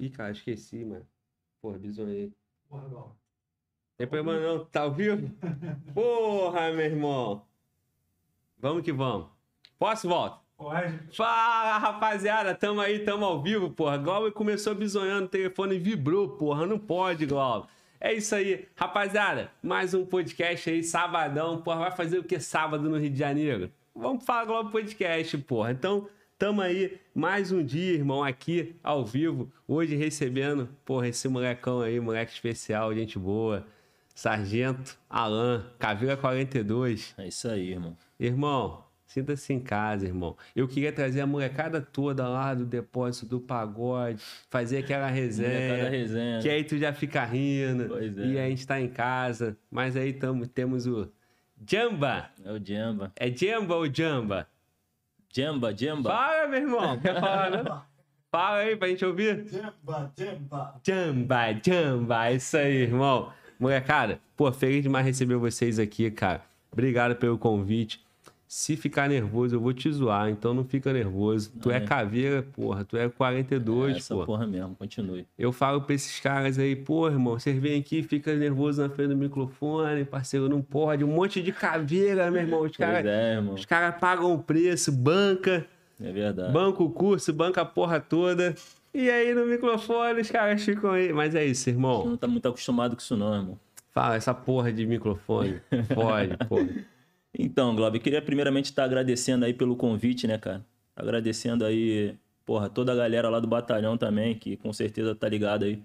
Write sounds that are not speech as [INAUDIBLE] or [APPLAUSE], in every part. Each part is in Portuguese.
Ih, cara, esqueci, mano. Porra, bisonhei. Porra, Gal. Tem problema não, tá ao vivo? [LAUGHS] Porra, meu irmão. Vamos que vamos. Posso, volta? Pode. Fala, rapaziada, tamo aí, tamo ao vivo, porra. Glauber começou bisonhando, o telefone vibrou, porra, não pode, Glauber. É isso aí, rapaziada, mais um podcast aí, sabadão, porra, vai fazer o que sábado no Rio de Janeiro? Vamos falar Glauber Podcast, porra. Então, tamo aí, mais um dia, irmão, aqui, ao vivo, hoje recebendo, porra, esse molecão aí, moleque especial, gente boa, Sargento Alan, Caveira 42. É isso aí, irmão. Irmão, sinta-se em casa, irmão. Eu queria trazer a molecada toda lá do depósito do pagode, fazer aquela resenha. Resenha. Que aí tu já fica rindo. Pois é. E a gente tá em casa. Mas aí tamo, temos o Jamba. É o Jamba. É Jamba ou Jamba? Jamba, Jamba. Fala, meu irmão. [LAUGHS] Quer falar, né? Fala aí pra gente ouvir. Jamba, jamba. Jamba, Jamba. Isso aí, irmão. Molecada, pô, feliz demais receber vocês aqui, cara. Obrigado pelo convite. Se ficar nervoso, eu vou te zoar, então não fica nervoso. Tu é É. caveira, porra. Tu é 42, É essa pô. porra mesmo, continue. Eu falo pra esses caras aí, pô, irmão, vocês vêm aqui, fica nervoso na frente do microfone, parceiro, não pode. Um monte de caveira, meu irmão. Os caras é, irmão. os caras pagam o preço, banca, É verdade. banca o curso, banca a porra toda. E aí no microfone os caras ficam aí. Mas é isso, irmão. Não tá muito acostumado com isso não, irmão. Fala, essa porra de microfone. Pode, [LAUGHS] porra. Então, Glauber, queria primeiramente estar agradecendo aí pelo convite, né, cara? Agradecendo aí, porra, toda a galera lá do batalhão também, que com certeza tá ligado aí.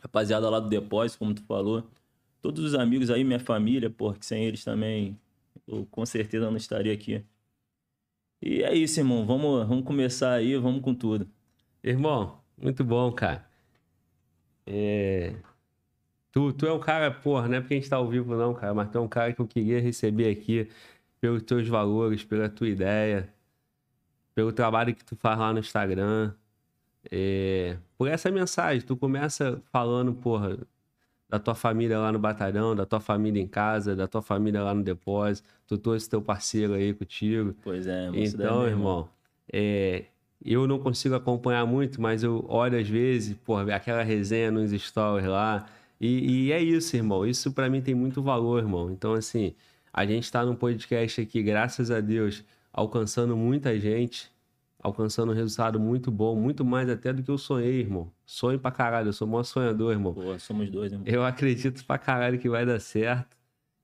Rapaziada lá do depósito, como tu falou. Todos os amigos aí, minha família, porra, que sem eles também eu com certeza não estaria aqui. E é isso, irmão. Vamos, vamos começar aí, vamos com tudo. Irmão, muito bom, cara. É... Tu, tu é um cara, porra, não é porque a gente tá ao vivo não, cara, mas tu é um cara que eu queria receber aqui pelos teus valores, pela tua ideia, pelo trabalho que tu faz lá no Instagram. É... Por essa mensagem, tu começa falando, porra, da tua família lá no batalhão, da tua família em casa, da tua família lá no depósito, tu trouxe teu parceiro aí contigo. Pois é, daí Então, mesmo. irmão, é, eu não consigo acompanhar muito, mas eu olho às vezes, porra, aquela resenha nos stories lá. E, e é isso, irmão. Isso pra mim tem muito valor, irmão. Então, assim, a gente tá num podcast aqui, graças a Deus, alcançando muita gente, alcançando um resultado muito bom, muito mais até do que eu sonhei, irmão. Sonho pra caralho, eu sou o maior sonhador, irmão. Pô, somos dois, irmão. Eu acredito pra caralho que vai dar certo.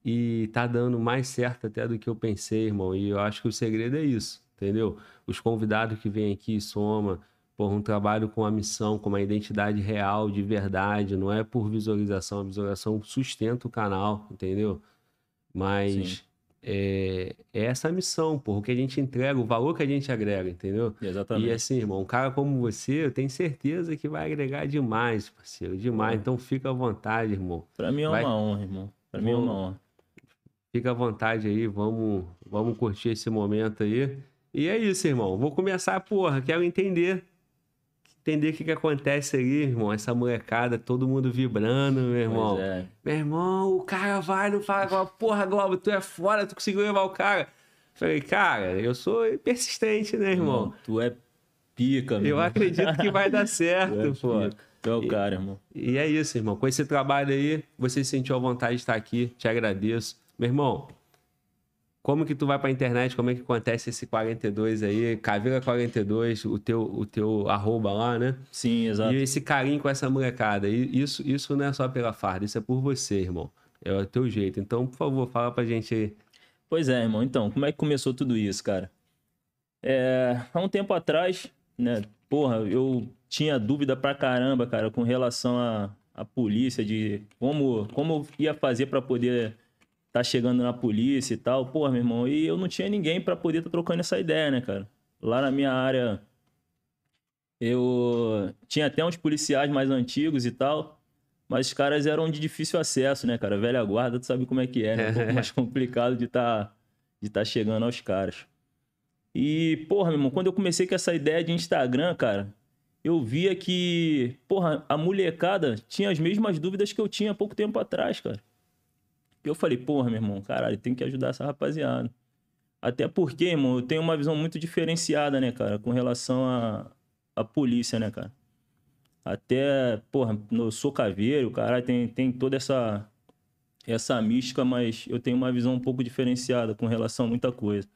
E tá dando mais certo até do que eu pensei, irmão. E eu acho que o segredo é isso, entendeu? Os convidados que vêm aqui soma, por um trabalho com a missão, com uma identidade real, de verdade. Não é por visualização. A visualização sustenta o canal, entendeu? Mas é, é essa a missão, porra. O que a gente entrega, o valor que a gente agrega, entendeu? Exatamente. E assim, irmão, um cara como você, eu tenho certeza que vai agregar demais, parceiro, demais. Então fica à vontade, irmão. Pra mim é Vai- uma honra, irmão. Pra mim é uma honra. Fica à vontade aí, vamos, vamos curtir esse momento aí. E é isso, irmão. Vou começar, porra, quero entender. Entender o que, que acontece aí, irmão. Essa molecada, todo mundo vibrando, meu irmão. É. Meu irmão, o cara vai, não fala agora, porra, Globo, tu é fora, tu conseguiu levar o cara. Falei, cara, eu sou persistente, né, irmão? Tu é pica, meu Eu acredito que vai dar [LAUGHS] é certo, pô. pica. Tu é o cara, irmão. E é isso, irmão. Com esse trabalho aí, você se sentiu à vontade de estar aqui. Te agradeço. Meu irmão, como que tu vai pra internet? Como é que acontece esse 42 aí? Caveira 42, o teu, o teu arroba lá, né? Sim, exato. E esse carinho com essa molecada. E isso, isso não é só pela farda, isso é por você, irmão. É o teu jeito. Então, por favor, fala pra gente aí. Pois é, irmão. Então, como é que começou tudo isso, cara? É, há um tempo atrás, né? Porra, eu tinha dúvida pra caramba, cara, com relação à à polícia, de como, como eu ia fazer pra poder tá chegando na polícia e tal. Porra, meu irmão, e eu não tinha ninguém pra poder estar trocando essa ideia, né, cara? Lá na minha área, eu tinha até uns policiais mais antigos e tal, mas os caras eram de difícil acesso, né, cara? Velha guarda, tu sabe como é que é, né? Um pouco [LAUGHS] mais complicado de tá, de tá chegando aos caras. E, porra, meu irmão, quando eu comecei com essa ideia de Instagram, cara, eu via que, porra, a molecada tinha as mesmas dúvidas que eu tinha há pouco tempo atrás, cara. Eu falei, porra, meu irmão, caralho, tem que ajudar essa rapaziada. Até porque, irmão, eu tenho uma visão muito diferenciada, né, cara, com relação à à polícia, né, cara. até, porra, no Sou Caveiro, cara, tem, tem toda essa, essa mística, mas eu tenho uma visão um pouco diferenciada com relação a muita coisa.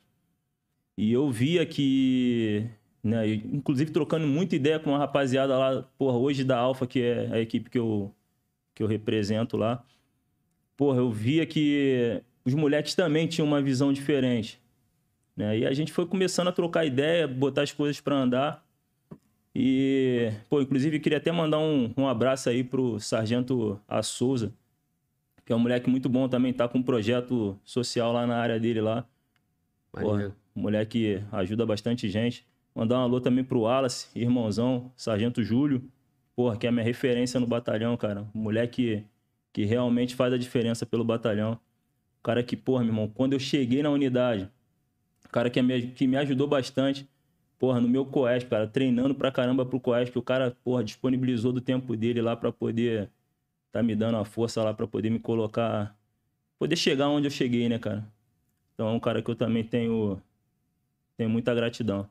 E eu via que, né, inclusive trocando muita ideia com uma rapaziada lá, porra, hoje da Alfa, que é a equipe que eu, que eu represento lá, porra, eu via que os moleques também tinham uma visão diferente. Né? E a gente foi começando a trocar ideia, botar as coisas para andar. E, pô, inclusive queria até mandar um, um abraço aí pro Sargento A Souza, que é um moleque muito bom também, tá com um projeto social lá na área dele lá. Porra, um moleque ajuda bastante gente. Mandar um alô também pro Wallace, irmãozão, Sargento Júlio, porra, que é a minha referência no batalhão, cara. Um moleque que realmente faz a diferença pelo batalhão. Cara que, porra, meu irmão, quando eu cheguei na unidade, cara que me, que me ajudou bastante, porra, no meu coeste, cara, treinando pra caramba pro que o cara, porra, disponibilizou do tempo dele lá para poder tá me dando a força lá para poder me colocar, poder chegar onde eu cheguei, né, cara? Então é um cara que eu também tenho, tenho muita gratidão.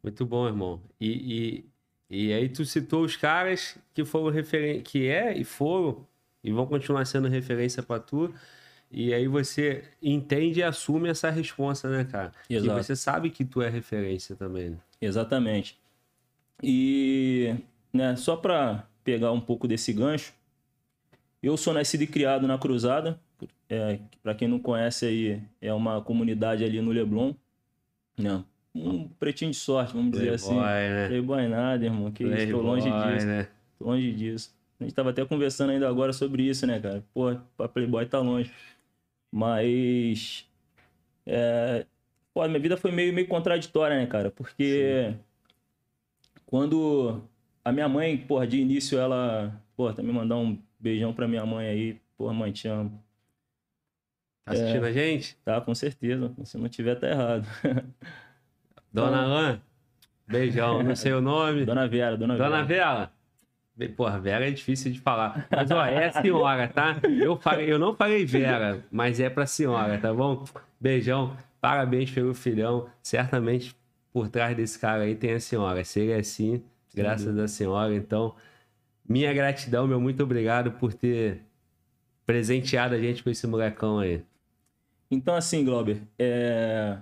Muito bom, irmão. E, e, e aí tu citou os caras que foram referência, que é e foram e vão continuar sendo referência para tu. E aí você entende e assume essa resposta, né, cara? Exato. E você sabe que tu é referência também. Né? Exatamente. E, né, só para pegar um pouco desse gancho, eu sou nascido e criado na Cruzada. É, para quem não conhece aí, é uma comunidade ali no Leblon. Né? Um pretinho de sorte, vamos dizer Playboy, assim. Né? Playboy nada, irmão. Que Playboy, estou longe disso. Né? Longe disso. A gente tava até conversando ainda agora sobre isso, né, cara? Pô, pra Playboy tá longe. Mas. É... Pô, minha vida foi meio, meio contraditória, né, cara? Porque. Sim. Quando a minha mãe, porra, de início ela. Pô, também mandar um beijão pra minha mãe aí. Porra, mãe, te amo. Tá assistindo é... a gente? Tá, com certeza. Se não tiver, tá errado. [LAUGHS] Dona Alain, beijão. Não sei o nome. Dona Vera, Dona, Dona Vera. Vera. Porra, Vera é difícil de falar. Mas, ó, é a senhora, tá? Eu, falei, eu não falei Vera, mas é pra senhora, tá bom? Beijão. Parabéns pelo filhão. Certamente por trás desse cara aí tem a senhora. Se ele é assim, graças à senhora. Então, minha gratidão, meu muito obrigado por ter presenteado a gente com esse molecão aí. Então, assim, Glauber, é...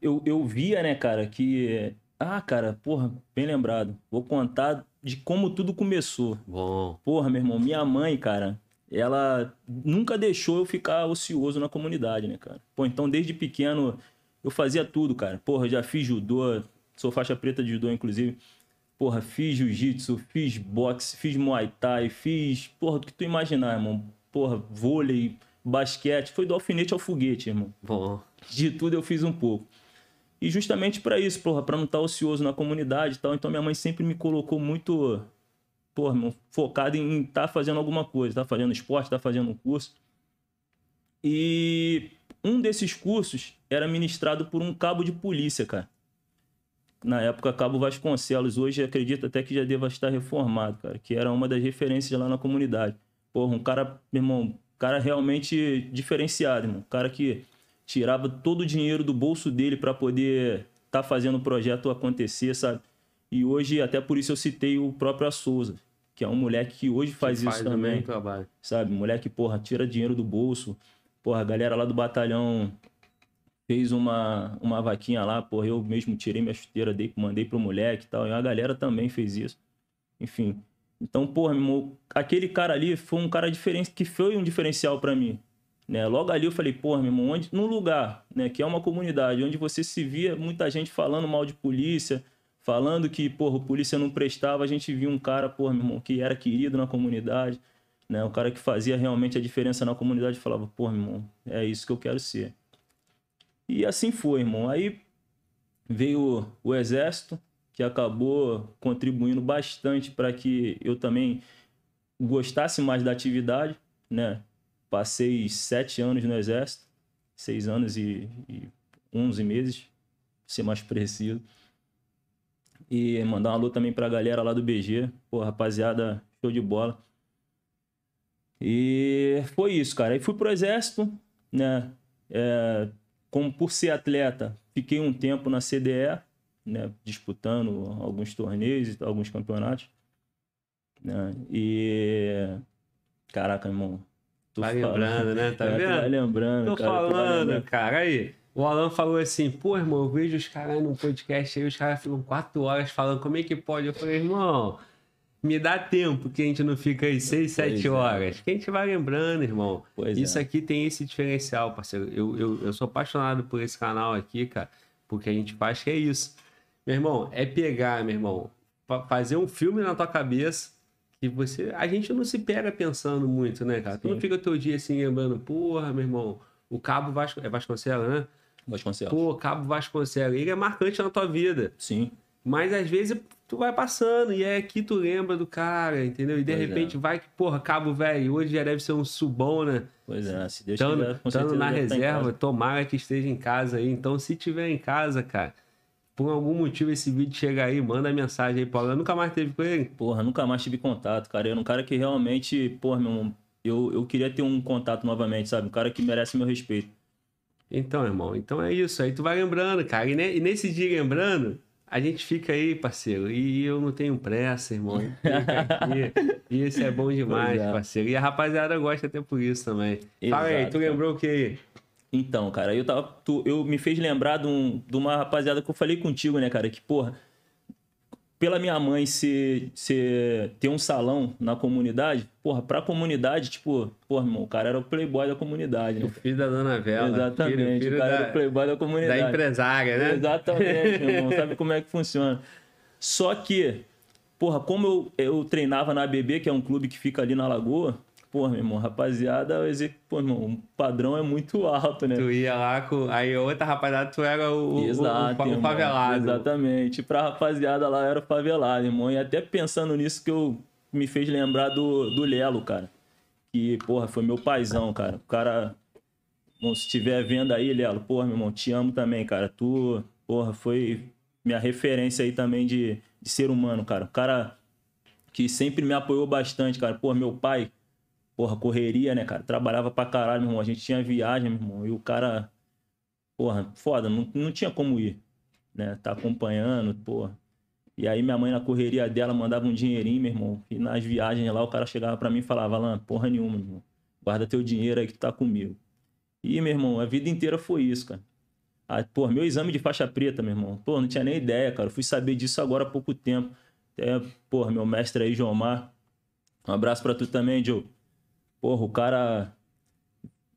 eu, eu via, né, cara, que. Ah, cara, porra, bem lembrado. Vou contar de como tudo começou. Bom. Porra, meu irmão, minha mãe, cara, ela nunca deixou eu ficar ocioso na comunidade, né, cara? Pô, então desde pequeno eu fazia tudo, cara. Porra, já fiz judô, sou faixa preta de judô, inclusive. Porra, fiz jiu-jitsu, fiz boxe, fiz muay thai, fiz, porra, do que tu imaginar, irmão. Porra, vôlei, basquete, foi do alfinete ao foguete, irmão. Bom. De tudo eu fiz um pouco. E justamente para isso, porra, para não estar tá ocioso na comunidade e tal. Então minha mãe sempre me colocou muito, porra, focado em estar tá fazendo alguma coisa, tá fazendo esporte, tá fazendo um curso. E um desses cursos era ministrado por um cabo de polícia, cara. Na época, Cabo Vasconcelos. Hoje acredito até que já deva estar reformado, cara. Que era uma das referências lá na comunidade. Porra, um cara, meu irmão, cara realmente diferenciado, irmão. Um cara que tirava todo o dinheiro do bolso dele para poder estar tá fazendo o projeto acontecer, sabe? E hoje, até por isso eu citei o próprio Souza, que é um moleque que hoje faz, que faz isso também. Trabalho. Sabe? Moleque, porra, tira dinheiro do bolso. Porra, a galera lá do batalhão fez uma, uma vaquinha lá, porra, eu mesmo tirei minha chuteira, dei, mandei pro moleque e tal. E a galera também fez isso. Enfim. Então, porra, meu aquele cara ali foi um cara diferente, que foi um diferencial para mim. Né? Logo ali eu falei, porra, meu irmão, onde, num lugar né, que é uma comunidade onde você se via muita gente falando mal de polícia, falando que, porra, o polícia não prestava, a gente via um cara, porra, meu irmão, que era querido na comunidade, né? O cara que fazia realmente a diferença na comunidade falava, porra, meu irmão, é isso que eu quero ser. E assim foi, irmão. Aí veio o exército, que acabou contribuindo bastante para que eu também gostasse mais da atividade, né? Passei sete anos no Exército, seis anos e, e onze meses, ser mais preciso. E mandar um alô também pra galera lá do BG. Pô, rapaziada, show de bola. E foi isso, cara. Aí fui pro Exército, né? É, como por ser atleta, fiquei um tempo na CDE, né? Disputando alguns torneios e alguns campeonatos. né? E. Caraca, irmão. Vai fala- lembrando, né? Tá [LAUGHS] É, vendo? Vai lembrando, Tô cara. falando, lembrando. cara. Aí, o Alan falou assim, pô, irmão, eu vejo os caras no podcast aí, os caras ficam quatro horas falando, como é que pode? Eu falei, irmão, me dá tempo que a gente não fica aí seis, Pois sete é. horas. Que a gente vai lembrando, irmão. Pois Isso é. aqui tem esse diferencial, parceiro. Eu, eu, eu sou apaixonado por esse canal aqui, cara, porque a gente faz que é isso. Meu irmão, é pegar, meu irmão, fa- fazer um filme na tua cabeça que você. A gente não se pega pensando muito, né, cara? Tu não Sim. fica teu dia assim lembrando, porra, meu irmão, o Cabo Vasco... é Vasconcelos, né? Vasconcelos. Pô, Cabo Vasconcelos, ele é marcante na tua vida. Sim. Mas às vezes tu vai passando e é aqui tu lembra do cara, entendeu? E de Pois é. repente vai que, porra, Cabo Velho, hoje já deve ser um subão, né? Pois é, se Deus quiser, com na reserva, tomara que esteja em casa aí. Então, se tiver em casa, cara, por algum motivo esse vídeo chega aí, manda mensagem aí, Paulo. Eu nunca mais teve com ele. Porra, nunca mais tive contato, cara. Eu era um cara que realmente, porra, meu irmão, eu, eu queria ter um contato novamente, sabe? Um cara que merece meu respeito. Então, irmão, então é isso. Aí tu vai lembrando, cara. E, ne- e nesse dia lembrando, a gente fica aí, parceiro. E eu não tenho pressa, irmão. [LAUGHS] E isso é bom demais, é. parceiro. E a rapaziada gosta até por isso também. Fala aí, Exato, tu lembrou o que aí? Então, cara, eu tava. Tu, eu me fez lembrar de, um- de uma rapaziada que eu falei contigo, né, cara? Que, porra, pela minha mãe ser, ser, ter um salão na comunidade, porra, pra comunidade, tipo, porra, irmão, o cara era o playboy da comunidade, O né? filho da Dona Vela. Exatamente, Filho, filho o cara da, era o playboy da comunidade. da empresária, né? Exatamente, [LAUGHS] irmão. Sabe como é que funciona. Só que, porra, como eu, eu treinava na ABB, que é um clube que fica ali na Lagoa, porra, meu irmão, rapaziada, exec- pô, irmão, o padrão é muito alto, né? Tu ia lá com. Aí outra rapaziada, tu era o, o- Exato, o, o irmão. favelado. Exatamente. Pra rapaziada lá era o favelado, irmão. E até pensando nisso que eu me fez lembrar do, do Lelo, cara. Que, porra, foi meu paizão, cara. O cara. Bom, se estiver vendo aí, Lelo, porra, meu irmão, te amo também, cara. Tu, porra, foi minha referência aí também de, de ser humano, cara. O cara que sempre me apoiou bastante, cara. Porra, meu pai, porra, correria, né, cara? Trabalhava pra caralho, meu irmão. A gente tinha viagem, meu irmão. E o cara, porra, foda, não, não tinha como ir, né? Tá acompanhando, porra. E aí minha mãe na correria dela mandava um dinheirinho, meu irmão. E nas viagens lá o cara chegava pra mim e falava, Alan, porra nenhuma, meu irmão. Guarda teu dinheiro aí que tá comigo. E, meu irmão, a vida inteira foi isso, cara. Ah, pô, meu exame de faixa preta, meu irmão. Pô, não tinha nem ideia, cara. Eu fui saber disso agora há pouco tempo. Até, porra, meu mestre aí, Jomar. Um abraço pra tu também, Joe. Porra, o cara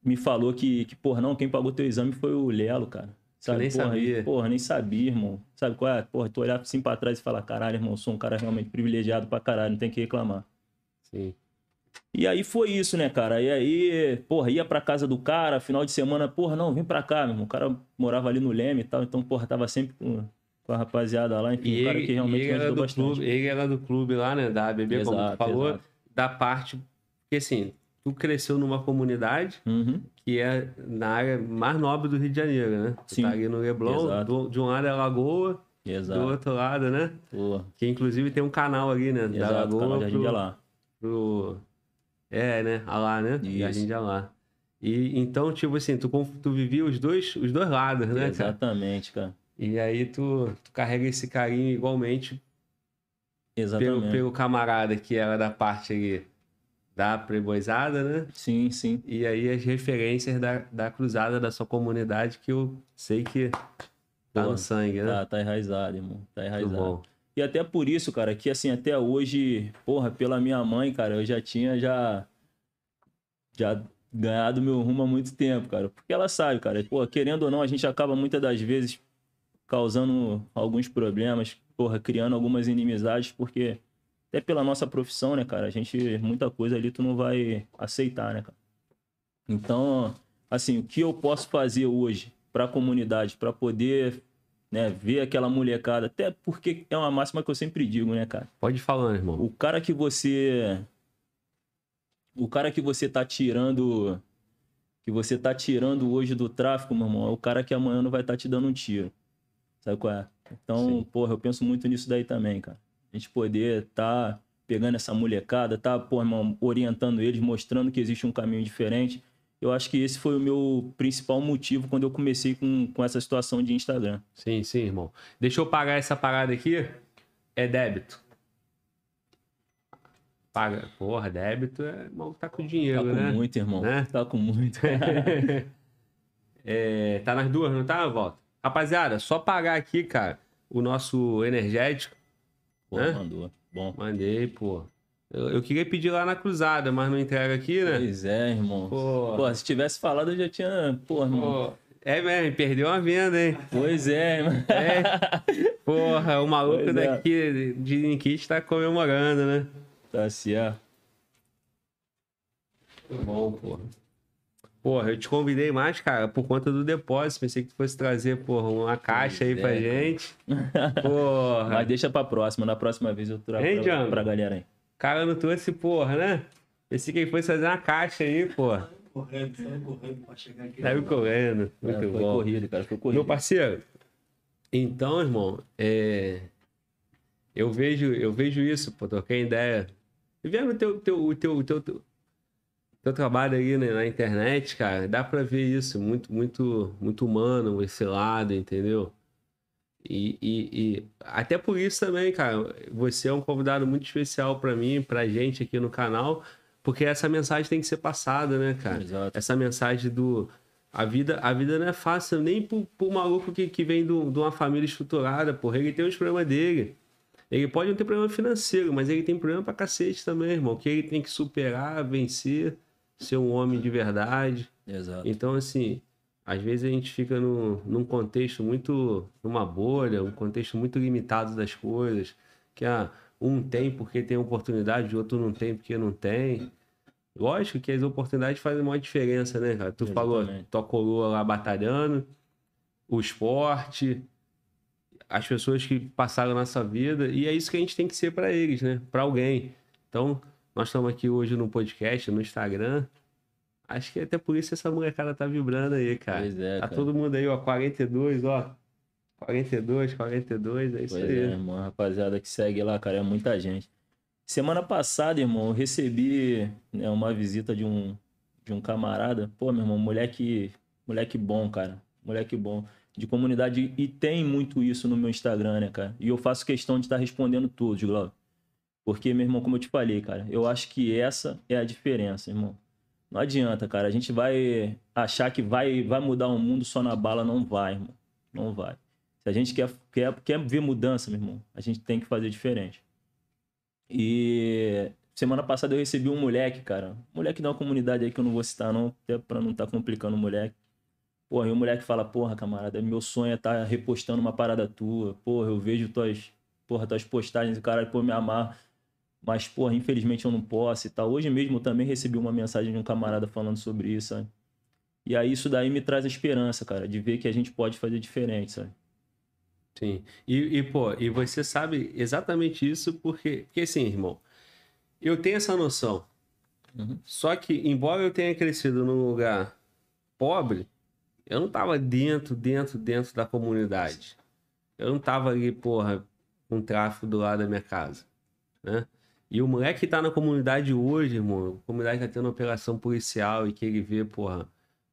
me falou que, que, porra, não, quem pagou teu exame foi o Lelo, cara. Sabe, nem porra, sabia. e, porra, nem sabia, irmão. Sabe qual é? Porra, tu olhar assim pra trás e falar, caralho, irmão, sou um cara realmente privilegiado pra caralho, não tem que reclamar. Sim. E aí foi isso, né, cara? E aí, porra, ia pra casa do cara, final de semana, porra, não, vem pra cá, meu irmão. O cara morava ali no Leme e tal, então, porra, tava sempre com, com a rapaziada lá, enfim, E um cara ele, que realmente ele ajudou do bastante. clube, ele era do clube lá, né? Da ABB, como tu Exato, falou, exato. da parte. Porque assim, tu cresceu numa comunidade Uhum. que é na área mais nobre do Rio de Janeiro, né? Tu Sim. tá ali no Leblon, do- de um lado é Lagoa, do Exato. outro lado, né? Porra. Que inclusive tem um canal ali, né? Da Exato, Lagoa canal Jardim de pro, Alá. pro. É, né? Alá, né? Isso. Jardim de Alá. E então, tipo assim, tu, tu vivia os dois, os dois lados, né, cara? Exatamente, cara. E aí tu, tu carrega esse carinho igualmente pelo, Exatamente. pelo camarada que era da parte ali da playboyzada, né? Sim, sim. E aí as referências da, da cruzada da sua comunidade que eu sei que tá Pô, no sangue, né? Tá, tá enraizado, irmão. Tá enraizado. E até por isso, cara, que assim, até hoje, porra, pela minha mãe, cara, eu já tinha já já ganhado meu rumo há muito tempo, cara. Porque ela sabe, cara, pô, querendo ou não, a gente acaba muitas das vezes causando alguns problemas, porra, criando algumas inimizades, porque até pela nossa profissão, né, cara, a gente muita coisa ali tu não vai aceitar, né, cara. Então, assim, o que eu posso fazer hoje para a comunidade, para poder né, ver aquela molecada, até porque é uma máxima que eu sempre digo, né, cara? Pode falando, irmão. O cara que você o cara que você tá tirando que você tá tirando hoje do tráfico, meu irmão, é o cara que amanhã não vai estar te dando um tiro. Sabe qual é? Então, Sim. porra, eu penso muito nisso daí também, cara. A gente poder tá pegando essa molecada, tá, porra, irmão, orientando eles, mostrando que existe um caminho diferente. Eu acho que esse foi o meu principal motivo quando eu comecei com, com essa situação de Instagram. Sim, sim, irmão. Deixa eu pagar essa parada aqui. É débito. Paga. Porra, débito é mal tá com Tá dinheiro, com né? muito, irmão. Né? Tá com muito. [LAUGHS] É, tá nas duas, não tá, Volta? Rapaziada, só pagar aqui, cara, o nosso energético. Pô, Hã? mandou. Bom. Mandei, pô. Eu, eu queria pedir lá na cruzada, mas não entrega aqui, né? Pois é, irmão. Pô. Pô, se tivesse falado, eu já tinha. Pô, irmão. Pô, é mesmo, perdeu uma venda, hein? Pois é, irmão. É. Porra, o maluco Pois é. daqui de Ninkit tá comemorando, né? Tá certo. Muito bom, porra. Porra, eu te convidei mais, cara, por conta do depósito. Pensei que tu fosse trazer, porra, uma caixa aí pra é, cara. gente. Porra. Mas deixa pra próxima. Na próxima vez eu trago Hein, pra, pra galera aí. Cara não trouxe, porra, né? Pensei que ele fosse fazer uma caixa aí, porra. Correndo, saiu correndo pra chegar aqui. Saiu correndo. Muito É, foi bom. corrido, cara. Foi corrido. Meu parceiro, então, irmão, é... eu vejo, eu vejo isso, pô, troquei ideia. E vendo o teu, teu, teu, teu, teu, teu trabalho aí né, na internet, cara, dá pra ver isso, muito, muito, muito humano, esse lado, entendeu? E, e, e até por isso também, cara, você é um convidado muito especial pra mim, pra gente aqui no canal, porque essa mensagem tem que ser passada, né, cara? Exato. essa mensagem do a vida a vida não é fácil nem pro, pro maluco que, que vem do, de uma família estruturada, porra. Ele tem os problemas dele. Ele pode não ter problema financeiro, mas ele tem problema pra cacete também, irmão. Que ele tem que superar, vencer, ser um homem de verdade. Exato. Então, assim, às vezes a gente fica no, num contexto muito. numa bolha, um contexto muito limitado das coisas. Que ah, um tem porque tem oportunidade, o outro não tem porque não tem. Lógico que as oportunidades fazem uma diferença, né, cara? Tu falou, Exatamente. tua coroa lá batalhando, o esporte, as pessoas que passaram na nossa vida, e é isso que a gente tem que ser pra eles, né? Pra alguém. Então, nós estamos aqui hoje no podcast, no Instagram. Acho que até por isso essa molecada tá vibrando aí, cara. Pois é, tá cara. todo mundo aí, ó, 42, ó. 42, 42, é isso Pois aí. é, irmão. Rapaziada que segue lá, cara, é muita gente. Semana passada, irmão, eu recebi né, uma visita de um, de um camarada. Pô, meu irmão, moleque, moleque bom, cara. Moleque bom. De comunidade. E tem muito isso no meu Instagram, né, cara? E eu faço questão de estar respondendo todos, Glauco. Porque, meu irmão, como eu te falei, cara, eu acho que essa é a diferença, irmão. Não adianta, cara. A gente vai achar que vai, vai mudar o mundo só na bala. Não vai, irmão. Não vai. Se a gente quer, quer, quer ver mudança, meu irmão, a gente tem que fazer diferente. E semana passada eu recebi um moleque, cara. Moleque uma comunidade aí que eu não vou citar, não, até pra não estar complicando o moleque. Porra, e o moleque fala, porra, camarada, meu sonho é estar repostando uma parada tua. Porra, eu vejo tuas, porra, tuas postagens caralho, pô, me amar. Mas, porra, infelizmente eu não posso e tal. Hoje mesmo eu também recebi uma mensagem de um camarada falando sobre isso, sabe? E aí isso daí me traz a esperança, cara, de ver que a gente pode fazer diferente, sabe? Sim. E, e, pô, e você sabe exatamente isso porque, porque assim, irmão, eu tenho essa noção. Uhum. Só que, embora eu tenha crescido num lugar pobre, eu não tava dentro, dentro, dentro da comunidade. Eu não tava ali, porra, com tráfico do lado da minha casa, né? E o moleque que tá na comunidade hoje, irmão, a comunidade tá tendo operação policial e que ele vê, porra,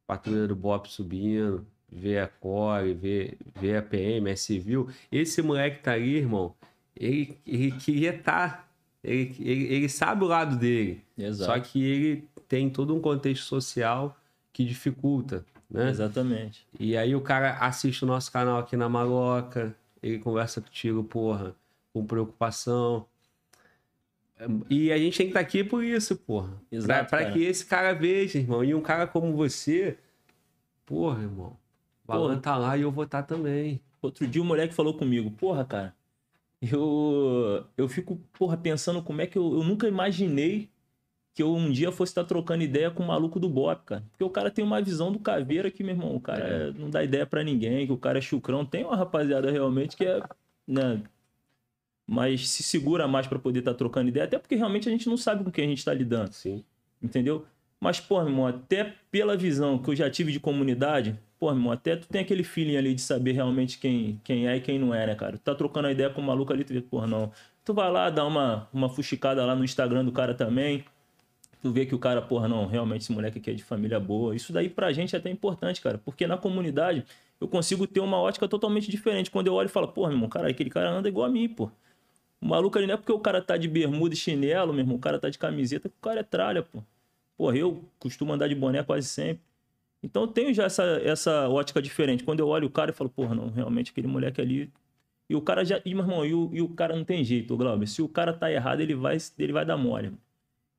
patrulha do BOP subindo, vê a CORE, vê, vê a PM, é civil. Esse moleque tá ali, irmão, ele, ele queria estar. Ele, ele, ele sabe o lado dele. Exato. Só que ele tem todo um contexto social que dificulta, né? Exatamente. E aí o cara assiste o nosso canal aqui na Maloca, ele conversa contigo, porra, com preocupação. E a gente tem que estar aqui por isso, porra. Pra, Exato, pra cara. que esse cara veja, irmão. E um cara como você, porra, irmão. O tá lá e eu vou estar também. Outro dia o moleque falou comigo, porra, cara, eu, eu fico, porra, pensando como é que eu, eu nunca imaginei que eu um dia fosse estar trocando ideia com o maluco do Bop, cara. Porque o cara tem uma visão do caveira que, meu irmão, o cara é- não dá ideia pra ninguém, que o cara é chucrão. Tem uma rapaziada realmente que é, né, mas se segura mais pra poder estar trocando ideia, até porque realmente a gente não sabe com quem a gente tá lidando Sim. entendeu? Mas, pô, meu irmão, até pela visão que eu já tive de comunidade, pô, meu irmão, até tu tem aquele feeling ali de saber realmente quem, quem é e quem não é, né, cara? Tu tá trocando a ideia com o maluco ali, tu vê, porra, não. Tu vai lá, dá uma, uma fuxicada lá no Instagram do cara também, tu vê que o cara, porra, não, realmente esse moleque aqui é de família boa. Isso daí pra gente é até importante, cara, porque na comunidade eu consigo ter uma ótica totalmente diferente. Quando eu olho e falo, porra, meu irmão, cara, aquele cara anda igual a mim, pô. O maluco ali não é porque o cara tá de bermuda e chinelo, meu irmão, o cara tá de camiseta, o cara é tralha, pô. Porra, eu costumo andar de boné quase sempre. Então eu tenho já essa, essa ótica diferente. Quando eu olho o cara, eu falo, porra, não, realmente aquele moleque ali. E o cara já. E, meu irmão, e o, e o cara não tem jeito, Glauber. Se o cara tá errado, ele vai, ele vai dar mole.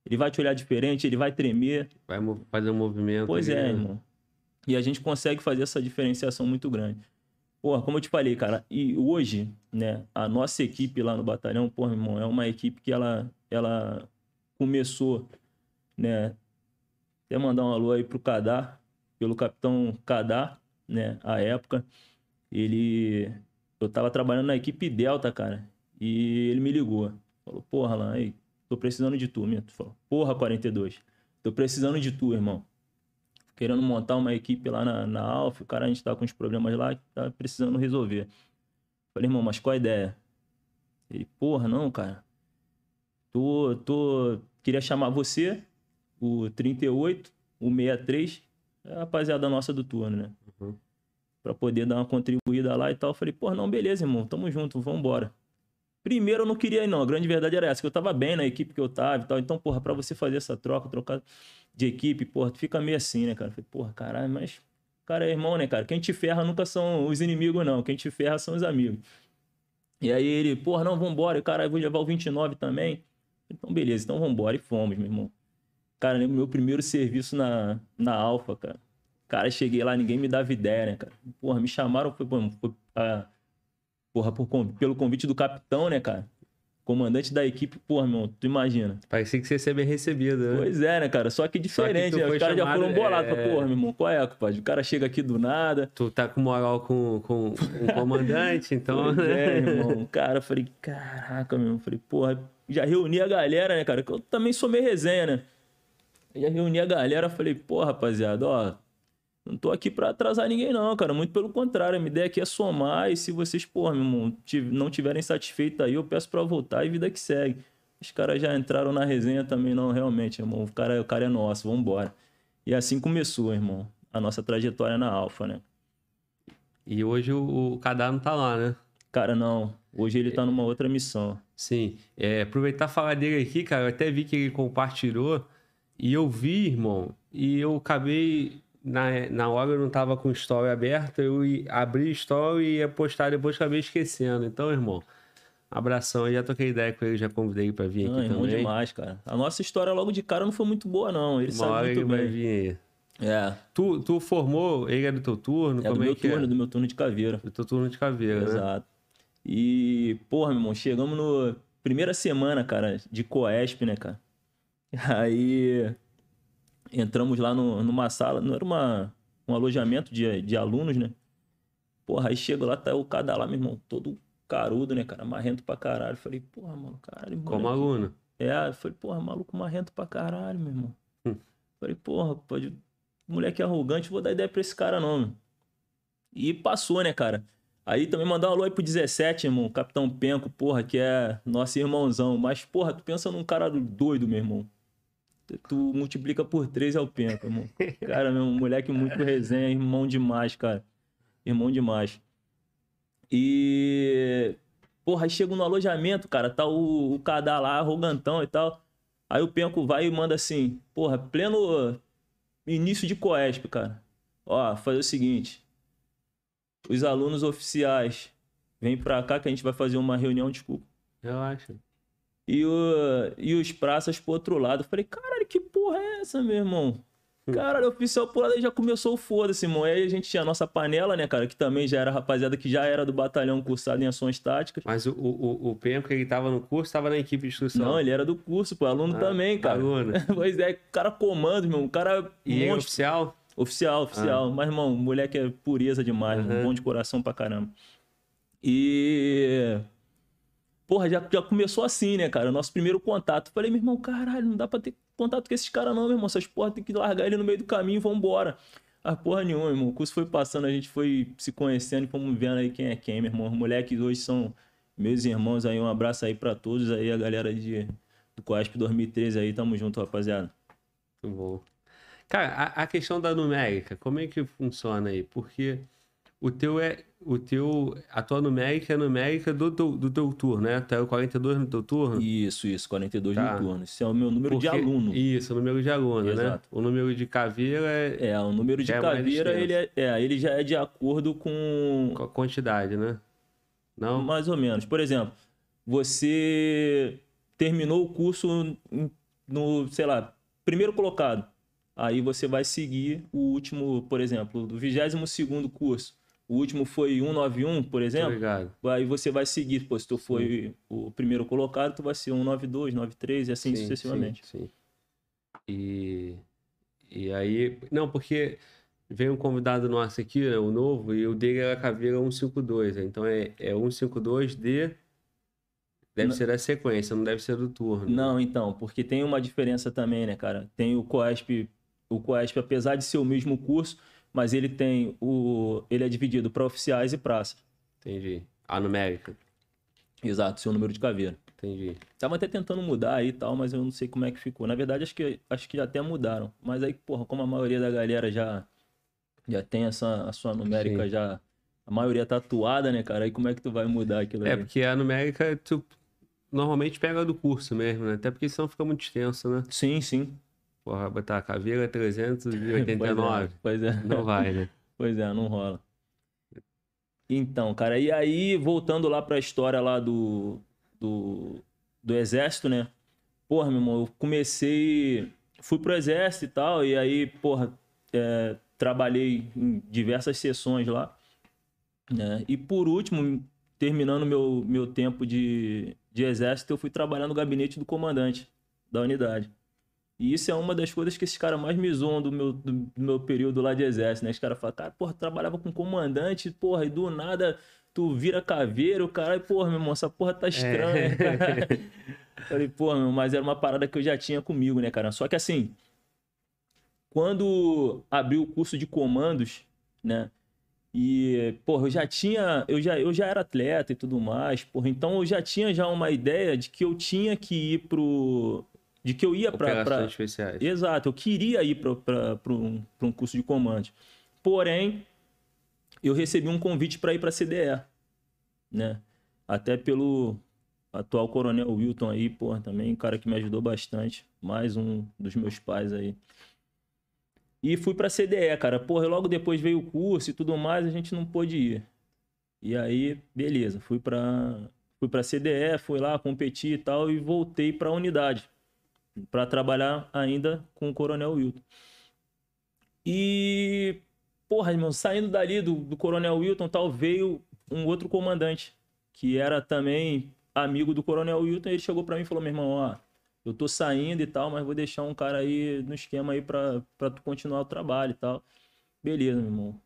Ele vai te olhar diferente, ele vai tremer. Vai fazer um movimento. Pois ali, é, né? irmão. E a gente consegue fazer essa diferenciação muito grande. Porra, como eu te falei, cara, e hoje, né, a nossa equipe lá no batalhão, porra, irmão, é uma equipe que ela, ela começou, né, até mandar um alô aí pro Cadar, pelo capitão Cadar, né, à época, ele, eu tava trabalhando na equipe Delta, cara, e ele me ligou, falou, porra, lá, aí, tô precisando de tu, Mito, falou, porra, 42, tô precisando de tu, irmão, querendo montar uma equipe lá na, na Alfa, o cara a gente tá com uns problemas lá, tá precisando resolver. Falei, irmão, mas qual a ideia? Ele, porra, não, cara. Tô, tô, queria chamar você, o 38, o 63, é a rapaziada nossa do turno, né? Uhum. Pra poder dar uma contribuída lá e tal. Falei, porra, não, beleza, irmão, tamo junto, vambora. Primeiro eu não queria ir, não. A grande verdade era essa, que eu tava bem na equipe que eu tava e tal. Então, porra, pra você fazer essa troca, trocar de equipe, porra, tu fica meio assim, né, cara? Falei, porra, caralho, mas. Cara, é irmão, né, cara? Quem te ferra nunca são os inimigos, não. Quem te ferra são os amigos. E aí ele, porra, não, vambora. E, cara, eu vou levar o 29 também. Então, beleza, então vambora. E fomos, meu irmão. Cara, lembro meu primeiro serviço na, na Alfa, cara. Cara, cheguei lá, ninguém me dava ideia, né, cara? Porra, me chamaram, foi, foi ah, porra, por, pelo convite do capitão, né, cara? Comandante da equipe, porra, meu, tu imagina. Parecia que você ia ser bem recebido, né? Pois é, né, cara? Só que diferente, Só que né? Os caras já foram bolados. é- Porra, meu irmão, qual é, compadre? O cara chega aqui do nada. Tu tá com moral com, com o [LAUGHS] comandante, então. Pois é, irmão. Cara, eu falei, caraca, meu. Eu falei, porra, já reuni a galera, né, cara? Que eu também sou meio resenha, né? Já reuni a galera, falei, pô, rapaziada, ó, não tô aqui pra atrasar ninguém, não, cara. Muito pelo contrário, a minha ideia aqui é somar. E se vocês, porra, meu irmão, não tiverem satisfeito aí, eu peço pra voltar e vida que segue. Os caras já entraram na resenha também, não, realmente, irmão. O cara, o cara é nosso, vambora. E assim começou, irmão, a nossa trajetória na Alfa, né? E hoje o, o Cadar não tá lá, né? Cara, não. Hoje ele tá numa outra missão. Sim. É, aproveitar e falar dele aqui, cara. Eu até vi que ele compartilhou. E eu vi, irmão. E eu acabei. Na, na hora eu não tava com o story aberto. Eu abri o story e ia postar depois acabei esquecendo. Então, irmão. Abração. Eu já troquei ideia com ele, já convidei ele pra vir Não, aqui irmão também. demais, cara. A nossa história logo de cara não foi muito boa, não. Ele Uma sabe hora muito ele vai bem. vir aí. É, Tu, tu formou, ele é do teu turno? é do Como meu é turno, é? do meu turno de caveira. Do teu turno de caveira, né? Exato. E, porra, meu irmão, chegamos no primeira semana, cara, de Coesp, né, cara? [LAUGHS] Aí entramos lá no, numa sala, não era uma, um alojamento de, de alunos, né? Porra, aí chega lá, tá o cada lá, meu irmão, todo carudo, né, cara? Marrento pra caralho. Falei, porra, mano, caralho, Como moleque. aluno. É, eu falei, porra, maluco marrento pra caralho, meu irmão. Hum. Falei, porra, pode... moleque arrogante, vou dar ideia pra esse cara não, meu. E passou, né, cara? Aí também mandar um alô aí pro 17, irmão, Capitão Penco, porra, que é nosso irmãozão. Mas, porra, tu pensa num cara doido, meu irmão. Tu multiplica por três é o Penco, irmão. Cara, meu, moleque muito resenha, irmão demais, cara. Irmão demais. E Porra, aí chega no alojamento, cara, tá o, o Cadá lá, arrogantão e tal. Aí o Penco vai e manda assim, porra, pleno início de Coesp, cara. Ó, fazer o seguinte. Os alunos oficiais vêm pra cá que a gente vai fazer uma reunião, desculpa. Relaxa. E, o, e os praças pro outro lado. Eu falei, caralho, que porra é essa, meu irmão? Caralho, o oficial por aí já começou o foda-se, irmão. Aí a gente tinha a nossa panela, né, cara? Que também já era rapaziada que já era do batalhão cursado em ações táticas. Mas o, o, o Penco, ele tava no curso, tava na equipe de instrução. Não, ele era do curso, pô. Aluno Ah, também, cara. aluno. [LAUGHS] pois é, o cara comando, irmão. O cara E ele é monstro. oficial? Oficial, oficial. Mas, irmão, moleque é pureza demais. Aham. bom de coração pra caramba. E. Porra, já, já começou assim, né, cara? Nosso primeiro contato. Falei, meu irmão, caralho, não dá pra ter contato com esses caras, não, meu irmão. Essas porra tem que largar ele no meio do caminho e vambora. Ah, porra nenhuma, irmão. O curso foi passando, a gente foi se conhecendo e fomos vendo aí quem é quem, meu irmão. Os moleques hoje são meus irmãos aí. Um abraço aí pra todos aí, a galera de, do Coasp 2013 aí. Tamo junto, rapaziada. Muito bom. Cara, a, a questão da numérica, como é que funciona aí? Porque o teu é. O teu. A tua numérica é a numérica do, teu- do teu turno, né? Tu é o 42 no teu turno? Isso, isso, 42 Tá. no turno. Esse é o meu número de Porque- aluno. Isso, o número de aluno, né? Exato. O número de caveira é É, o número de é caveira, ele, é, é, ele já é de acordo com. com a quantidade, né? Não? Mais ou menos. Por exemplo, você terminou o curso no, sei lá, primeiro colocado. Aí você vai seguir o último, por exemplo, do 22º curso. O último foi 191, por exemplo. ligado. Aí você vai seguir, pô, se tu foi o primeiro colocado, tu vai ser 192, 93 e assim Sim, sucessivamente. Sim, sim. E, e aí. Não, porque veio um convidado nosso aqui, né, o novo, e o dele era caveira 152. né? Então é, é 152 de. Deve Não. ser da sequência, não deve ser do turno. Não, então, porque tem uma diferença também, né, cara? Tem o COESP, o COESP, apesar de ser o mesmo curso, mas ele tem o. Ele é dividido para oficiais e praça. Entendi. A numérica. Exato, seu número de caveira. Entendi. Tava até tentando mudar aí e tal, mas eu não sei como é que ficou. Na verdade, acho que, acho que até mudaram. Mas aí, porra, como a maioria da galera já, já tem essa, a sua numérica Sim. já. A maioria tatuada, né, cara? Aí como é que tu vai mudar aquilo É, ali? porque a numérica tu normalmente pega do curso mesmo, né? Até porque senão fica muito extenso, né? Sim, sim. Porra, botar caveira [LAUGHS] 389. Pois é. Pois é. Não vai, né? [LAUGHS] Pois é, não rola. Então, cara, e aí, voltando lá pra história lá do, do, do exército, né? Porra, meu irmão, eu comecei. Fui pro exército e tal, e aí, porra, é, trabalhei em diversas sessões lá. Né? E por último, terminando meu, meu tempo de, de exército, eu fui trabalhar no gabinete do comandante da unidade. E isso é uma das coisas que esses caras mais me zoam do meu, do, do meu período lá de exército, né? Os caras falam, cara, porra, trabalhava com comandante, porra, e do nada tu vira caveiro, cara, e, porra, meu irmão, essa porra tá estranha, cara. [LAUGHS] Falei, porra, meu, mas era uma parada que eu já tinha comigo, né, cara? Só que assim, quando abriu o curso de comandos, né? E, porra, eu já tinha, eu já, eu já era atleta e tudo mais, porra, então eu já tinha já uma ideia de que eu tinha que ir pro. De que eu ia pra. pra- especiais. Exato, eu queria ir para um, pra um curso de comando. Porém, eu recebi um convite para ir para a CDE, né? Até pelo atual coronel Wilton aí, porra, também, um cara que me ajudou bastante, mais um dos meus pais aí. E fui para a CDE, cara. Porra, logo depois veio o curso e tudo mais, a gente não pôde ir. E aí, beleza, fui para fui para CDE, fui lá competir e tal e voltei para a unidade para trabalhar ainda com o Coronel Wilton. E, porra, irmão, saindo dali do, do Coronel Wilton, tal, veio um outro comandante, que era também amigo do Coronel Wilton, ele chegou para mim e falou, meu irmão, ó, eu tô saindo e tal, mas vou deixar um cara aí no esquema aí pra tu continuar o trabalho e tal. Beleza, meu irmão.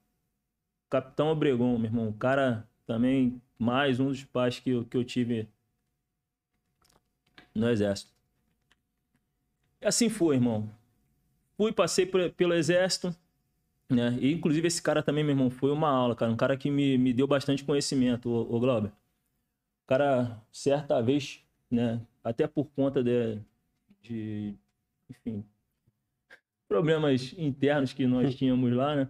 Capitão Obregon, meu irmão, o cara também, mais um dos pais que que eu tive no exército. E assim foi, irmão. Fui, passei por- pelo exército, né? E, inclusive, esse cara também, meu irmão, foi uma aula, cara. Um cara que me, me deu bastante conhecimento, o, o Glauber. O cara, certa vez, né? Até por conta de, de enfim, problemas internos que nós [LAUGHS] tínhamos lá, né?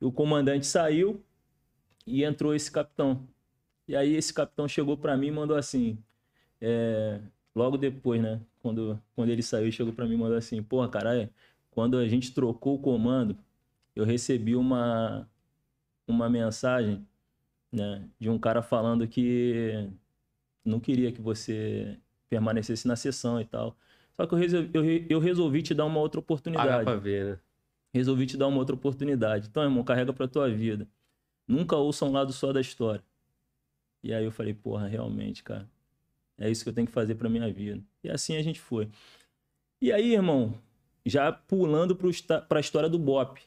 O comandante saiu e entrou esse capitão. E aí esse capitão chegou pra mim e mandou assim, é, logo depois, né? Quando, quando ele saiu, chegou pra mim e mandou assim, porra, caralho, quando a gente trocou o comando, eu recebi uma, uma mensagem, né? De um cara falando que não queria que você permanecesse na sessão e tal. Só que eu resolvi, eu, eu resolvi te dar uma outra oportunidade pra ver, né? resolvi te dar uma outra oportunidade. Então, irmão, carrega pra tua vida. Nunca ouça um lado só da história. E aí eu falei, porra, realmente, cara. É isso que eu tenho que fazer pra minha vida. E assim a gente foi. E aí, irmão, já pulando esta- pra história do BOP.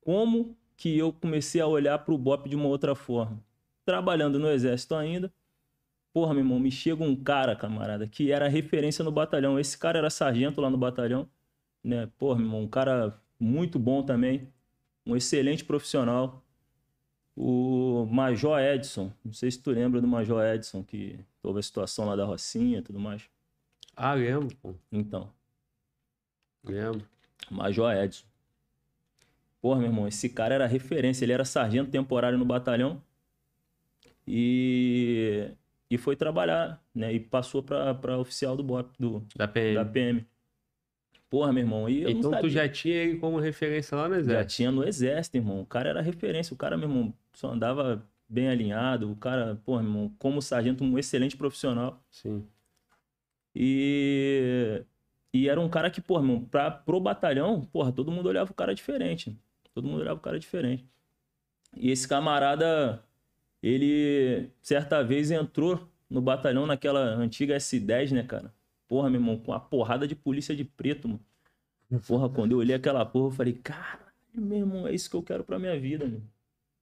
Como que eu comecei a olhar pro BOP de uma outra forma? Trabalhando no exército ainda. Porra, meu irmão, me chega um cara, camarada, que era referência no batalhão. Esse cara era sargento lá no batalhão, né? Porra, meu irmão, um cara muito bom também, um excelente profissional. O Major Edson, não sei se tu lembra do Major Edson, que houve a situação lá da Rocinha e tudo mais. Ah, lembro, pô. Então, Lembro. Major Edson. Porra, meu irmão, esse cara era referência. Ele era sargento temporário no batalhão. E, e foi trabalhar, né? E passou pra, pra oficial do BOP, do, Da PM. da PM. Porra, meu irmão. E então tu já tinha ele como referência lá no Já exército. tinha no exército, irmão. O cara era referência. O cara, meu irmão, só andava bem alinhado. O cara, meu irmão, como sargento, um excelente profissional. Sim. E, e era um cara que, porra, irmão, pra, pro batalhão, porra, todo mundo olhava o cara diferente. Todo mundo olhava o cara diferente. E esse camarada, ele, certa vez, entrou no batalhão naquela antiga S10, né, cara? Porra, meu irmão, com a porrada de polícia de preto, mano. Porra, quando eu olhei aquela porra, eu falei, caralho, meu irmão, é isso que eu quero pra minha vida, mano.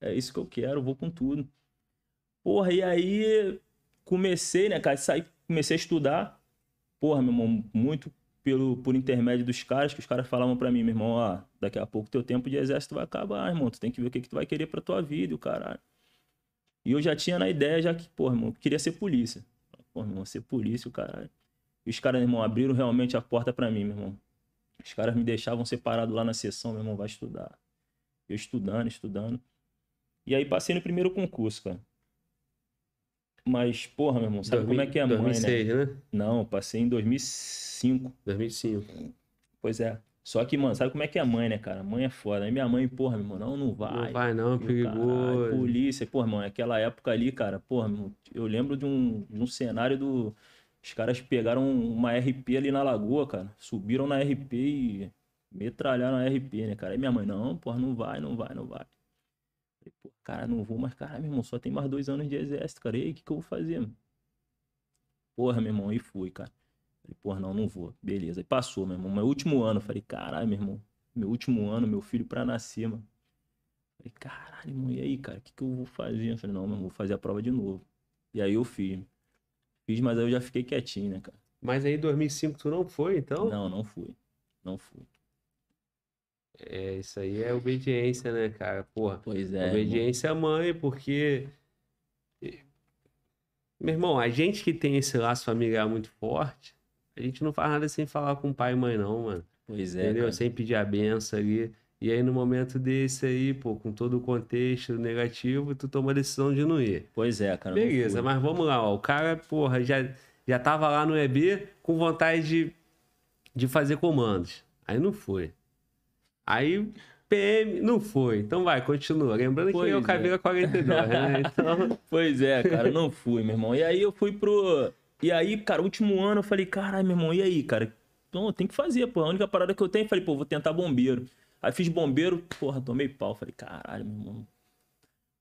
É isso que eu quero, vou com tudo. Porra, e aí comecei, né, cara, saí, comecei a estudar. Porra, meu irmão, muito pelo, por intermédio dos caras, que os caras falavam pra mim, meu irmão, ó, daqui a pouco teu tempo de exército vai acabar, irmão, tu tem que ver o que, que tu vai querer pra tua vida, o caralho. E eu já tinha na ideia, já que, porra, irmão, eu queria ser polícia. Porra, meu irmão, ser polícia, o caralho. E os caras, meu irmão, abriram realmente a porta pra mim, meu irmão. Os caras me deixavam separado lá na sessão, meu irmão, vai estudar. Eu estudando, estudando. E aí passei no primeiro concurso, cara. Mas, porra, meu irmão, sabe como é que é a mãe, 2006, né? né? Não, passei em 2005. 2005. Pois é. Só que, mano, sabe como é que é a mãe, né, cara? A mãe é foda. Aí minha mãe, porra, meu irmão, não, não vai. Não vai não, perigoso. polícia, porra, irmão, aquela época ali, cara, porra, meu, eu lembro de um, de um cenário do. Os caras pegaram uma RP ali na lagoa, cara. Subiram na RP e metralharam a RP, né, cara? Aí minha mãe, não, porra, não vai, não vai, não vai. Falei, pô, cara, não vou, mas, cara, meu irmão, só tem mais dois anos de exército, cara. E aí, o que, que eu vou fazer, mano? Porra, meu irmão, e fui, cara. Falei, porra, não, não vou. Beleza. Aí passou, meu irmão. Meu último ano, falei, caralho, meu irmão. Meu último ano, meu filho pra nascer, mano. Falei, caralho, irmão, e aí, cara, o que, que eu vou fazer? Eu falei, não, meu irmão, vou fazer a prova de novo. E aí eu fiz. Fiz, mas aí eu já fiquei quietinho, né, cara? Mas aí 2005 tu não foi, então? Não, não fui. Não fui. É, isso aí é obediência, né, cara? Porra. Pois é. irmão. obediência à mãe, porque. Meu irmão, a gente que tem esse laço familiar muito forte, a gente não faz nada sem falar com pai e mãe, não, mano. Pois é, Entendeu? cara. Sem pedir a benção ali. E aí, no momento desse aí, pô, com todo o contexto negativo, tu toma a decisão de não ir. Pois é, cara. Beleza, mas vamos lá, ó. O cara, porra, já, já tava lá no EB com vontade de, de fazer comandos. Aí não foi. Aí PM não foi. Então vai, continua. Lembrando que Pois é o é. Caveira 42, né? [LAUGHS] Então, Pois é, cara, não fui, meu irmão. E aí eu fui pro. E aí, cara, último ano eu falei, caralho, meu irmão, e aí, cara? Não, tem que fazer, pô. A única parada que eu tenho, falei, pô, vou tentar bombeiro. Aí fiz bombeiro, porra, tomei pau. Falei, caralho, meu irmão.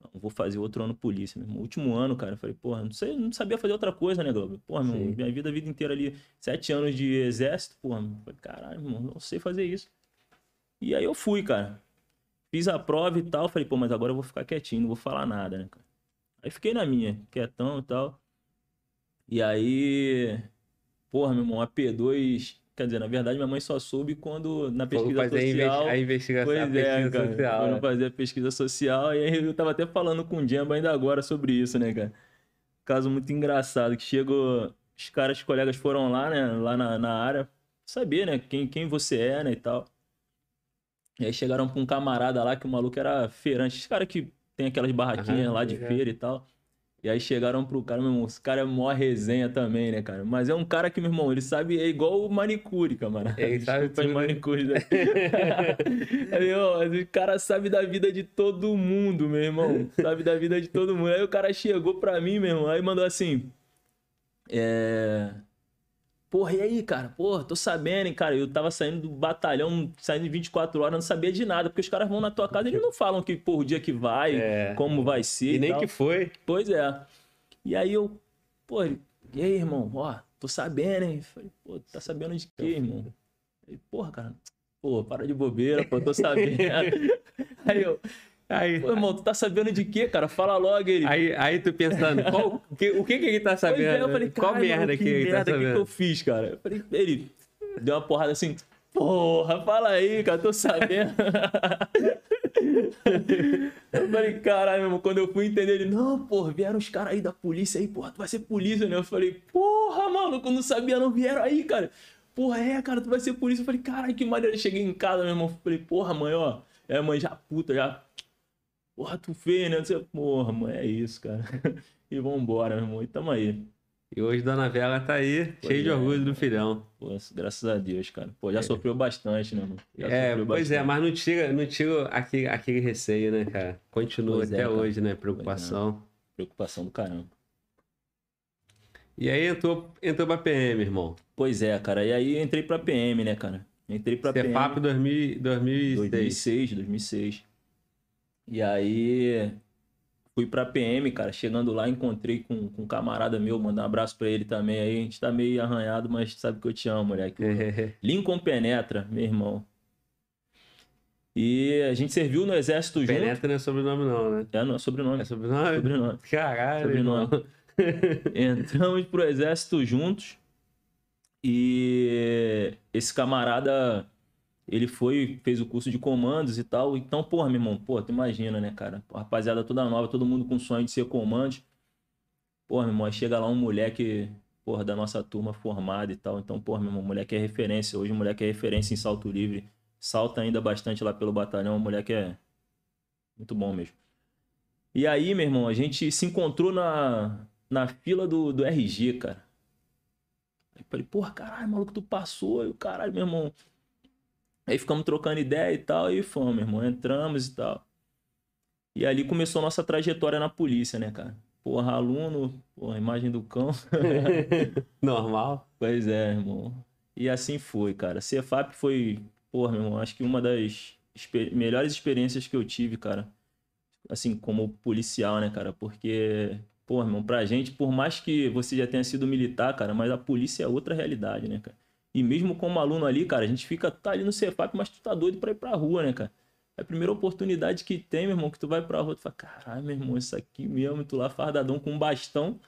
Não, vou fazer outro ano polícia, meu irmão. Último ano, cara, eu falei, porra, não sei, não sabia fazer outra coisa, né, Globo? Porra, meu irmão, minha vida, a vida inteira ali, sete anos de exército, porra, falei, caralho, meu irmão, não sei fazer isso. E aí eu fui, cara. Fiz a prova e tal, falei, pô, mas agora eu vou ficar quietinho, não vou falar nada, né, cara? Aí fiquei na minha, quietão e tal. E aí, porra, meu irmão, a P2, quer dizer, na verdade minha mãe só soube quando na pesquisa fazer social. a investigação, Pois a é, pesquisa cara. social. Quando né? fazer a pesquisa social, e aí eu tava até falando com o Jamba ainda agora sobre isso, né, cara? Caso muito engraçado, que chegou, os caras, os colegas foram lá, né, lá na, na área, saber, né, quem, quem você é, né, e tal. E aí chegaram pra um camarada lá, que o maluco era feirante, os caras que tem aquelas barraquinhas Aham, lá de ligado. feira e tal. E aí chegaram pro cara, meu irmão, esse cara é mó resenha também, né, cara? Mas é um cara que, meu irmão, ele sabe, é igual o manicure, camarada. Ele sabe Desculpa tudo, manicure. Né? [LAUGHS] Aí, ó, o cara sabe da vida de todo mundo, meu irmão. Sabe da vida de todo mundo. Aí o cara chegou pra mim, meu irmão, aí mandou assim. É. Porra, e aí, cara? Porra, tô sabendo, hein, cara. Eu tava saindo do batalhão, saindo em 24 horas, não sabia de nada, porque os caras vão na tua casa e eles não falam que, porra, o dia que vai, É. como vai ser. E nem tal. que foi. Pois é. E aí eu, pô, e aí, irmão? Ó, tô sabendo, hein? Falei, pô, tá sabendo de quê, irmão? Ele, porra, cara, pô, para de bobeira, pô, tô sabendo. [LAUGHS] aí eu, Aí, pô, irmão, tu tá sabendo de quê, cara? Fala logo ele. aí, aí tu pensando, qual, o, que, o que que ele tá Pois sabendo? é, eu falei, qual "Caralho, merda que que ele tá merda, que, que eu sabendo? fiz, cara? Eu falei, ele deu uma porrada assim, porra, fala aí, cara, tô sabendo. [LAUGHS] eu falei, caralho, meu irmão, quando eu fui entender ele, não, porra, vieram os caras aí da polícia aí, porra, tu vai ser polícia, né? Eu falei, porra, mano, eu não sabia, não vieram aí, cara. Porra, é, cara, tu vai ser polícia. Eu falei, caralho, que maneiro. Eu cheguei em casa, meu irmão, falei, porra, mãe, ó, É, mãe já puta, já. Porra, tu fez, né? Você, porra, mãe, é isso, cara. [LAUGHS] E vambora, meu irmão. E tamo aí. E hoje Dona Vela tá aí, Pois cheio de é. orgulho do filhão. Pô, graças a Deus, cara. Pô, já sofreu bastante, né, mano? Já É, pois é, bastante. mas não tira, não tira aquele, aquele receio, né, cara? Continua Pois é, até cara. hoje, né? Preocupação. Preocupação do caramba. E aí entrou, entrou pra PM, irmão. Pois é, cara. E aí entrei pra PM, né, cara? Entrei pra PM. Cefap 2000, 2006. 2006, 2006. E aí fui pra PM, cara. Chegando lá, encontrei com, com um camarada meu, mandar um abraço pra ele também. Aí a gente tá meio arranhado, mas sabe que eu te amo, moleque. [LAUGHS] Lincoln Penetra, meu irmão. E a gente serviu no exército junto. Penetra não é sobrenome não, né? É, não, é sobrenome. É sobrenome? Sobrenome. Caralho, Sobrenome. [LAUGHS] Entramos pro exército juntos e esse camarada, ele foi, fez o curso de comandos e tal. Então, porra, meu irmão, porra, tu imagina, né, cara? Pô, rapaziada toda nova, todo mundo com sonho de ser comando. Porra, meu irmão, aí chega lá um moleque, porra, da nossa turma formada e tal. Então, porra, meu irmão, moleque é referência. Hoje moleque é referência em salto livre. Salta ainda bastante lá pelo batalhão. Moleque é muito bom mesmo. E aí, meu irmão, a gente se encontrou na, na fila do, do RG, cara. Aí eu falei, porra, caralho, maluco, tu passou. O caralho, meu irmão. Aí ficamos trocando ideia e tal, e fomos, meu irmão. Entramos e tal. E ali começou a nossa trajetória na polícia, né, cara? Porra, aluno, porra, imagem do cão. [LAUGHS] Normal. Pois é, irmão. E assim foi, cara. Cefap foi, porra, meu irmão, acho que uma das exper- melhores experiências que eu tive, cara. Assim, como policial, né, cara? Porque, porra, irmão, pra gente, por mais que você já tenha sido militar, cara, mas a polícia é outra realidade, né, cara? E mesmo como aluno ali, cara, a gente fica, tá ali no Cefap, mas tu tá doido pra ir pra rua, né, cara? É a primeira oportunidade que tem, meu irmão, que tu vai pra rua, tu fala, caralho, meu irmão, isso aqui mesmo, tu lá fardadão com um bastão,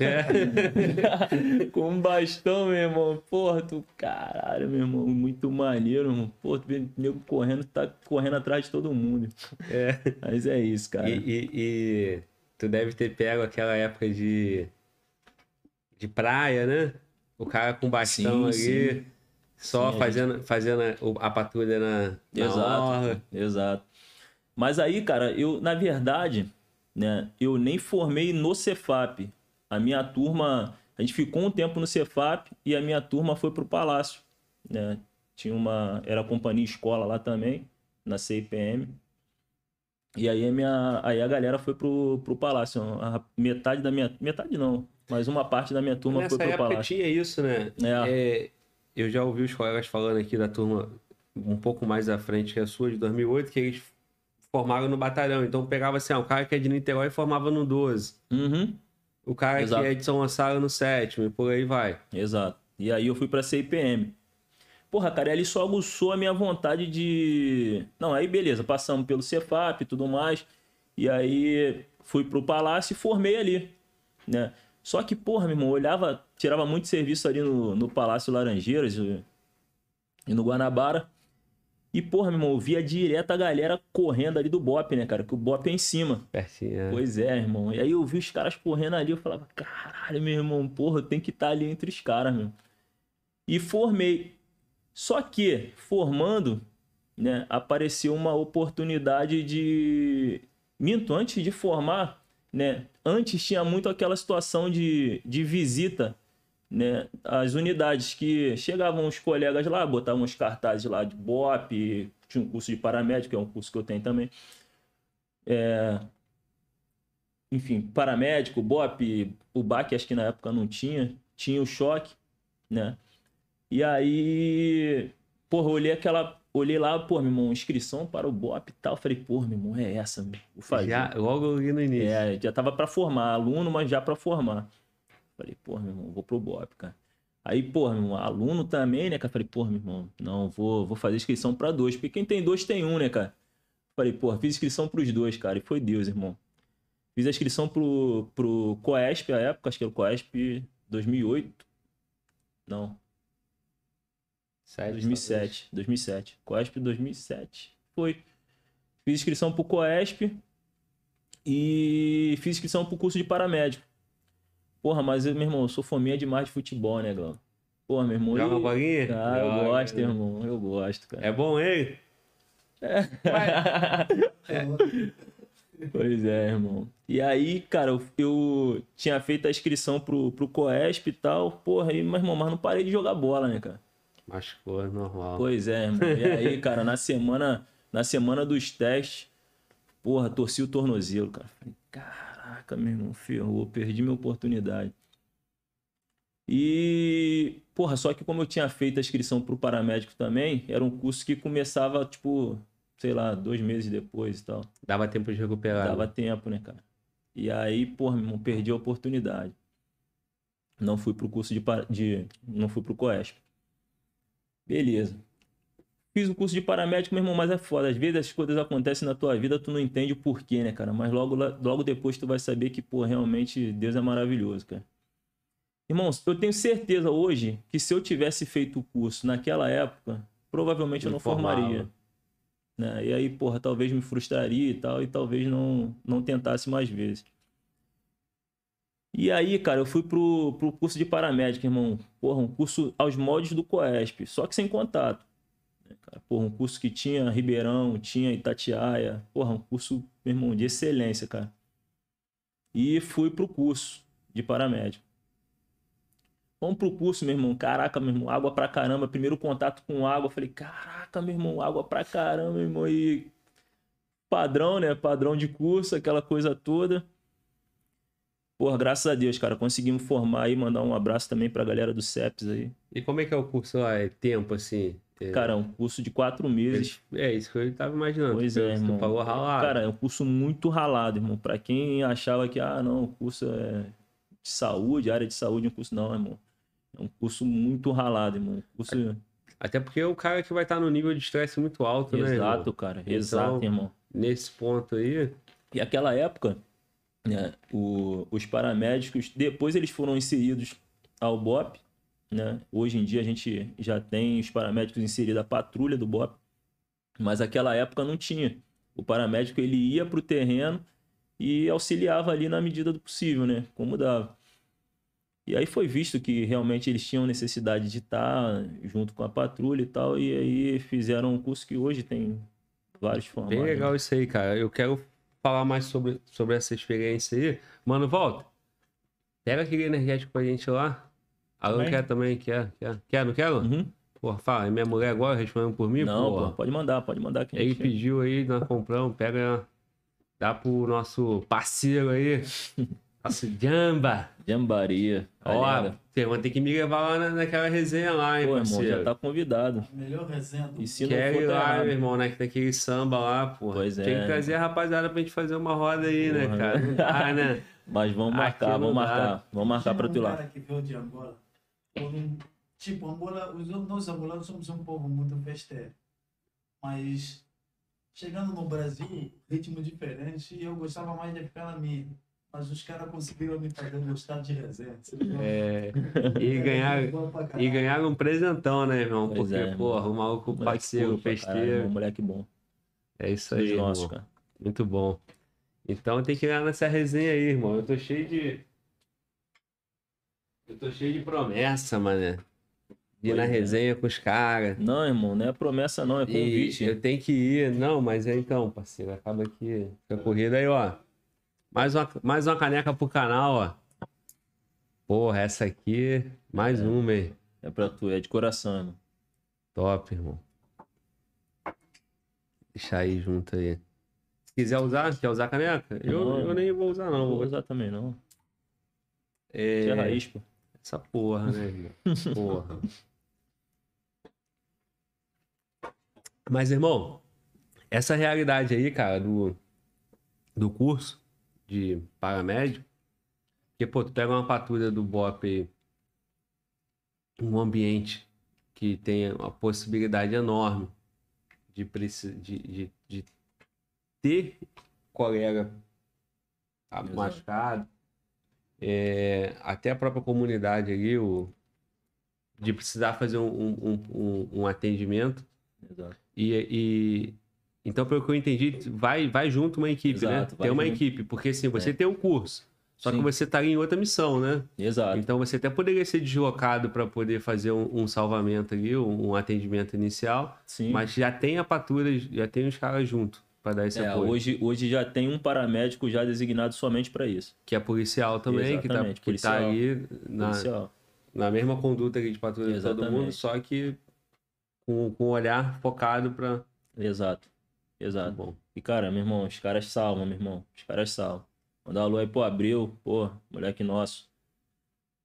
É. [LAUGHS] com um bastão, meu irmão. Porra, tu, caralho, meu irmão, muito maneiro, irmão. Pô, tu vê nego correndo, tá correndo atrás de todo mundo. É. Mas é isso, cara. E, e- e tu deve ter pego aquela época de, de praia, né? O cara com bastão Sim, ali, sim. só Sim, fazendo, fazendo a, patrulha na, na Exato. Exato. Mas aí, cara, eu, na verdade, né, eu nem formei no Cefap. A minha turma, a gente ficou um tempo no Cefap e a minha turma foi pro Palácio, né? Tinha uma, era companhia escola lá também, na CIPM. E aí a minha, aí a galera foi pro, pro Palácio. A metade da minha, metade não, mas uma parte da minha turma Nessa foi pro Palácio. tinha isso, né? É. É, eu já ouvi os colegas falando aqui da turma um pouco mais à frente que a sua, de 2008, que eles formaram no batalhão. Então pegava assim, ah, o cara que é de Niterói formava no 12. Uhum. O cara Exato. que é de São Gonçalo no sétimo, e por aí vai. Exato. E aí eu fui pra CIPM. Porra, cara, ele só aguçou a minha vontade de. Não, aí beleza, passamos pelo Cefap e tudo mais. E aí fui pro Palácio e formei ali, né? Só que, porra, meu irmão, eu olhava, tirava muito serviço ali no, no Palácio Laranjeiras e, e no Guanabara. E, porra, meu irmão, eu via direto a galera correndo ali do BOP, né, cara? Que o BOP é em cima. Pertinho. é. Pois é, irmão. E aí eu vi os caras correndo ali, eu falava, caralho, meu irmão, porra, eu tenho que estar ali entre os caras, meu. E formei. Só que, formando, né, apareceu uma oportunidade de. Minto, antes de formar, né? Antes tinha muito aquela situação de, de visita, né? As unidades que chegavam os colegas lá, botavam os cartazes lá de BOP, tinha um curso de paramédico, que é um curso que eu tenho também enfim, paramédico, BOP, o BAC acho que na época não tinha, tinha o choque, né? E aí, porra, eu olhei aquela, olhei lá, pô, meu irmão, inscrição para o BOP e tal, falei, pô, meu irmão, é essa, meu, vou fazer. Já, logo ali no início. É, já tava pra formar, aluno, mas já pra formar. Falei, porra, meu irmão, vou pro BOP, cara. Aí, porra, meu irmão, aluno também, né, cara? Falei, porra, meu irmão, não, vou, vou fazer inscrição pra dois, porque quem tem dois tem um, né, cara? Falei, porra, fiz inscrição pros dois, cara, e foi Deus, irmão. Fiz a inscrição pro, pro Coesp, a época, acho que era o Coesp 2008. Não, Sete, 2007, 2007. Coesp 2007. Foi. Fiz inscrição pro Coesp e fiz inscrição pro curso de paramédico. Porra, mas eu, meu irmão, eu sou fominha demais de futebol, né, Glauco? Porra, meu irmão. Joga e- bolinha? Ah, eu Joga, gosto, né? irmão. Eu gosto, cara. É bom ele? [LAUGHS] Pois é, irmão. E aí, cara, eu, eu tinha feito a inscrição pro, pro Coesp e tal. Porra, aí, mas, irmão, mas não parei de jogar bola, né, cara? Machucou, é normal. Pois é, irmão. E aí, [LAUGHS] cara, na semana, na semana dos testes, porra, torci o tornozelo, cara. Falei, caraca, meu irmão, ferrou, perdi minha oportunidade. E, porra, só que como eu tinha feito a inscrição pro paramédico também, era um curso que começava, tipo, sei lá, dois meses depois e tal. Dava tempo de recuperar. Dava né? tempo, né, cara? E aí, porra, meu irmão, perdi a oportunidade. Não fui pro curso de, de não fui pro Coesp. Beleza. Fiz o curso de paramédico, meu irmão, mas é foda. Às vezes as coisas acontecem na tua vida, tu não entende o porquê, né, cara? Mas logo, logo depois tu vai saber que, pô, realmente Deus é maravilhoso, cara. Irmãos, eu tenho certeza hoje que se eu tivesse feito o curso naquela época, provavelmente eu Não não formava. formaria. Né? E aí, porra, talvez me frustraria e tal, e talvez não, não tentasse mais vezes. E aí, cara, eu fui pro, pro curso de paramédico, irmão. Porra, um curso aos moldes do Coesp, só que sem contato. né? Porra, um curso que tinha Ribeirão, tinha Itatiaia. Porra, um curso, meu irmão, de excelência, cara. E fui pro curso de paramédico. Vamos pro curso, meu irmão. Caraca, meu irmão, água pra caramba. Primeiro contato com água, falei, caraca, meu irmão, água pra caramba, meu irmão. E padrão, né? Padrão de curso, aquela coisa toda. Porra, graças a Deus, cara, conseguimos formar aí, mandar um abraço também pra galera do CEPS aí. E como é que é o curso lá? É tempo, assim? É, Cara, é um curso de quatro meses. é isso que eu tava imaginando. Pois é, irmão. falou ralado. Cara, é um curso muito ralado, irmão. Pra quem achava que, ah, não, o curso é de saúde, área de saúde, um curso não, irmão. É um curso muito ralado, irmão. Um curso Até porque é o cara que vai estar no nível de estresse muito alto, né? irmão? exato, cara. Exato, Então- irmão. Nesse ponto aí, E aquela época, né, o- os paramédicos, depois eles foram inseridos ao BOP, né? Hoje em dia a gente já tem os paramédicos inseridos à patrulha do BOP, mas aquela época não tinha. O paramédico ele ia para o terreno e auxiliava ali na medida do possível, né? Como dava. E aí foi visto que realmente eles tinham necessidade de estar junto com a patrulha e tal, e aí fizeram um curso que hoje tem vários formatos. bem né? legal isso aí, cara. Eu quero falar mais sobre, sobre essa experiência aí. Mano, volta. Pega aquele energético pra gente lá. Alan Também? quer também, quer, quer. Quer, não quer, Alan? Uhum. Porra, fala, é minha mulher agora respondendo por mim, Não, porra. pode mandar, pode mandar. Que Ele pediu aí, nós compramos, pega, dá pro nosso parceiro aí, [LAUGHS] nosso Jamba. Jambaria. Ó, você vai ter que me levar lá na, naquela resenha lá, hein, Pô, irmão, já tá convidado. A melhor resenha do E se não Quero ir tá lá, errado. meu irmão, né? Que tem aquele samba lá, pô. Pois Tem é. que trazer a rapaziada pra gente fazer uma roda aí, né, Porra, cara? né? [LAUGHS] Dá, né? Mas vamos marcar, vamos dá. marcar. Vamos marcar pra tu Tinha um lá. cara que veio de Angola. um- tipo, Angola, os, nós angolanos somos um povo muito festeiro. Mas chegando no Brasil, ritmo diferente, e eu gostava mais de ficar na minha. Mas os caras conseguiram me fazer gostar de resenha. É, e ganhar, Bom pra e caralho. ganhar um presentão, né, irmão? Pois Porque, é, irmão. porra, o maluco Moleque parceiro, festeiro. irmão, Moleque bom. É isso Dos aí, irmão. nossos, cara. Muito bom. Então tem que ir lá nessa resenha aí, irmão. Eu tô cheio de. Eu tô cheio de promessa, mané. De ir na é. resenha com os caras. Não, irmão, não é promessa não, é E convite. eu tenho que ir. Não, mas é então, parceiro. Acaba que a corrida aí, ó. Mais uma, mais uma caneca pro canal, ó. Porra, essa aqui. Mais É. uma, hein? É pra tu, é de coração, irmão. Top, irmão. Deixa aí junto aí. Se quiser usar, quer usar a caneca? Eu, Não. eu nem vou usar, não. Não Vou usar também, não. É, é raiz, pô. Essa porra, né, irmão? Porra. Mas, irmão, essa realidade aí, cara, do, do curso de paramédico, porque, pô, tu pega uma patrulha do BOP um ambiente que tem uma possibilidade enorme de, de, de, de ter colega machucado, é, até a própria comunidade ali, o, de precisar fazer um, um, um, um atendimento. Exato. E, e- então, pelo que eu entendi, vai, vai junto uma equipe, Exato, né? Tem uma junto. equipe, porque assim, você É. tem um curso, Só Sim. que você tá em outra missão, né? Exato. Então você até poderia ser deslocado para poder fazer um, um salvamento ali, um, um atendimento inicial, Sim. mas já tem a patrulha, já tem os caras junto para dar esse É, apoio. hoje, hoje já tem um paramédico já designado somente para isso. Que é policial também, que tá, Exatamente, que tá policial. ali na, Policial. na mesma conduta que de patrulha de todo mundo, só que com, com um olhar focado para. Exato. Exato. Bom. E, cara, meu irmão, os caras salvam, meu irmão. Os caras salvam. Mandar alô aí pro Abril, pô, moleque nosso.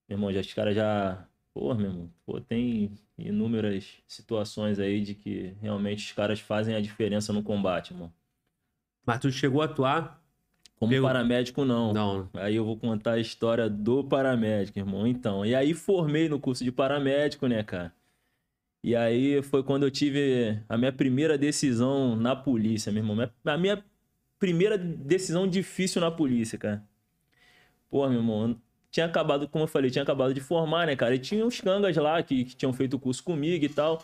Meu irmão, já, os caras já. Pô, meu irmão, pô, tem inúmeras situações aí de que realmente os caras fazem a diferença no combate, irmão. Mas tu chegou a atuar? Como Pelo- paramédico, não. Não. Aí eu vou contar a história do paramédico, irmão. Então, e aí formei no curso de paramédico, né, cara? E aí foi quando eu tive a minha primeira decisão na polícia, meu irmão. A minha primeira decisão difícil na polícia, cara. Pô, meu irmão, tinha acabado, como eu falei, tinha acabado de formar, né, cara? E tinha uns cangas lá que, que tinham feito o curso comigo e tal.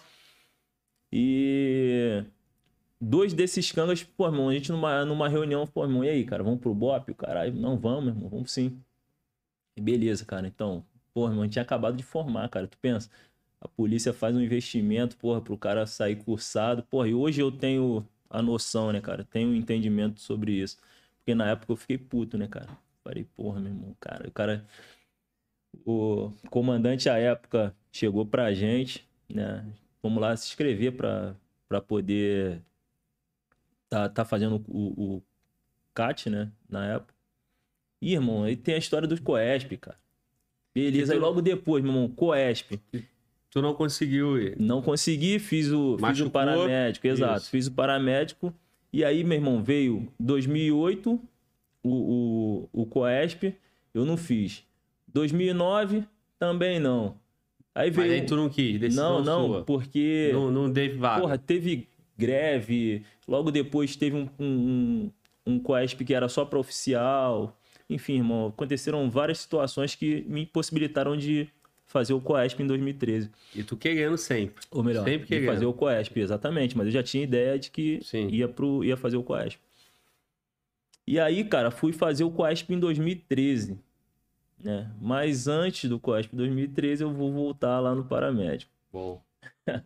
E dois desses cangas, pô, irmão, a gente numa, numa reunião, pô, irmão, e aí, cara, vamos pro BOP? O caralho, não, vamos, irmão, vamos sim. E beleza, cara, então, pô, irmão, a gente tinha acabado de formar, cara, tu pensa, a polícia faz um investimento, porra, pro cara sair cursado, porra, e hoje eu tenho a noção, né, cara, tenho um entendimento sobre isso, porque na época eu fiquei puto, né, cara, falei, porra, meu irmão, cara, o cara, o comandante à época chegou pra gente, né, vamos lá se inscrever pra, pra poder tá, tá fazendo o, o CAT, né, na época. Ih, irmão, aí tem a história do Coesp, cara. Beleza, aí logo depois, meu irmão, Coesp. Tu não conseguiu ir. Não consegui, fiz o, fiz o paramédico, exato. Isso. Fiz o paramédico. E aí, meu irmão, veio 2008 o, o, o Coesp, eu não fiz. 2009, também não. Aí Mas veio... aí tu não quis, decisão não, não, sua. porque... Não, não teve vaga. Porra, teve greve, logo depois teve um, um, um, um Coesp que era só para oficial. Enfim, irmão, aconteceram várias situações que me impossibilitaram de fazer o Coesp em 2013. E tu querendo sempre. Ou melhor, Sempre querendo. fazer o Coesp, exatamente. Mas eu já tinha ideia de que Sim. ia, pro, ia fazer o Coesp. E aí, cara, fui fazer o Coesp em 2013. Né? Mas antes do Coesp 2013, eu vou voltar lá no paramédico. Bom. [LAUGHS]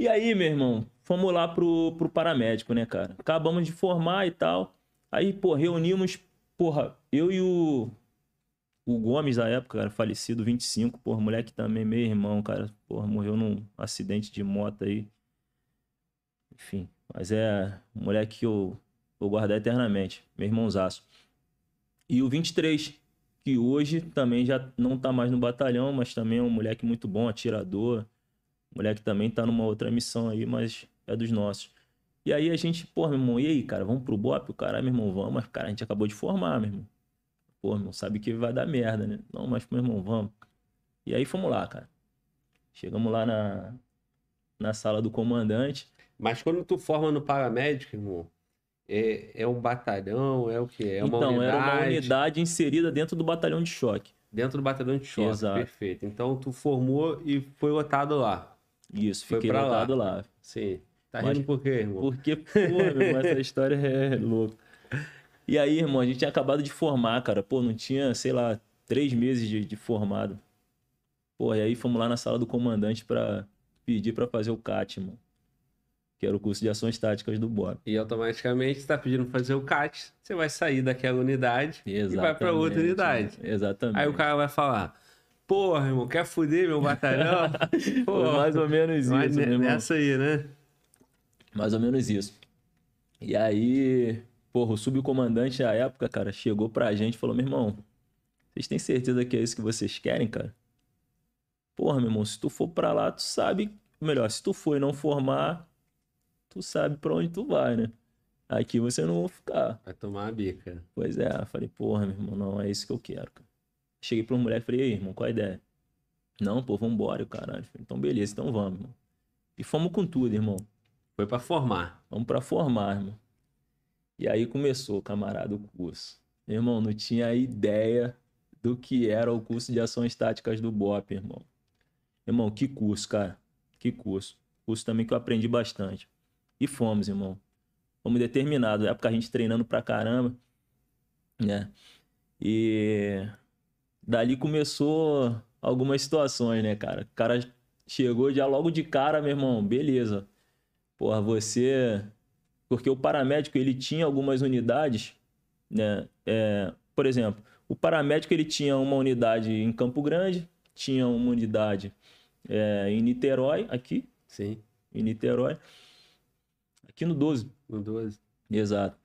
E aí, meu irmão, fomos lá pro, pro paramédico, né, cara? Acabamos de formar e tal. Aí, pô, reunimos, porra, eu e o, o Gomes da época, cara, falecido, 25, porra, moleque também, meu irmão, cara, porra, morreu num acidente de moto aí. Enfim, mas é um moleque que eu vou guardar eternamente, meu irmãozaço. E o 23, que hoje também já não tá mais no batalhão, mas também é um moleque muito bom, atirador. Moleque também tá numa outra missão aí, mas é dos nossos. E aí a gente, pô, meu irmão, e aí, cara, vamos pro BOP? O cara, meu irmão, vamos. Mas, cara, a gente acabou de formar, meu irmão. Pô, meu irmão, sabe que vai dar merda, né? Não, mas, meu irmão, vamos. E aí fomos lá, cara. Chegamos lá na, na sala do comandante. Mas quando tu forma no paramédico, irmão, é, é um batalhão, é o quê? É uma então, unidade, era uma unidade inserida dentro do batalhão de choque. dentro do batalhão de choque. Exato. Perfeito. Então tu formou e foi lotado lá. Isso, Foi fiquei pra lá. lotado lá. Sim. Tá Mas- rindo por quê, irmão? Porque, pô, meu essa [LAUGHS] história é louca. E aí, irmão, a gente tinha acabado de formar, cara. Pô, não tinha, sei lá, três meses de, de formado. Pô, e aí fomos lá na sala do comandante pra pedir pra fazer o CAT, mano. Que era o curso de ações táticas do BOP. E automaticamente você tá pedindo pra fazer o CAT, você vai sair daquela unidade e vai pra outra Exatamente, unidade. mano. Exatamente. Aí o cara vai falar, porra, irmão, quer fuder meu batalhão? [LAUGHS] Porra, mais ou menos isso, Mas meu irmão. nessa aí, né? Mais ou menos isso. E aí, porra, o subcomandante à época, cara, chegou pra gente e falou: meu irmão, vocês têm certeza que é isso que vocês querem, cara? Porra, meu irmão, se tu for pra lá, tu sabe. Melhor, se tu for e não formar, tu sabe pra onde tu vai, né? Aqui você não vai ficar. Vai tomar a bica. Pois é, falei, porra, meu irmão, não, é isso que eu quero, cara. Cheguei pra uma mulher e falei, e aí, irmão, qual a ideia? Não, pô, vambora, caralho. Falei, então beleza, então vamos, irmão. E fomos com tudo, irmão. Foi pra formar. Vamos pra formar, irmão. E aí começou, camarada, o curso. Irmão, não tinha ideia do que era o curso de ações táticas do BOP, irmão. Irmão, que curso, cara. Que curso. Curso também que eu aprendi bastante. E fomos, irmão. Fomos determinados. Na época a gente treinando pra caramba, né? E dali começou algumas situações, né, cara? O cara chegou já logo de cara, meu irmão, beleza. Porra, você. Porque o paramédico ele tinha algumas unidades, né? É, por exemplo, o paramédico ele tinha uma unidade em Campo Grande, tinha uma unidade é, em Niterói, aqui, Sim, em Niterói, aqui no 12. no 12. Exato.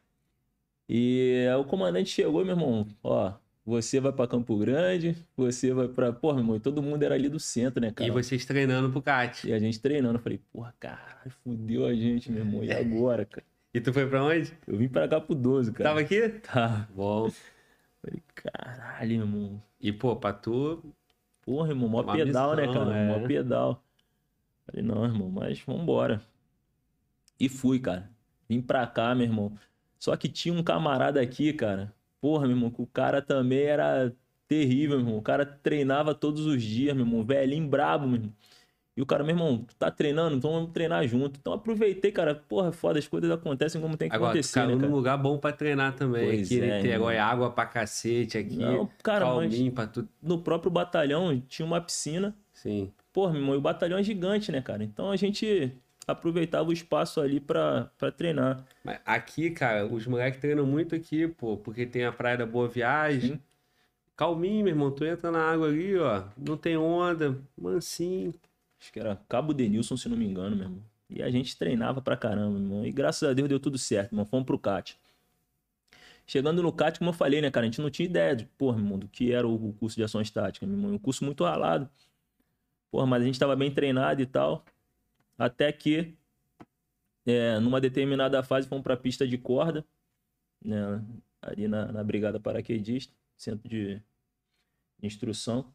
E o comandante chegou, meu irmão, ó, você vai pra Campo Grande, você vai pra. Porra, meu irmão, e todo mundo era ali do centro, né, cara? E vocês treinando pro CAT. E a gente treinando, eu falei, porra, caralho, fudeu a gente, meu irmão, e agora, cara? E tu foi pra onde? Eu vim pra cá pro 12, cara. Tava aqui? Tá. Bom. Falei, caralho, irmão. E, pô, pra tu, Porra, irmão, mó Uma pedal, né, missão, cara? é. Mó pedal. Falei, não, irmão, mas vambora. E fui, cara. Vim pra cá, meu irmão. Só que tinha um camarada aqui, cara. Porra, meu irmão, que o cara também era terrível, meu irmão. O cara treinava todos os dias, meu irmão. Velhinho brabo, meu irmão. E o cara, meu irmão, tu tá treinando? Então vamos treinar junto. Então aproveitei, cara. Porra, foda, as coisas acontecem como tem que agora acontecer, caiu né, num cara? lugar bom pra treinar também. Pois aqui é, em Niterói, irmão. água pra cacete aqui. Não, cara, calminho pra tu. no próprio batalhão tinha uma piscina. Sim. Pô, meu irmão, e o batalhão é gigante, né, cara? Então a gente aproveitava o espaço ali pra, pra treinar. Mas aqui, cara, os moleques treinam muito aqui, pô, porque tem a praia da Boa Viagem. Sim. Calminho, meu irmão. Tu entra na água ali, ó. Não tem onda, mansinho. Acho que era Cabo Denilson, se não me engano, meu irmão. E a gente treinava pra caramba, meu irmão. E graças a Deus deu tudo certo, meu irmão. Fomos pro CAT. Chegando no CAT, como eu falei, né, cara? A gente não tinha ideia de, porra, meu irmão, do que era o curso de ação estática, meu irmão. Um curso muito ralado. Porra, mas a gente tava bem treinado e tal. Até que, é, numa determinada fase, fomos pra pista de corda, né? Ali na, na Brigada Paraquedista, centro de instrução.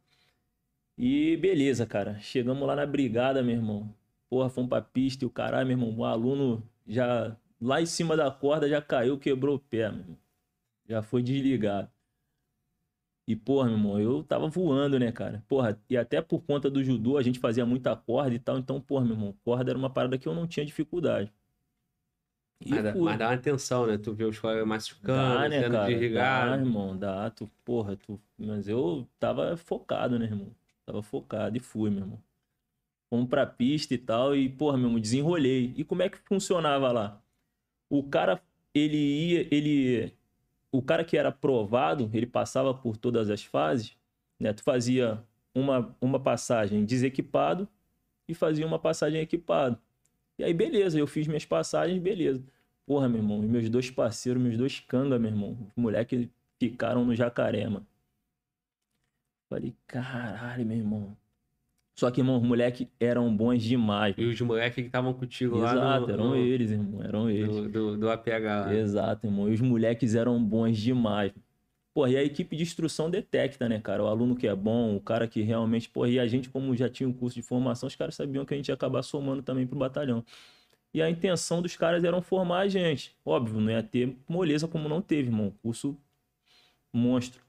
E beleza, cara. Chegamos lá na brigada, meu irmão. Porra, fomos pra pista e o caralho, meu irmão. O aluno já lá em cima da corda já caiu, quebrou o pé, meu irmão. Já foi desligado. E, porra, meu irmão, eu tava voando, né, cara? Porra, e até por conta do judô, a gente fazia muita corda e tal. Então, porra, meu irmão, corda era uma parada que eu não tinha dificuldade. E Mas, dá- fui. mas dá uma atenção, né? Tu vê os colegas machucando, Dá, né, cara? Dá, desligado. irmão, dá. Tu, porra, tu... Mas eu tava focado, né, irmão? Tava focado e fui, meu irmão. Fomos pra pista e tal, e, porra, meu irmão, desenrolei. E como é que funcionava lá? O cara, ele ia, ele... O cara que era aprovado, ele passava por todas as fases, né? Tu fazia uma, uma passagem desequipado e fazia uma passagem equipado. E aí, beleza, eu fiz minhas passagens, beleza. Porra, meu irmão, meus dois parceiros, meus dois canga, meu irmão. Os moleques ficaram no jacaré, mano. Falei, caralho, meu irmão. Só que, irmão, os moleques eram bons demais. E os moleques que estavam contigo lá Exato, eram no- eles, irmão. Eram eles. do, do, do APH. lá. Exato, irmão. E os moleques eram bons demais. Porra, e a equipe de instrução detecta, né, cara? O aluno que é bom, o cara que realmente. Porra, e a gente, como já tinha um curso de formação, os caras sabiam que a gente ia acabar somando também pro batalhão. E a intenção dos caras era formar a gente. Óbvio, não ia ter moleza como não teve, irmão. Curso monstro.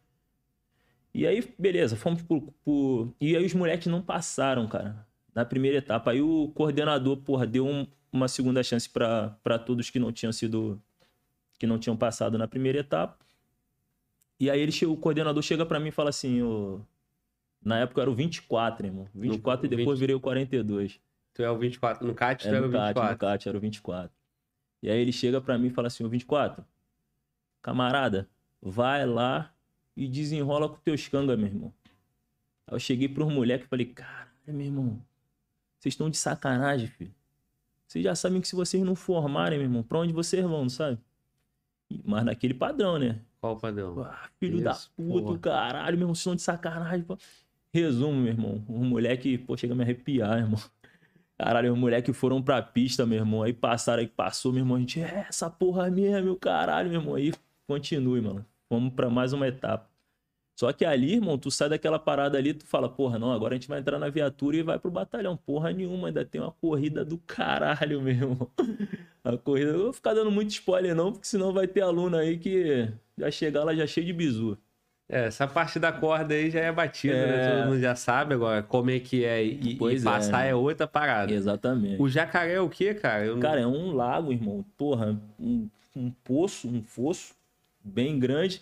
E aí, beleza, fomos por, por... E aí os moleques não passaram, cara, na primeira etapa. Aí o coordenador, porra, deu um- uma segunda chance pra pra todos que não tinham sido... Que não tinham passado na primeira etapa. E aí ele o coordenador chega pra mim e fala assim, ô... Na época era o 24, irmão. 24 e depois 20. virei o 42. Tu é o 24. No CAT, tu É era o no CAT, 24. no CAT, era o 24. E aí ele chega pra mim e fala assim, ô 24, camarada, vai lá e desenrola com teus canga, meu irmão. Aí eu cheguei pros moleques e falei, caralho, meu irmão, vocês estão de sacanagem, filho. Vocês já sabem que se vocês não formarem, meu irmão, pra onde vocês vão, não sabe? Mas naquele padrão, né? Qual o padrão? Ah, filho da Isso, puta, porra. caralho, meu irmão, vocês estão de sacanagem. pô. Resumo, meu irmão. Os moleque, pô, chega a me arrepiar, irmão. Caralho, os moleque foram pra pista, meu irmão. Aí passaram, aí passou, meu irmão. A gente, é essa porra mesmo, meu caralho, meu irmão. Aí continue, mano. Vamos pra mais uma etapa. Só que ali, irmão, tu sai daquela parada ali, tu fala, porra, não, agora a gente vai entrar na viatura e vai pro batalhão. Porra nenhuma, ainda tem uma corrida do caralho, meu irmão. [LAUGHS] A corrida, eu não vou ficar dando muito spoiler não, porque senão vai ter aluno aí que já chegar lá já cheio de bizu. É, essa parte da corda aí já é batida, É. né? Todo mundo já sabe agora como é que é. E, e é, passar né? é outra parada. Exatamente. O jacaré é o quê, cara? Eu Cara, é um lago, irmão. Porra, um, um poço, um fosso bem grande.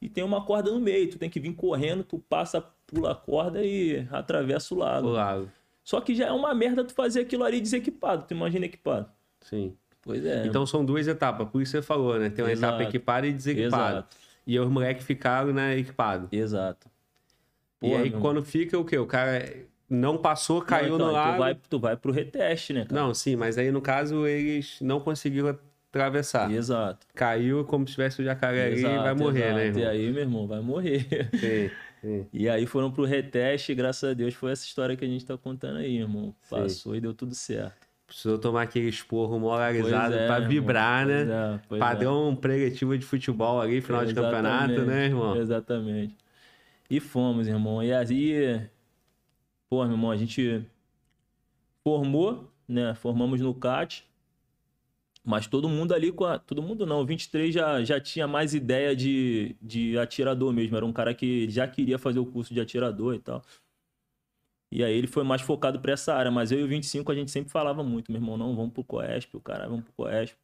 E tem uma corda no meio. Tu tem que vir correndo, tu passa, pula a corda e atravessa o lago. O lago. Só que já é uma merda tu fazer aquilo ali desequipado. Tu imagina equipado. Sim. Pois é. Então são duas etapas, por isso você falou, né? Tem uma Exato. etapa equipada e desequipada. Exato. E os moleques ficaram, né, equipado. Exato. e aí quando fica o quê? O cara não passou, caiu Não, então, no lago. Tu vai, tu vai pro reteste, né, cara? Não, sim, mas aí no caso eles não conseguiram atravessar. Exato. Caiu como se tivesse o jacaré ali e Exato, vai morrer, exato. né, irmão? E aí, meu irmão, vai morrer. Sim, sim. [LAUGHS] E aí foram pro reteste, e graças a Deus foi essa história que a gente tá contando aí, irmão. Sim. Passou e deu tudo certo. Precisou tomar aquele esporro moralizado Pois é, pra irmão. vibrar, Pois né? é, pois é. Padrão preletivo de futebol ali, final de campeonato, né, irmão? Exatamente. E fomos, irmão. E aí, pô, meu irmão, a gente formou, né? Formamos no CAT. Mas todo mundo ali com a... Todo mundo não, o 23 já, já tinha mais ideia de, de atirador mesmo. Era um cara que já queria fazer o curso de atirador e tal. E aí ele foi mais focado pra essa área. Mas eu e o 25 a gente sempre falava muito, meu irmão, não, vamos pro Coesp, o cara, vamos pro Coesp.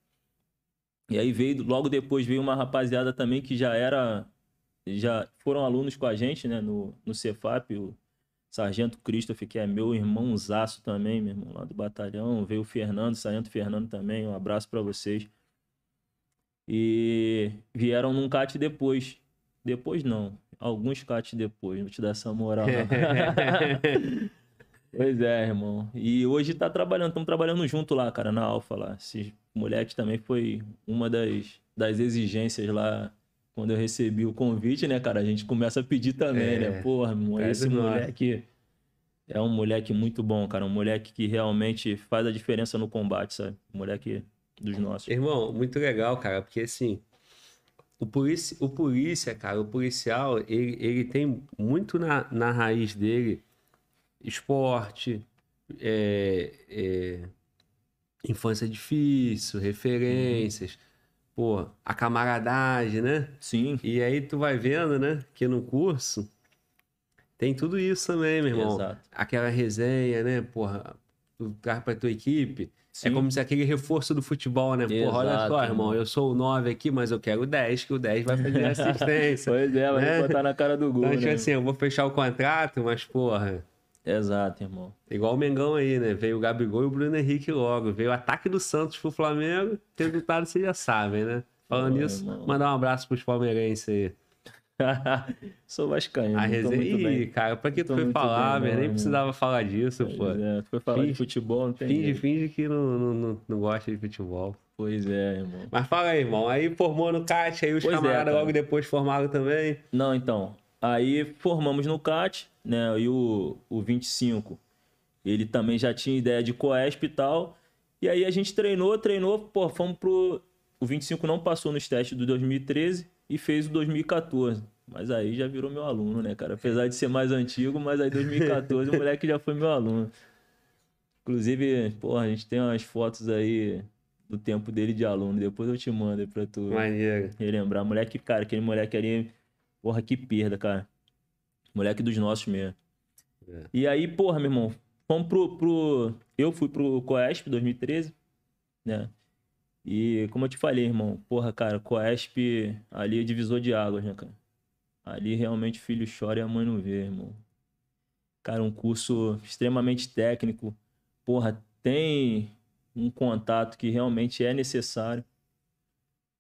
E aí veio, logo depois veio uma rapaziada também que já era, já foram alunos com a gente, né, no, no Cefap, o Sargento Christopher, que é meu irmãozaço também, meu irmão, lá do batalhão. Veio o Fernando, Sargento Fernando também, um abraço pra vocês. E vieram num CAT depois. Depois não, alguns CAT depois, vou te dar essa moral. [LAUGHS] Pois é, irmão. E hoje tá trabalhando, estamos trabalhando junto lá, cara, na Alfa lá. Esses moleques também foi uma das, das exigências lá quando eu recebi o convite, né, cara? A gente começa a pedir também, É, né? Porra, esse moleque é um moleque muito bom, cara. Um moleque que realmente faz a diferença no combate, sabe? Um moleque dos nossos. Irmão, muito legal, cara, porque assim, o polícia, o polícia, cara, o policial, ele, ele tem muito na, na raiz dele esporte, é, é, infância difícil, referências, pô, a camaradagem, né? Sim, E aí tu vai vendo, né, que no curso tem tudo isso também, meu irmão. exato. Aquela resenha, né, porra, tu traz pra tua equipe, Sim. é como se aquele reforço do futebol, né? Porra, olha Exato, só, irmão, eu sou o 9 aqui, mas eu quero o 10, que o 10 vai fazer [LAUGHS] assistência. Pois é, vai né? botar na cara do gol, então, né? tipo assim, eu vou fechar o contrato, mas, porra, Exato, irmão. igual o Mengão aí, né? Veio o Gabigol e o Bruno Henrique logo. Veio o ataque do Santos pro Flamengo, resultado vocês já sabem, né? Falando Pô, nisso, mandar um abraço pros palmeirenses aí. [LAUGHS] Sou vascaíno, A resenha. muito bem. Ih, cara, pra que tu foi falar, velho? Nem precisava falar disso, pô. Pois é, tu foi falar de Finge- futebol, não tem Finge, jeito. finge que não, não, não, gosta de futebol. Pois é, irmão. Mas fala aí, irmão. Aí formou no CAT, aí os Pois é, camaradas cara. logo depois formaram também. Não, então. Aí formamos no CAT, né? E o, o 25, ele também já tinha ideia de Coesp e tal. E aí a gente treinou, treinou, pô, fomos pro. O 25 não passou nos testes do 2013 e fez o 2014. Mas aí já virou meu aluno, né, cara? Apesar de ser mais antigo, mas aí 2014 o moleque já foi meu aluno. Inclusive, pô, a gente tem umas fotos aí do tempo dele de aluno. Depois eu te mando aí pra tu Maneiro. relembrar. Moleque, cara, aquele moleque ali, porra, que perda, cara. Moleque dos nossos mesmo. É. E aí, porra, meu irmão, fomos pro, pro. Eu fui pro Coesp 2013, né? E como eu te falei, irmão, porra, cara, Coesp ali é divisor de águas, né, cara? Ali realmente o filho chora e a mãe não vê, irmão. Cara, um curso extremamente técnico. Porra, tem um contato que realmente é necessário.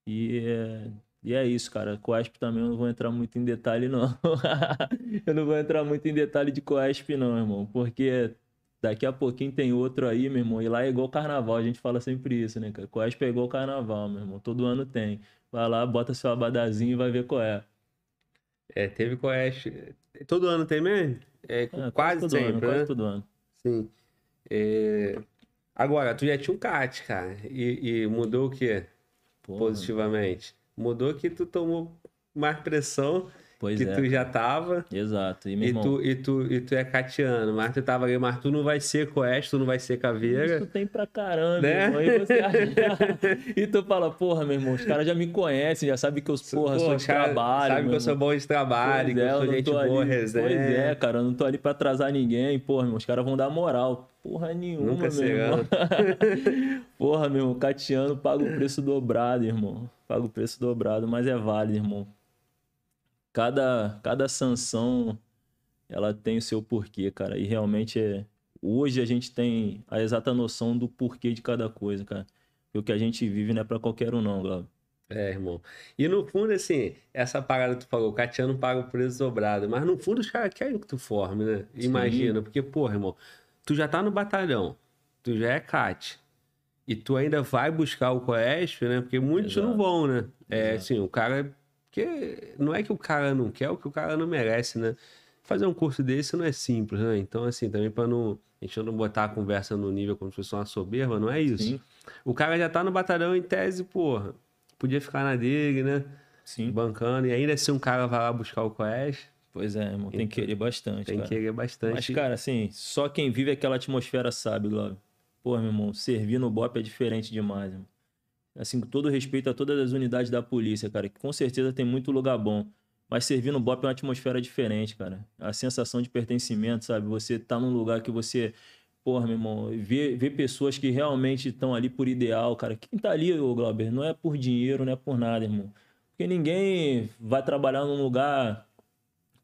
E é, e é isso, cara. Coesp também eu não vou entrar muito em detalhe, não. [LAUGHS] eu não vou entrar muito em detalhe de Coesp, não, irmão. Porque daqui a pouquinho tem outro aí, meu irmão. E lá é igual carnaval, a gente fala sempre isso, né, cara? Coesp é igual carnaval, meu irmão. Todo ano tem. Vai lá, bota seu abadazinho e vai ver qual é. É, teve Coeste. Todo ano tem mesmo? É, É, quase todo sempre, ano, né? quase todo ano. Sim. É, Agora, tu já tinha um CAT, cara. E, e mudou o quê? Porra, Positivamente. Mudou que tu tomou mais pressão Pois que é. tu já tava. Exato. E, meu E irmão, tu, e, tu, e tu é catiano, mas tu tava ali, mas tu não vai ser Coeste, tu não vai ser Caveira. Isso tem pra caramba, Né? irmão. E, você [LAUGHS] [LAUGHS] e tu fala, porra, meu irmão, os caras já me conhecem, já sabem que eu, porra, sou Pô, de cara, trabalho. Sabe que eu sou irmão. bom de trabalho, Pois que é, eu sou gente boa, ali- resenha. Pois é, cara, eu não tô ali pra atrasar ninguém. Porra, meu, os caras vão dar moral. Porra nenhuma, Nunca meu irmão. [LAUGHS] Porra, meu irmão, Catiano paga o preço dobrado, irmão. Paga o preço dobrado, mas é válido, irmão. cada, cada sanção ela tem o seu porquê, cara. E realmente é. Hoje a gente tem a exata noção do porquê de cada coisa, cara. E o que a gente vive não é pra qualquer um, não, Glauber. É, irmão. E no fundo, assim, essa parada que tu falou, o Catiano paga o preço dobrado, mas no fundo os caras querem que tu forme, né? Sim. Imagina, porque, porra, irmão, tu já tá no batalhão, tu já é CAT, e tu ainda vai buscar o Coesp, né? Porque muitos não Exato. vão, né? É, Exato. assim, o cara. Porque não é que o cara não quer, é o que o cara não merece, né? Fazer um curso desse não é simples, né? Então, assim, também pra não. A gente não botar a conversa no nível como se fosse uma soberba, não é isso. Sim, O cara já tá no batalhão em tese, porra. Podia ficar na dele, né? sim. Bancando. E ainda assim um cara vai lá buscar o Coes, Pois é, irmão. Tem que querer bastante, tem que querer bastante. Mas, cara, assim, só quem vive aquela atmosfera sabe, Glauber. Pô, meu irmão, servir no BOP é diferente demais, irmão. Assim, com todo respeito a todas as unidades da polícia, cara, que com certeza tem muito lugar bom. Mas servir no BOP é uma atmosfera diferente, cara. A sensação de pertencimento, sabe? Você tá num lugar que você. Porra, meu irmão, ver, ver pessoas que realmente estão ali por ideal, cara. Quem tá ali, ô Glauber, não é por dinheiro, não é por nada, irmão. Porque ninguém vai trabalhar num lugar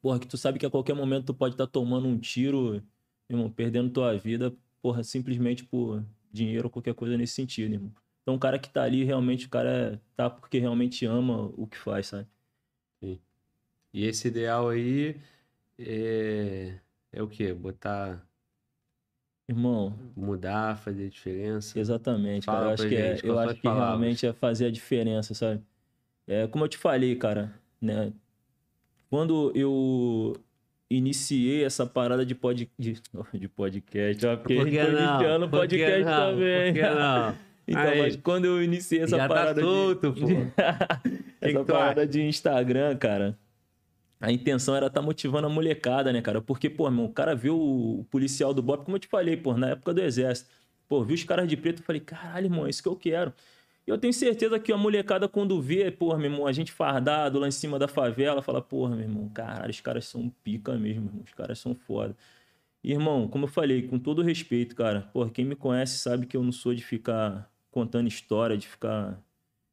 porra, que tu sabe que a qualquer momento tu pode estar tomando um tiro, irmão, perdendo tua vida, porra, simplesmente por dinheiro ou qualquer coisa nesse sentido, irmão. Então o cara que tá ali, realmente, o cara tá porque realmente ama o que faz, sabe? E esse ideal aí é, é o quê? Botar, Irmão, mudar, fazer diferença. exatamente, Fala cara. Eu acho que, é, eu acho que palavras. realmente é fazer a diferença, sabe? É, como eu te falei, cara, né? Quando eu iniciei essa parada de, pod, de, [LAUGHS] de podcast, ó, porque Por a que gente foi não? iniciando que podcast não? também. Por que não? [LAUGHS] Então, Aí. mas quando eu iniciei essa Já tá parada solto, de... [LAUGHS] pô. essa tu parada de Instagram, cara, a intenção era estar motivando a molecada, né, cara? Porque, pô, meu, o cara viu o policial do BOP, como eu te falei, pô, na época do exército. Pô, viu os caras de preto, eu falei, caralho, irmão, é isso que eu quero. Eu tenho certeza que a molecada, quando vê, porra, meu irmão, a gente fardado lá em cima da favela, fala, porra, meu irmão, caralho, os caras são pica mesmo, irmão, os caras são foda. Irmão, como eu falei, com todo respeito, cara, porra, quem me conhece sabe que eu não sou de ficar contando história, de ficar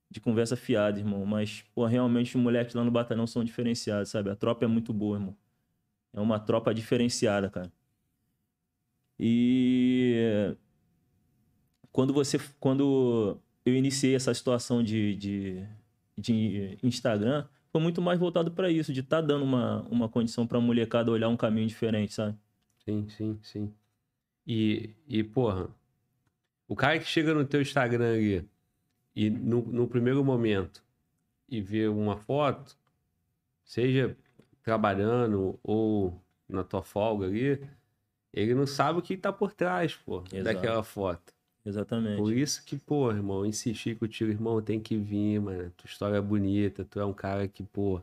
de conversa fiada, irmão. Mas, pô, realmente os moleques lá no batalhão são diferenciados, sabe? A tropa é muito boa, irmão. É uma tropa diferenciada, cara. E quando você. Quando eu iniciei essa situação de, de, de Instagram, foi muito mais voltado pra isso, de estar dando uma, uma condição pra molecada olhar um caminho diferente, sabe? Sim, sim, sim. E, e, porra, o cara que chega no teu Instagram ali e no, no primeiro momento e vê uma foto, seja trabalhando ou na tua folga ali, ele não sabe o que tá por trás, pô, Exato. daquela foto. Exatamente. Por isso que, pô, irmão, insisti contigo, irmão, tem que vir, mano. Tua história é bonita, tu é um cara que, pô,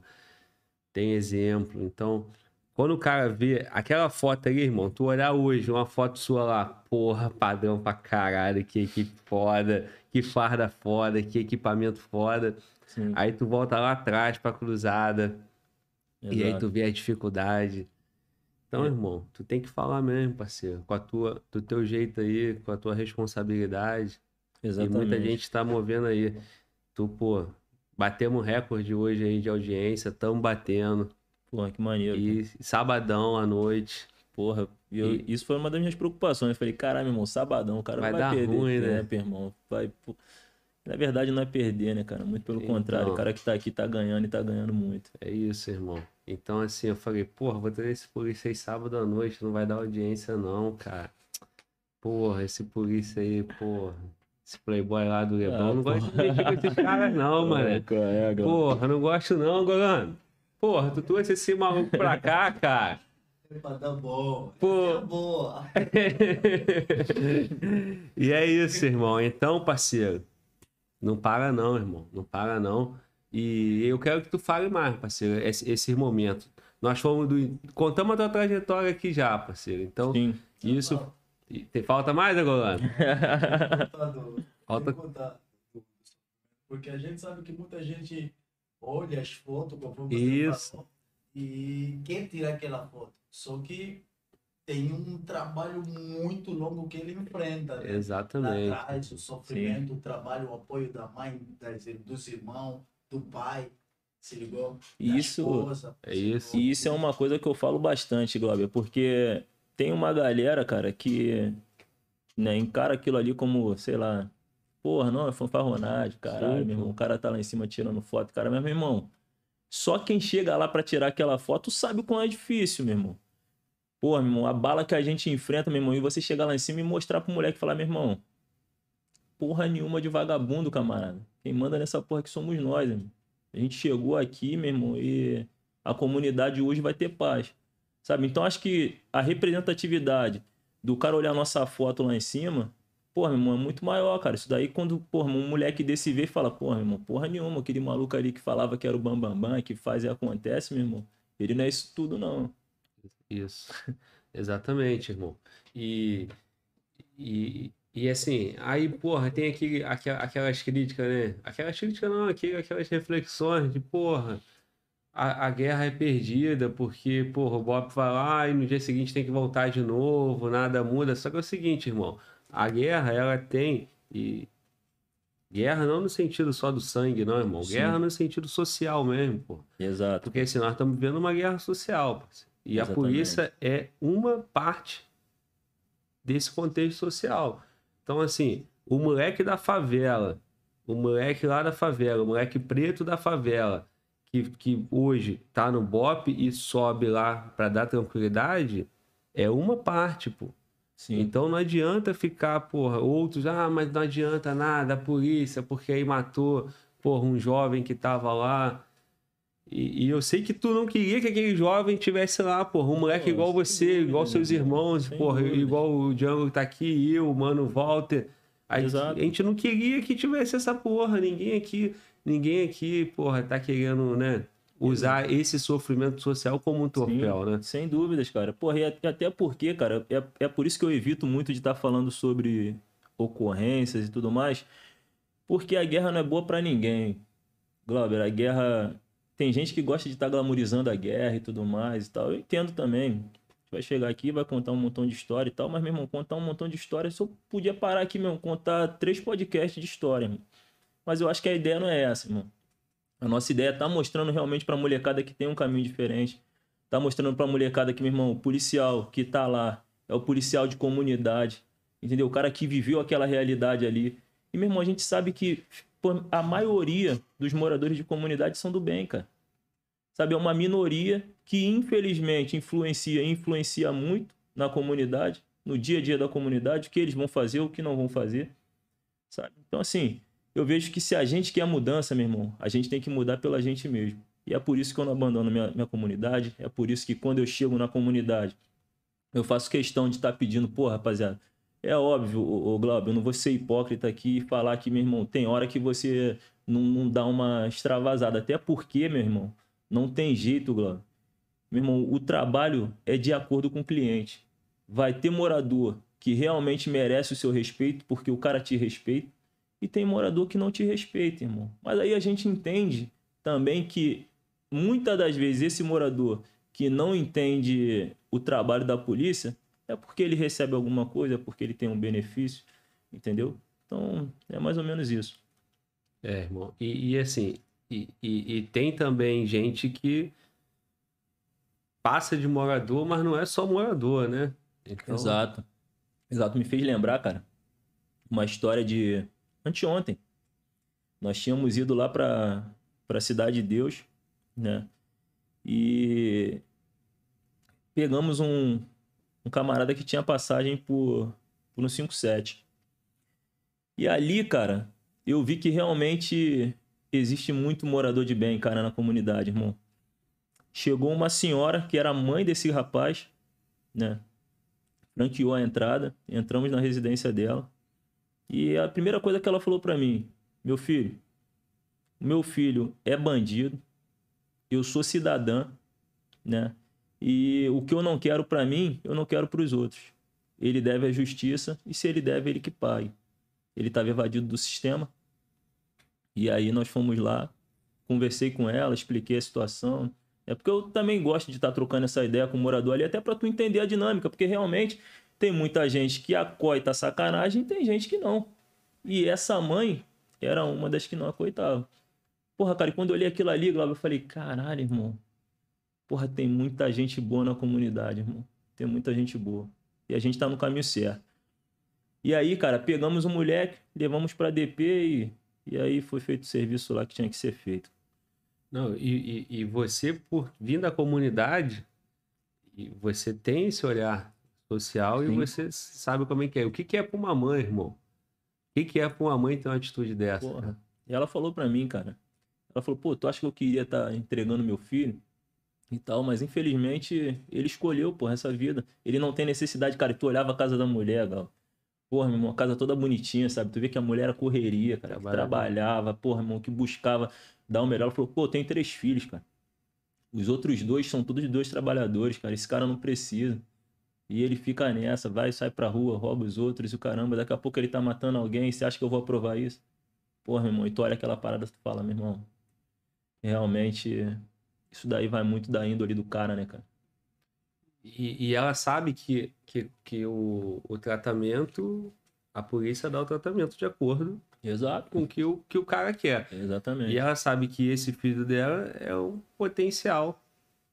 tem exemplo. Então, quando o cara vê aquela foto ali, irmão, tu olhar hoje, uma foto sua lá, porra, padrão pra caralho, que equipe foda, que farda foda, que equipamento foda. Sim, Aí tu volta lá atrás pra cruzada, e aí exato. tu vê a dificuldade. Então, É. irmão, tu tem que falar mesmo, parceiro, com a tua, do teu jeito aí, com a tua responsabilidade. E Exatamente. muita gente tá movendo aí. Tu, pô, batemos recorde hoje aí de audiência, tamo batendo. Pô, que maneiro. E sabadão à noite. Porra, e eu- E- isso foi uma das minhas preocupações. Eu falei, caralho, meu irmão, sabadão, o cara Vai vai dar perder ruim, né? irmão. Vai, pô. Na verdade, não é perder, né, cara? Muito pelo Então. contrário. O cara que tá aqui tá ganhando e tá ganhando muito. É isso, irmão. Então, assim, eu falei, porra, vou trazer esse polícia aí sábado à noite, não vai dar audiência, não, cara. Porra, esse polícia aí, porra. Esse playboy lá do Leblon, Ah, não gosto de mexer com esses caras, não, [LAUGHS] mano. é? Porra, não gosto não, Golano. Porra, tu trouxe esse maluco pra cá, cara. Epa, tá bom. Pô. Tá boa. [LAUGHS] e é isso, irmão. Então, parceiro, não para não, irmão. Não para não. E eu quero que tu fale mais, parceiro, esse- esses momentos. Nós fomos do. Contamos a tua trajetória aqui já, parceiro. Então, Sim. isso. Tem falta mais, Golano? [LAUGHS] Do- Falta- contar Porque a gente sabe que muita gente olha as fotos conforme Isso. e quer tirar aquela foto. Só que tem um trabalho muito longo que ele enfrenta. Né? Exatamente. atrás, o sofrimento, o trabalho, o apoio da mãe, das, dos irmãos, do pai. Se ligou? Isso- esposa, é isso. ligou. E isso é uma coisa que eu falo bastante, Glauber, porque tem uma galera, cara, que né, encara aquilo ali como, sei lá, porra, não, é fanfarronagem, caralho, Sim, meu irmão, o cara tá lá em cima tirando foto, cara, mas, meu irmão, só quem chega lá pra tirar aquela foto sabe o quão é difícil, meu irmão. Porra, meu irmão, a bala que a gente enfrenta, meu irmão, e você chegar lá em cima e mostrar pro moleque falar, meu irmão, porra nenhuma de vagabundo, camarada. Quem manda nessa porra aqui somos nós, irmão. A gente chegou aqui, meu irmão, e a comunidade hoje vai ter paz. Sabe? Então acho que a representatividade do cara olhar nossa foto lá em cima, porra, meu irmão, é muito maior, cara. Isso daí quando, porra, um moleque desse vê e fala, porra, meu irmão, porra nenhuma, aquele maluco ali que falava que era o bambambam, bam, bam, que faz e acontece, meu irmão. Ele não é isso tudo, não. Isso. [LAUGHS] Exatamente, irmão. E, e, e assim, aí, porra, tem aquele, aquelas críticas, né? Aquelas críticas não, aquelas reflexões de, porra, a, a guerra é perdida porque, porra, o Bob vai lá e no dia seguinte tem que voltar de novo, nada muda. Só que é o seguinte, irmão, a guerra, ela tem, e guerra não no sentido só do sangue, não, irmão. Sim. Guerra no sentido social mesmo, pô. Exato. Porque assim, nós estamos vivendo uma guerra social. parceiro. E a Exatamente. polícia é uma parte desse contexto social. Então, assim, o moleque da favela, o moleque lá da favela, o moleque preto da favela, que, que hoje tá no BOP e sobe lá para dar tranquilidade, é uma parte, pô. Sim. Então não adianta ficar, porra, outros, ah, mas não adianta nada, a polícia, porque aí matou, porra, um jovem que tava lá. E, e eu sei que tu não queria que aquele jovem tivesse lá, porra, um moleque igual você, dúvida, igual seus irmão, irmãos, porra, dúvida. igual o Django que tá aqui, eu, o mano Walter. A, gente- Exato. a gente não queria que tivesse essa porra, ninguém aqui, ninguém aqui, porra, tá querendo, né, usar esse sofrimento social como um troféu, né? Sem dúvidas, cara. Porra, e até porque, cara, é, é por isso que eu evito muito de estar falando sobre ocorrências e tudo mais, porque a guerra não é boa pra ninguém. Glauber, a guerra. Tem gente que gosta de estar glamorizando a guerra e tudo mais e tal. Eu entendo também. Vai chegar aqui, vai contar um montão de história e tal, mas, meu irmão, contar um montão de história, se eu podia parar aqui mesmo, contar três podcasts de história. Mas eu acho que a ideia não é essa, irmão. A nossa ideia é tá mostrando realmente pra molecada que tem um caminho diferente. Tá mostrando pra molecada que, meu irmão, o policial que tá lá é o policial de comunidade. Entendeu? O cara que viveu aquela realidade ali. E, meu irmão, a gente sabe que pô, a maioria dos moradores de comunidade são do bem, cara. Sabe? É uma minoria que, infelizmente, influencia e influencia muito na comunidade, no dia a dia da comunidade, o que eles vão fazer, o que não vão fazer. Sabe? Então, assim, eu vejo que se a gente quer mudança, meu irmão, a gente tem que mudar pela gente mesmo. E é por isso que eu não abandono minha, minha comunidade. É por isso que quando eu chego na comunidade, eu faço questão de estar pedindo, pô, rapaziada. É óbvio, ô Glauber, eu não vou ser hipócrita aqui e falar que, meu irmão, tem hora que você não, não dá uma extravasada. Até porque, meu irmão, não tem jeito, Glauber. Meu irmão, o trabalho é de acordo com o cliente. Vai ter morador que realmente merece o seu respeito, porque o cara te respeita, e tem morador que não te respeita, irmão. Mas aí a gente entende também que muitas das vezes esse morador que não entende o trabalho da polícia é porque ele recebe alguma coisa, é porque ele tem um benefício, entendeu? Então, é mais ou menos isso. É, irmão. E, e assim, e, e- e tem também gente que passa de morador, mas não é só morador, né? Então, Exato. Exato. Me fez lembrar, cara, uma história de anteontem. Nós tínhamos ido lá para para Cidade de Deus, né? E pegamos um, um camarada que tinha passagem por, por um 57. E ali, cara, eu vi que realmente existe muito morador de bem, cara, na comunidade, irmão. Chegou uma senhora que era mãe desse rapaz, né? franqueou a entrada, entramos na residência dela. E a primeira coisa que ela falou pra mim, meu filho, meu filho é bandido, eu sou cidadã, né? E o que eu não quero pra mim, eu não quero pros outros. Ele deve a justiça e se ele deve, ele que pague. Ele estava evadido do sistema. E aí nós fomos lá, conversei com ela, expliquei a situação. É porque eu também gosto de estar trocando essa ideia com o morador ali, até para tu entender a dinâmica, porque realmente tem muita gente que acoita a sacanagem e tem gente que não. E essa mãe era uma das que não acoitava. Porra, cara, e quando eu olhei aquilo ali, Glauber, eu falei, caralho, irmão. Porra, tem muita gente boa na comunidade, irmão. Tem muita gente boa. E a gente tá no caminho certo. E aí, cara, pegamos o moleque, levamos pra DP e, e aí foi feito o serviço lá que tinha que ser feito. Não, e, e, e você, por vir da comunidade, e você tem esse olhar social e Sim. você sabe como é que é. O que, que é pra uma mãe, irmão? O que, que é pra uma mãe ter uma atitude dessa? Porra. E ela falou pra mim, cara. Ela falou, pô, tu acha que eu queria estar entregando meu filho e tal, mas infelizmente ele escolheu, porra, essa vida. Ele não tem necessidade, cara. Tu olhava a casa da mulher, Gal. Porra, meu irmão, a casa toda bonitinha, sabe? Tu vê que a mulher era correria, cara. Trabalhava. trabalhava, porra, irmão, que buscava dar o melhor. Ela falou, pô, tenho três filhos, cara. Os outros dois são todos dois trabalhadores, cara. Esse cara não precisa. E ele fica nessa, vai, sai pra rua, rouba os outros e o caramba. Daqui a pouco ele tá matando alguém. Você acha que eu vou aprovar isso? Porra, meu irmão, e tu olha aquela parada, tu fala, meu irmão, realmente isso daí vai muito da índole do cara, né, cara? E, e ela sabe que, que, que o, o tratamento, a polícia dá o tratamento de acordo Exato. com o que o, que o cara quer. Exatamente. E ela sabe que esse filho dela é um potencial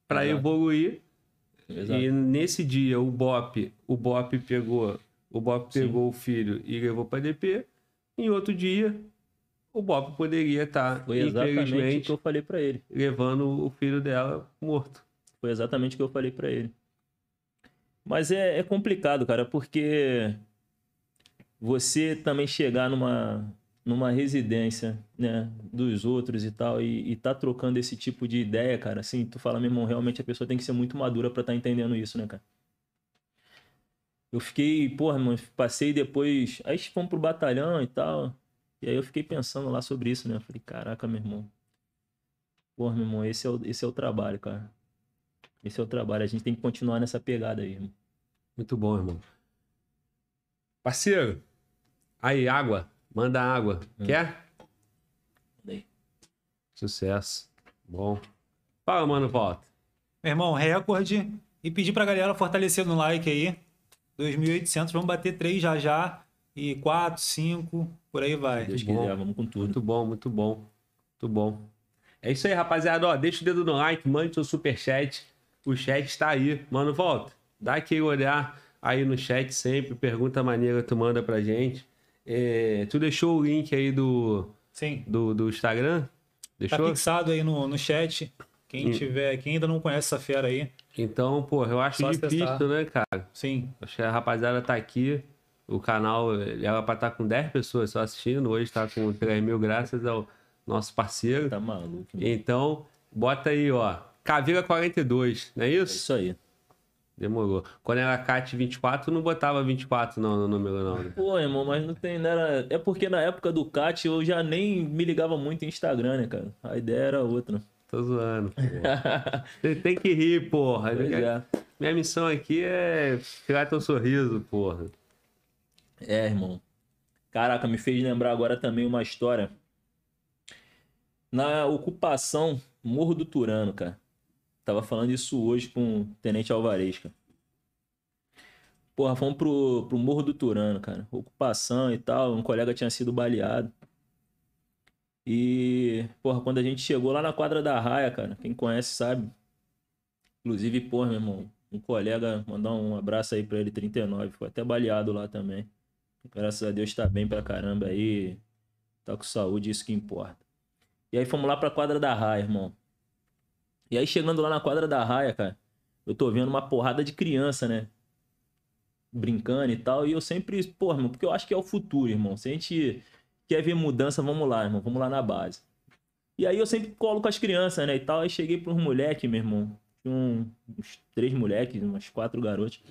para evoluir. Exato. E nesse dia o Bop, o Bop pegou, o Bop Sim. pegou o filho e levou para DP. Em outro dia, o Bop poderia estar, Foi exatamente o que eu falei pra ele. levando o filho dela morto. Foi exatamente o que eu falei pra ele. Mas é, é complicado, cara, porque você também chegar numa, numa residência, né, dos outros e tal, e, e tá trocando esse tipo de ideia, cara, assim, tu fala, meu irmão, realmente a pessoa tem que ser muito madura pra estar entendendo isso, né, cara? Eu fiquei, porra, mano, passei depois, aí fomos pro batalhão e tal, e aí eu fiquei pensando lá sobre isso, né? Eu falei, caraca, meu irmão. Porra, meu irmão, esse é o, esse é o trabalho, cara. Esse é o trabalho. A gente tem que continuar nessa pegada aí, irmão. Muito bom, irmão. Parceiro, aí, água. Manda água. Hum. Quer? Daí. Sucesso. Bom. Fala, mano, volta. Meu irmão, recorde. E pedir pra galera fortalecer no like aí. 2.800, vamos bater 3 já já. E 4, 5, por aí vai. Deus bom. quiser, vamos com tudo. Muito bom, muito bom. Muito bom. É isso aí, rapaziada. Ó, deixa o dedo no like, mande seu superchat. O chat está aí. Mano, volta. Dá aquele olhar aí no chat sempre. Pergunta maneira tu manda pra gente. É, tu deixou o link aí do, Sim. do, do Instagram? Tá Deixou? fixado aí no, no chat. Quem Hum. tiver, quem ainda não conhece essa fera aí, Então, pô, eu acho Só difícil, né, cara? sim. Acho que a rapaziada tá aqui. O canal era pra estar com 10 pessoas só assistindo. Hoje tá com 3 mil, graças ao nosso parceiro. Tá maluco. irmão. Então, bota aí, ó. Caveira 42, não é É isso? isso aí. Demorou. Quando era CAT 24, não botava 24 não, no número, não. né? Pô, irmão, mas não tem. Não era... É porque na época do CAT eu já nem me ligava muito em Instagram, né, cara? A ideia era outra. Tô zoando. [LAUGHS] Você tem que rir, porra. Pois é. Minha missão aqui é tirar teu sorriso, porra. É, irmão. Caraca, me fez lembrar agora também uma história. Na ocupação Morro do Turano, cara. Tava falando isso hoje com o Tenente Alvarez, cara. Porra, fomos pro, pro Morro do Turano, cara. Ocupação e tal. Um colega tinha sido baleado. E, porra, quando a gente chegou lá na quadra da raia, cara, quem conhece sabe. Inclusive, porra, meu irmão, um colega, mandar um abraço aí pra ele, 39, foi até baleado lá também. Graças a Deus tá bem pra caramba aí. Tá com saúde, isso que importa. E aí fomos lá pra quadra da raia, irmão. E aí chegando lá na quadra da raia, cara, eu tô vendo uma porrada de criança, né? Brincando e tal. E eu sempre, porra, irmão, porque eu acho que é o futuro, irmão. Se a gente quer ver mudança, vamos lá, irmão. Vamos lá na base. E aí eu sempre colo com as crianças, né? E tal. Aí cheguei pros moleques, meu irmão. Tinha um- uns três moleques, umas quatro garotos.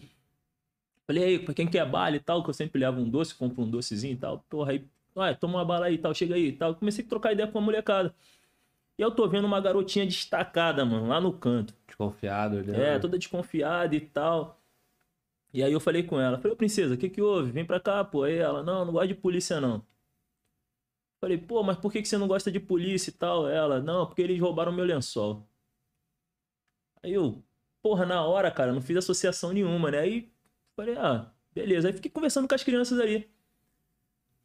Falei, aí, pra quem quer bala e tal, que eu sempre levo um doce, compro um docezinho e tal. Porra, aí, ué, toma uma bala aí e tal, chega aí e tal. Comecei a trocar ideia com a molecada. E eu tô vendo uma garotinha destacada, mano, lá no canto. Desconfiado, né? É, toda desconfiada e tal. E aí eu falei com ela, falei, ô princesa, o que que houve? Vem pra cá, pô. Aí ela, não, não gosto de polícia, não. Falei, pô, mas por que que você não gosta de polícia e tal? Ela, não, porque eles roubaram meu lençol. Aí eu, porra, na hora, cara, não fiz associação nenhuma, né? Aí falei, ah, beleza. Aí fiquei conversando com as crianças ali.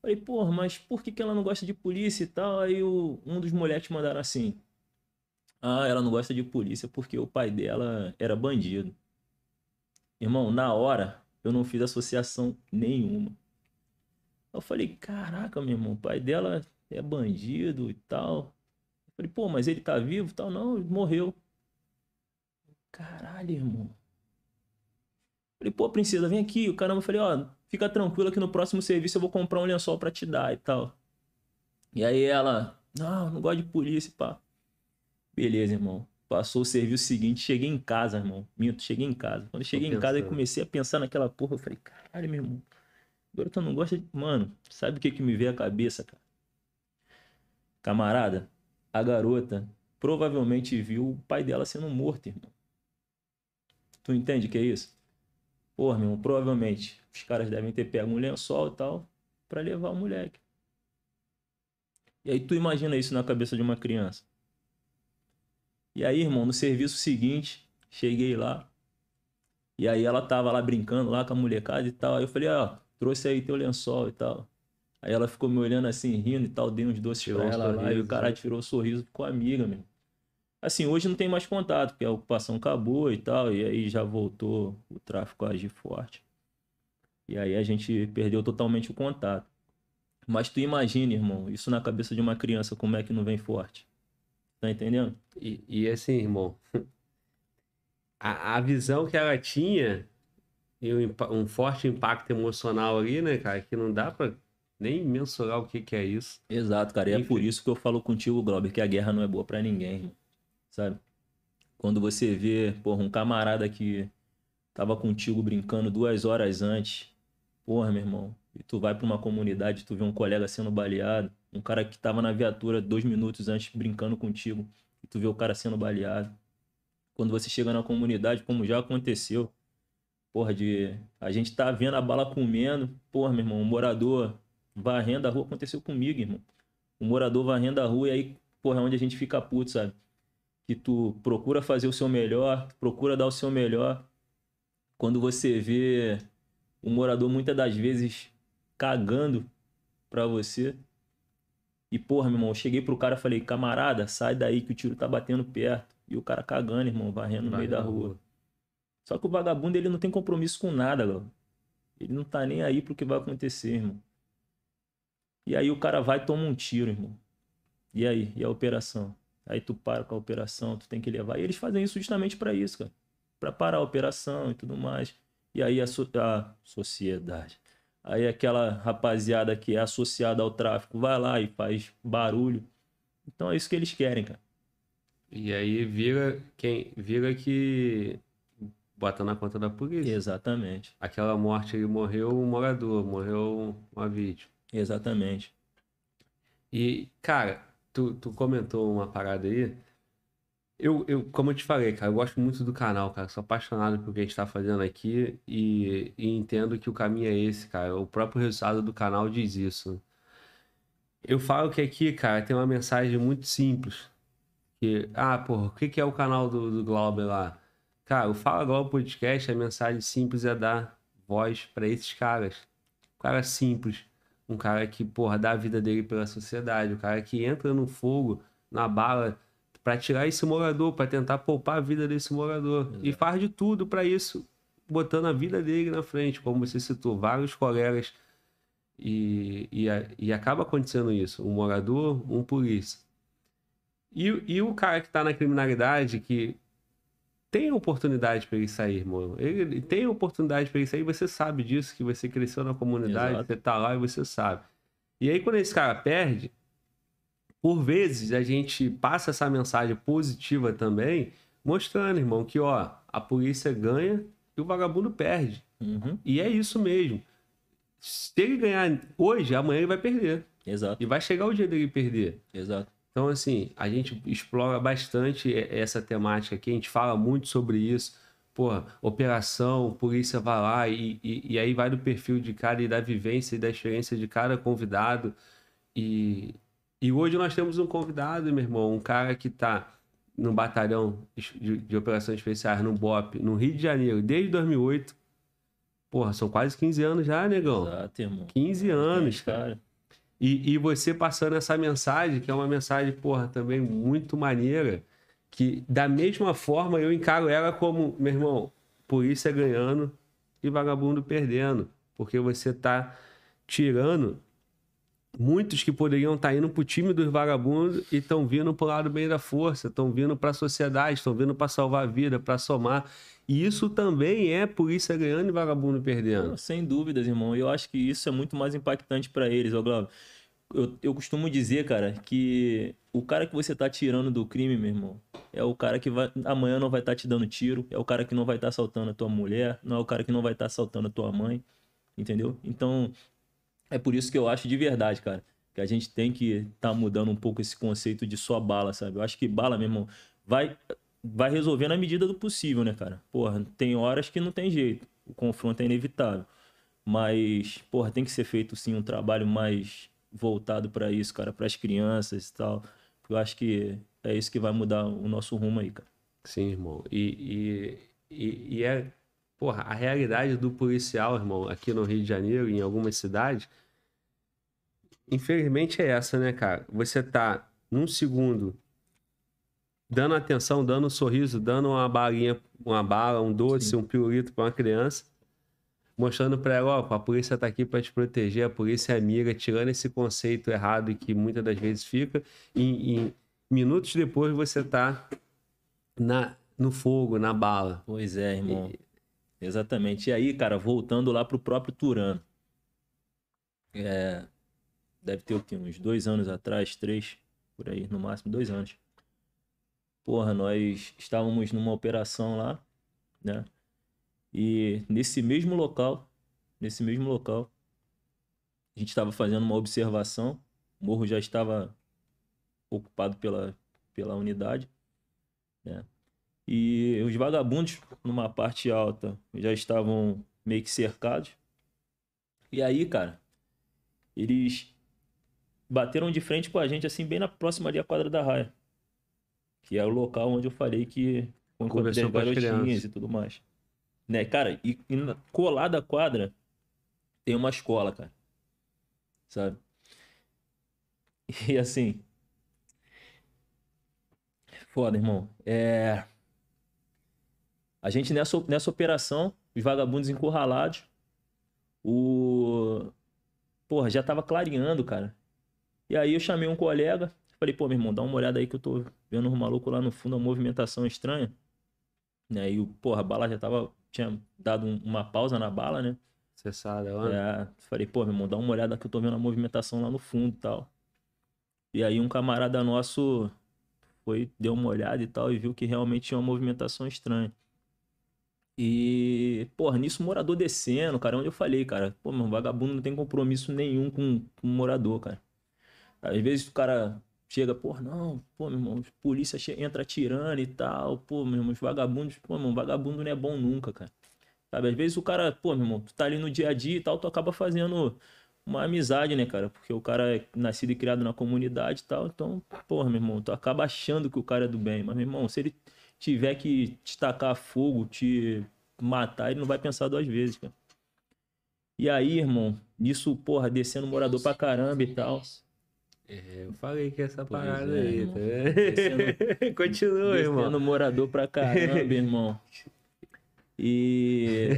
Falei, porra, mas por que, que ela não gosta de polícia e tal? Aí o, um dos moleques mandaram assim. Ah, ela não gosta de polícia porque o pai dela era bandido. Irmão, na hora eu não fiz associação nenhuma. Eu falei, caraca, meu irmão, o pai dela é bandido e tal. Eu falei, pô, mas ele tá vivo e tal? Não, ele morreu. Caralho, irmão. Falei, pô, princesa, vem aqui. O caramba, falei, ó, fica tranquila que no próximo serviço eu vou comprar um lençol pra te dar e tal. E aí ela, não, não gosto de polícia, pá. Beleza, irmão. Passou o serviço seguinte, cheguei em casa, irmão. Minto, cheguei em casa. Quando cheguei em casa e comecei a pensar naquela porra, eu falei, caralho, meu irmão. Agora tu não gosta de. Mano, sabe o que que me veio à cabeça, cara? Camarada, a garota provavelmente viu o pai dela sendo morto, irmão. Tu entende o que é isso? Porra, meu irmão, provavelmente os caras devem ter pego um lençol e tal pra levar o moleque. E aí tu imagina isso na cabeça de uma criança. E aí, irmão, no serviço seguinte, cheguei lá. E aí ela tava lá brincando lá com a molecada e tal. Aí eu falei, ó, trouxe aí teu lençol e tal. Aí ela ficou me olhando assim, rindo e tal, dei uns doces Tirou pra um ela lá. E o cara né? tirou o sorriso, ficou amiga, meu. Assim, hoje não tem mais contato, porque a ocupação acabou e tal. E aí já voltou o tráfico a agir forte. E aí a gente perdeu totalmente o contato. Mas tu imagina, irmão, isso na cabeça de uma criança, como é que não vem forte? Tá entendendo? E, e assim, irmão, a, a visão que ela tinha e um, um forte impacto emocional ali, né, cara, que não dá pra nem mensurar o que que é isso. Exato, cara. E é Enfim. por isso que eu falo contigo, Glauber, que a guerra não é boa pra ninguém. Sabe? Quando você vê, porra, um camarada que tava contigo brincando duas horas antes, porra, meu irmão, e tu vai pra uma comunidade, tu vê um colega sendo baleado, um cara que tava na viatura dois minutos antes brincando contigo, e tu vê o cara sendo baleado. Quando você chega na comunidade, como já aconteceu, porra, de a gente tá vendo a bala comendo, porra, meu irmão, um morador varrendo a rua, aconteceu comigo, irmão. Um morador varrendo a rua e aí, porra, é onde a gente fica puto, sabe? Que tu procura fazer o seu melhor, procura dar o seu melhor. Quando você vê o morador muitas das vezes cagando pra você. E, porra, meu irmão, eu cheguei pro cara e falei, camarada, sai daí que o tiro tá batendo perto. E o cara cagando, irmão, varrendo no meio da rua. Só que o vagabundo, ele não tem compromisso com nada, galera. Ele não tá nem aí pro que vai acontecer, irmão. E aí o cara vai e toma um tiro, irmão. E aí? E a operação? Aí tu para com a operação, tu tem que levar. E eles fazem isso justamente pra isso, cara. Pra parar a operação e tudo mais. E aí a, so- a sociedade. Aí aquela rapaziada que é associada ao tráfico vai lá e faz barulho. Então é isso que eles querem, cara. E aí vira quem vira que bota na conta da polícia. Exatamente. Aquela morte ele morreu um morador, morreu uma vítima. Exatamente. E, cara, tu, tu comentou uma parada aí. Eu, eu, como eu te falei, cara, eu gosto muito do canal, cara. Sou apaixonado pelo que a gente tá fazendo aqui e, e entendo que o caminho é esse, cara. O próprio resultado do canal diz isso. Eu falo que aqui, cara, tem uma mensagem muito simples. Que, ah, porra, o que é o canal do, do Glauber lá? Cara, o Fala Glauber Podcast, a mensagem simples é dar voz pra esses caras. Cara simples, um cara que, porra, dá a vida dele pela sociedade, o cara que entra no fogo, na bala, pra tirar esse morador, pra tentar poupar a vida desse morador. E faz de tudo pra isso, botando a vida dele na frente, como você citou, vários colegas. E, e, e acaba acontecendo isso: um morador, um polícia. E, e o cara que tá na criminalidade, que tem oportunidade para ele sair, irmão. Ele, tem oportunidade para ele sair, você sabe disso, que você cresceu na comunidade, Exato. você tá lá e você sabe. E aí, quando esse cara perde, por vezes a gente passa essa mensagem positiva também, mostrando, irmão, que ó, a polícia ganha e o vagabundo perde. Uhum. E é isso mesmo. Se ele ganhar hoje, amanhã ele vai perder. Exato. E vai chegar o dia dele perder. Exato. Então, assim, a gente explora bastante essa temática aqui, a gente fala muito sobre isso. Porra, operação, polícia vai lá e, e, e aí vai do perfil de cada e da vivência e da experiência de cada convidado. E, e hoje nós temos um convidado, meu irmão, um cara que tá no batalhão de, de operações especiais, no BOP, no Rio de Janeiro, desde 2008. Porra, são quase 15 anos já, negão. Exato, irmão. 15 anos, cara. E, e você passando essa mensagem, que é uma mensagem, porra, também muito maneira, que da mesma forma eu encaro ela como, meu irmão, polícia ganhando e vagabundo perdendo. Porque você tá tirando muitos que poderiam estar tá indo pro time dos vagabundos e estão vindo pro lado bem da força, estão vindo para a sociedade, estão vindo para salvar a vida, para somar. E isso também é polícia ganhando e vagabundo perdendo. Sem dúvidas, irmão. Eu acho que isso é muito mais impactante para eles, Glauber. Eu, eu costumo dizer, cara, que o cara que você tá tirando do crime, meu irmão, é o cara que vai, amanhã não vai estar tá te dando tiro, é o cara que não vai estar tá assaltando a tua mulher, não é o cara que não vai estar tá assaltando a tua mãe, entendeu? Então, é por isso que eu acho de verdade, cara, que a gente tem que tá mudando um pouco esse conceito de só bala, sabe? Eu acho que bala, meu irmão, vai vai resolver na medida do possível, né, cara? Porra, tem horas que não tem jeito. O confronto é inevitável. Mas, porra, tem que ser feito sim um trabalho mais voltado para isso, cara, para as crianças e tal. Eu acho que é isso que vai mudar o nosso rumo aí, cara. Sim, irmão. E, e, e, e é, porra, a realidade do policial, irmão, aqui no Rio de Janeiro, em algumas cidades, infelizmente é essa, né, cara? Você tá num segundo dando atenção, dando um sorriso, dando uma balinha, uma bala, um doce, Sim. um pirulito para uma criança, mostrando para ela, ó, a polícia tá aqui para te proteger, a polícia é amiga, tirando esse conceito errado que muitas das vezes fica, e, minutos depois você tá na, no fogo, na bala. Pois é, irmão. E... Exatamente. E aí, cara, voltando lá pro próprio Turano. É, deve ter o quê? Uns dois anos atrás, três, por aí, no máximo, dois anos. Porra, nós estávamos numa operação lá, né? E nesse mesmo local, nesse mesmo local, a gente estava fazendo uma observação, o morro já estava ocupado pela, pela unidade, né? E os vagabundos, numa parte alta, já estavam meio que cercados. E aí, cara, eles bateram de frente com a gente, assim, bem na próxima ali a quadra da raia que é o local onde eu falei que encontrei as garotinhas e tudo mais. Né, cara, e, e a quadra tem uma escola, cara. Sabe? E assim. Foda, irmão. É. A gente nessa, nessa operação, os vagabundos encurralados, o. Porra, já tava clareando, cara. E aí eu chamei um colega, Falei, pô, meu irmão, dá uma olhada aí que eu tô vendo um maluco lá no fundo, uma movimentação estranha. Né? E o, porra, a bala já tava. Tinha dado um, uma pausa na bala, né? Cessada, ó. É, falei, pô, meu irmão, dá uma olhada que eu tô vendo a movimentação lá no fundo e tal. E aí um camarada nosso foi, deu uma olhada e tal, e viu que realmente tinha uma movimentação estranha. E, porra, nisso o morador descendo, cara, onde eu falei, cara, pô, meu vagabundo não tem compromisso nenhum com, com o morador, cara. Às vezes o cara chega, pô, não, pô, meu irmão, polícia entra atirando e tal, pô, meu irmão, os vagabundos, pô, meu irmão, vagabundo não é bom nunca, cara. Sabe, às vezes o cara, pô, meu irmão, tu tá ali no dia a dia e tal, tu acaba fazendo uma amizade, né, cara? Porque o cara é nascido e criado na comunidade e tal, então, pô, meu irmão, tu acaba achando que o cara é do bem, mas, meu irmão, se ele tiver que te tacar fogo, te matar, ele não vai pensar duas vezes, cara. E aí, irmão, nisso, porra, descendo morador pra caramba e tal. É, eu falei que essa pois parada é, aí, tá vendo? [LAUGHS] Continua, irmão. Descendo morador pra caramba, irmão. E.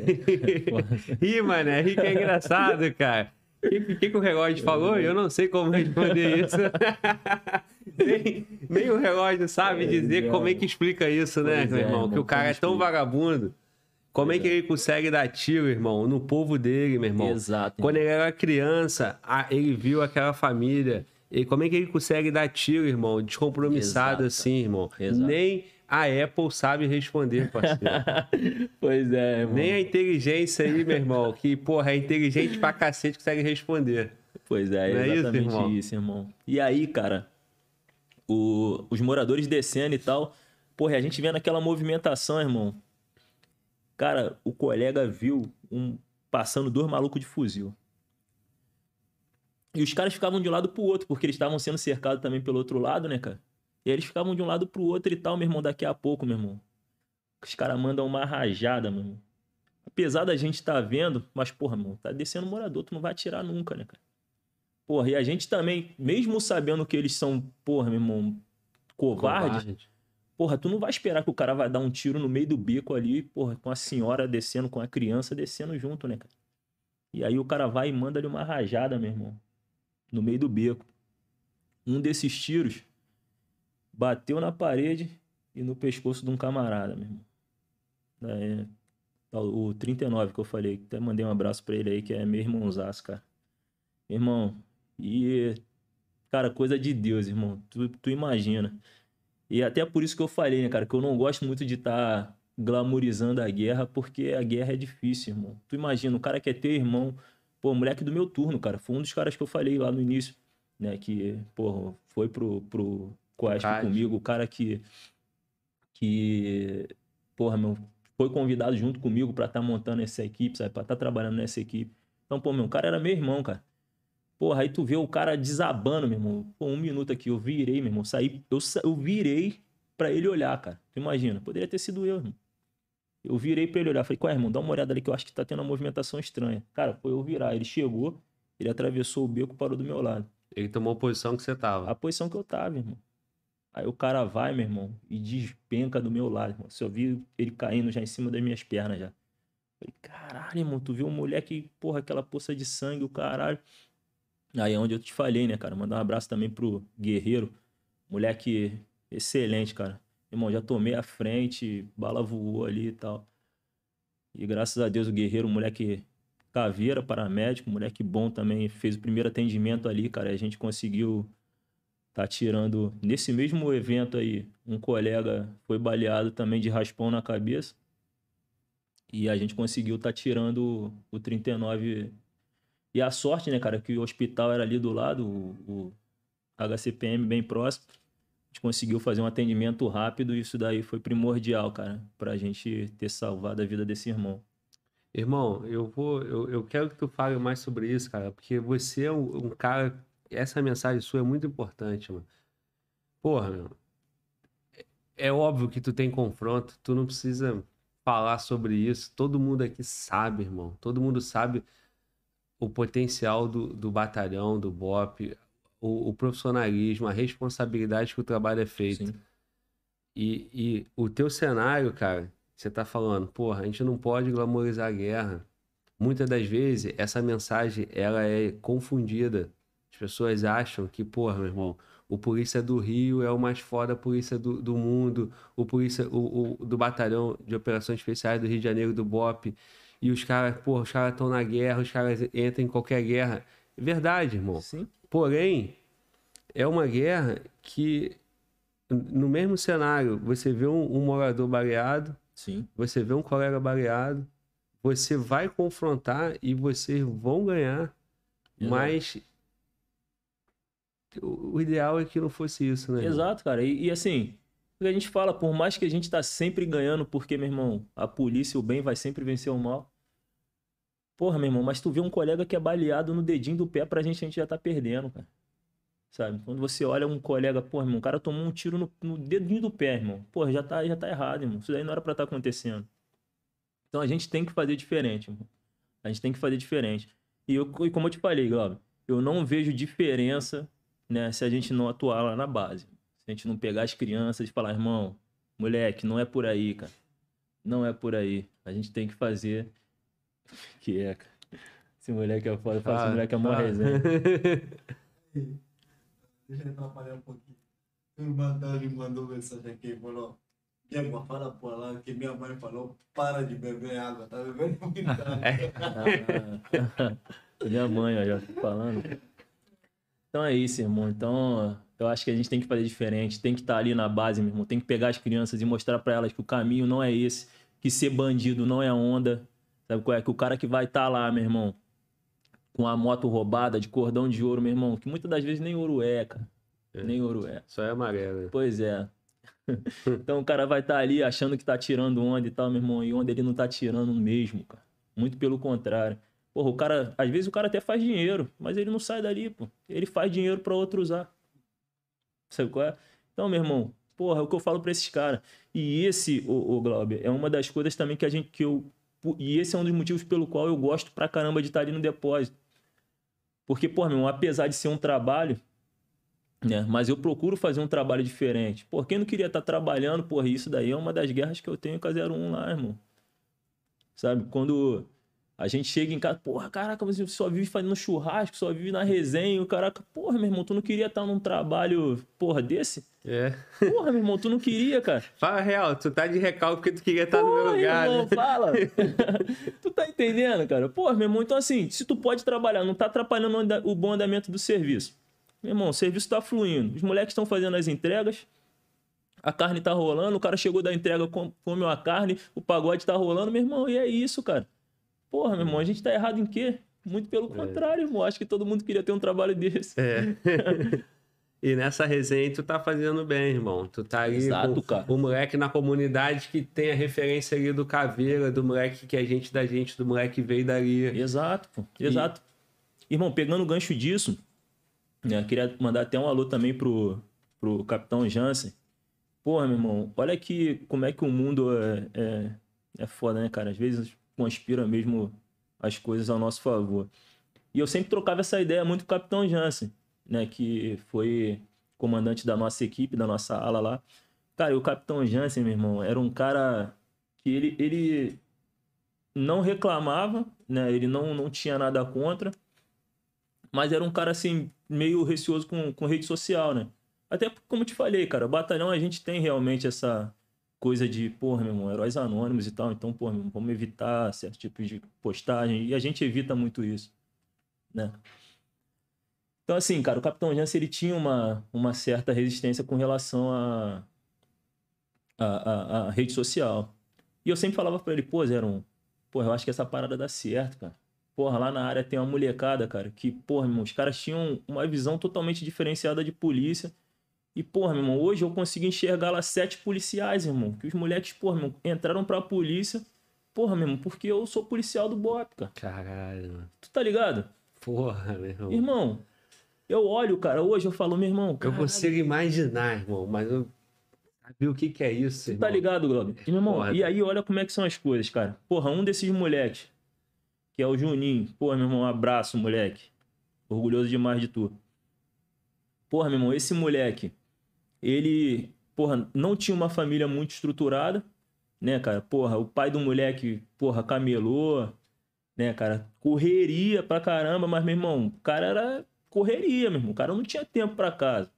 [LAUGHS] Ih, mano, ri que é engraçado, cara. O que, que, que, o relógio falou? Eu não sei como responder isso. [LAUGHS] nem, nem, o relógio sabe é, dizer é. como é que explica isso, né, meu irmão? que o cara é tão vagabundo. Como é que ele consegue dar tiro, irmão, no povo dele, meu irmão? Exato. Quando ele era criança, ele viu aquela família e como é que ele consegue dar tiro, irmão? Descompromissado Exato. assim, irmão. Exato. Nem a Apple sabe responder, parceiro. [LAUGHS] pois é, irmão. Nem a inteligência aí, meu irmão, que, porra, é inteligente pra cacete, consegue responder. Pois é, é exatamente isso irmão? isso, irmão. E aí, cara, o, os moradores descendo e tal, porra, a gente vendo aquela movimentação, irmão. Cara, o colega viu um passando dois malucos de fuzil. E os caras ficavam de um lado pro outro, porque eles estavam sendo cercados também pelo outro lado, né, cara? E aí eles ficavam de um lado pro outro e tal, meu irmão, daqui a pouco, meu irmão. Os caras mandam uma rajada, meu irmão. Apesar da gente estar tá vendo, mas, porra, irmão, tá descendo morador, tu não vai atirar nunca, né, cara? Porra, e a gente também, mesmo sabendo que eles são, porra, meu irmão, covardes, Covarde. porra, tu não vai esperar que o cara vai dar um tiro no meio do beco ali, porra, com a senhora descendo, com a criança descendo junto, né, cara? E aí o cara vai e manda ali uma rajada, meu irmão, no meio do beco. Um desses tiros bateu na parede e no pescoço de um camarada, meu irmão. É, tá, o 39 que eu falei, até mandei um abraço pra ele aí, que é meu irmãozaço, cara. Irmão, e. Cara, coisa de Deus, irmão. Tu, tu imagina. E até por isso que eu falei, né, cara, que eu não gosto muito de estar glamorizando a guerra, porque a guerra é difícil, irmão. Tu imagina, o cara quer ter irmão, pô, moleque do meu turno, cara. Foi um dos caras que eu falei lá no início, né, que, pô, foi pro, pro Quest CAD. comigo, o cara que. Que. Porra, meu. Foi convidado junto comigo pra estar montando essa equipe, sabe? Pra estar trabalhando nessa equipe. Então, pô, meu, o cara era meu irmão, cara. Porra, aí tu vê o cara desabando, meu irmão. Pô, um minuto aqui, eu virei, meu irmão. Saí, eu, eu virei pra ele olhar, cara. Tu imagina? Poderia ter sido eu, irmão. Eu virei pra ele olhar. Falei, qual é, irmão? Dá uma olhada ali que eu acho que tá tendo uma movimentação estranha. Cara, foi eu virar. Ele chegou, ele atravessou o beco e parou do meu lado. Ele tomou a posição que você tava. A posição que eu tava, irmão. Aí o cara vai, meu irmão, e despenca do meu lado, irmão. Se eu vi ele caindo já em cima das minhas pernas já. Falei, caralho, irmão, tu viu um moleque, porra, aquela poça de sangue, o caralho. Aí é onde eu te falei, né, cara? Mandar um abraço também pro Guerreiro. Moleque excelente, cara. Irmão, já tomei a frente, bala voou ali e tal. E graças a Deus o Guerreiro, moleque caveira, paramédico, moleque bom também, fez o primeiro atendimento ali, cara. A gente conseguiu tá tirando. Nesse mesmo evento aí, um colega foi baleado também de raspão na cabeça. E a gente conseguiu tá tirando o 39. E a sorte, né, cara, que o hospital era ali do lado, o, o HCPM bem próximo. A gente conseguiu fazer um atendimento rápido e isso daí foi primordial, cara, pra gente ter salvado a vida desse irmão. Irmão, eu vou, eu, eu quero que tu fale mais sobre isso, cara, porque você é um, um cara, essa mensagem sua é muito importante, mano. Porra, meu, é- é óbvio que tu tem confronto, tu não precisa falar sobre isso. Todo mundo aqui sabe, irmão. Todo mundo sabe o potencial do, do batalhão, do BOP, o, o profissionalismo, a responsabilidade que o trabalho é feito. E, e o teu cenário, cara, você tá falando, porra, a gente não pode glamorizar a guerra. Muitas das vezes, essa mensagem, ela é confundida. As pessoas acham que, porra, meu irmão, o polícia do Rio é o mais foda polícia do, do mundo, o polícia o, o- do batalhão de operações especiais do Rio de Janeiro, do BOP. E os caras, porra, os caras estão na guerra, os caras entram em qualquer guerra. Verdade, irmão. Sim. Porém, é uma guerra que, no mesmo cenário, você vê um, um morador baleado, Sim. você vê um colega baleado, você vai confrontar e vocês vão ganhar, mas o, ideal é que não fosse isso, né? Exato, cara. E, e assim, o que a gente fala, por mais que a gente tá sempre ganhando, porque, meu irmão, a polícia, o bem vai sempre vencer o mal. Porra, meu irmão, mas tu vê um colega que é baleado no dedinho do pé, pra gente a gente já tá perdendo, cara. Sabe? Quando você olha um colega, porra, irmão, o cara tomou um tiro no, no dedinho do pé, irmão. Porra, já tá, já tá errado, irmão. Isso daí não era pra estar acontecendo. Então a gente tem que fazer diferente, irmão. A gente tem que fazer diferente. E, eu, e como eu te falei, Glauber, eu não vejo diferença, né, se a gente não atuar lá na base. Se a gente não pegar as crianças e falar, irmão, moleque, não é por aí, cara. Não é por aí. A gente tem que fazer. [LAUGHS] Que é, cara. Esse moleque é foda, eu falo, esse Ah, moleque é mó ah. resenha. [LAUGHS] Deixa eu atrapalhar um pouquinho. O irmão me mandou mensagem aqui e falou: Diego, fala por lá que minha mãe falou: para de beber água, tá bebendo [LAUGHS] muita água. Ah, minha mãe, ó, já tô falando. Então é isso, irmão. Então, eu acho que a gente tem que fazer diferente. Tem que estar ali na base, meu irmão. Tem que pegar as crianças e mostrar pra elas que o caminho não é esse. Que ser bandido não é onda. Sabe qual é? Que o cara que vai estar lá, meu irmão, com a moto roubada de cordão de ouro, meu irmão, que muitas das vezes nem ouro é, cara. É. Nem ouro é. Só é amarelo. né? Pois é. [LAUGHS] Então o cara vai estar ali achando que tá tirando onda e tal, meu irmão, e onde ele não tá tirando mesmo, cara. Muito pelo contrário. Porra, o cara, às vezes o cara até faz dinheiro, mas ele não sai dali, pô. Ele faz dinheiro pra outro usar. Sabe qual é? Então, meu irmão, porra, é o que eu falo pra esses caras. E esse, o, o Glauber, é uma das coisas também que a gente, que eu, e esse é um dos motivos pelo qual eu gosto pra caramba de estar ali no depósito. Porque, pô, meu apesar de ser um trabalho, né? Mas eu procuro fazer um trabalho diferente. Por quem não queria estar trabalhando, porra, isso daí é uma das guerras que eu tenho com a 01 lá, irmão. Sabe? Quando a gente chega em casa, porra, caraca, você só vive fazendo churrasco, só vive na resenha, caraca, porra, meu irmão, tu não queria estar num trabalho, porra, desse? É. Porra, meu irmão, tu não queria, cara. [LAUGHS] Fala real, tu tá de recalque porque tu queria estar no meu Porra, lugar. irmão, né? fala. [LAUGHS] tu tá entendendo, cara? Porra, meu irmão, então assim, se tu pode trabalhar, não tá atrapalhando o bom andamento do serviço. Meu irmão, o serviço tá fluindo. Os moleques estão fazendo as entregas, a carne tá rolando, o cara chegou da entrega, com- comeu a carne, o pagode tá rolando, meu irmão, e é isso, cara. Porra, meu irmão, a gente tá errado em quê? Muito pelo contrário, irmão. Acho que todo mundo queria ter um trabalho desse. É. [LAUGHS] e nessa resenha tu tá fazendo bem, irmão. Tu tá ali Exato, com cara. o moleque na comunidade que tem a referência ali do Caveira, do moleque que é gente da gente, do moleque que veio dali. Exato, pô. Exato. Irmão, pegando o gancho disso, né, queria mandar até um alô também pro, pro Capitão Jansen. Porra, meu irmão, olha que como é que o mundo é, é, é foda, né, cara? Às vezes conspira mesmo as coisas ao nosso favor. E eu sempre trocava essa ideia muito com o Capitão Jansen, né, que foi comandante da nossa equipe, da nossa ala lá. Cara, o Capitão Jansen, meu irmão, era um cara que ele, ele não reclamava, né? Ele não, não tinha nada contra, mas era um cara assim meio receoso com, com rede social, né? Até como te falei, cara, batalhão a gente tem realmente essa coisa de, porra, meu irmão, heróis anônimos e tal, então, porra, meu irmão, vamos evitar certos tipos de postagem e a gente evita muito isso, né? Então, assim, cara, o Capitão Jansen, ele tinha uma, uma certa resistência com relação a, a, a, a rede social. E eu sempre falava pra ele, pô, Zeron, porra, eu acho que essa parada dá certo, cara. Porra, lá na área tem uma molecada, cara, que, porra, meu irmão, os caras tinham uma visão totalmente diferenciada de polícia. E, porra, meu irmão, hoje eu consigo enxergar lá sete policiais, irmão. Que os moleques, porra, meu irmão, entraram pra polícia. Porra, meu irmão, porque eu sou policial do BOP, cara. Caralho, mano. Tu tá ligado? Porra, meu irmão. Irmão, eu olho, cara, hoje eu falo, meu irmão, Eu caralho, consigo imaginar, irmão, mas eu sabia o que que é isso, Tu irmão. tá ligado, Globo? E, meu irmão, Porra. e aí olha como é que são as coisas, cara. Porra, um desses moleques, que é o Juninho. Porra, meu irmão, um abraço, moleque. Orgulhoso demais de tu. Porra, meu irmão, esse moleque, ele, porra, não tinha uma família muito estruturada, né, cara? Porra, o pai do moleque, porra, camelô, né, cara? Correria pra caramba, mas, meu irmão, o cara era correria, meu irmão. O cara não tinha tempo pra casa.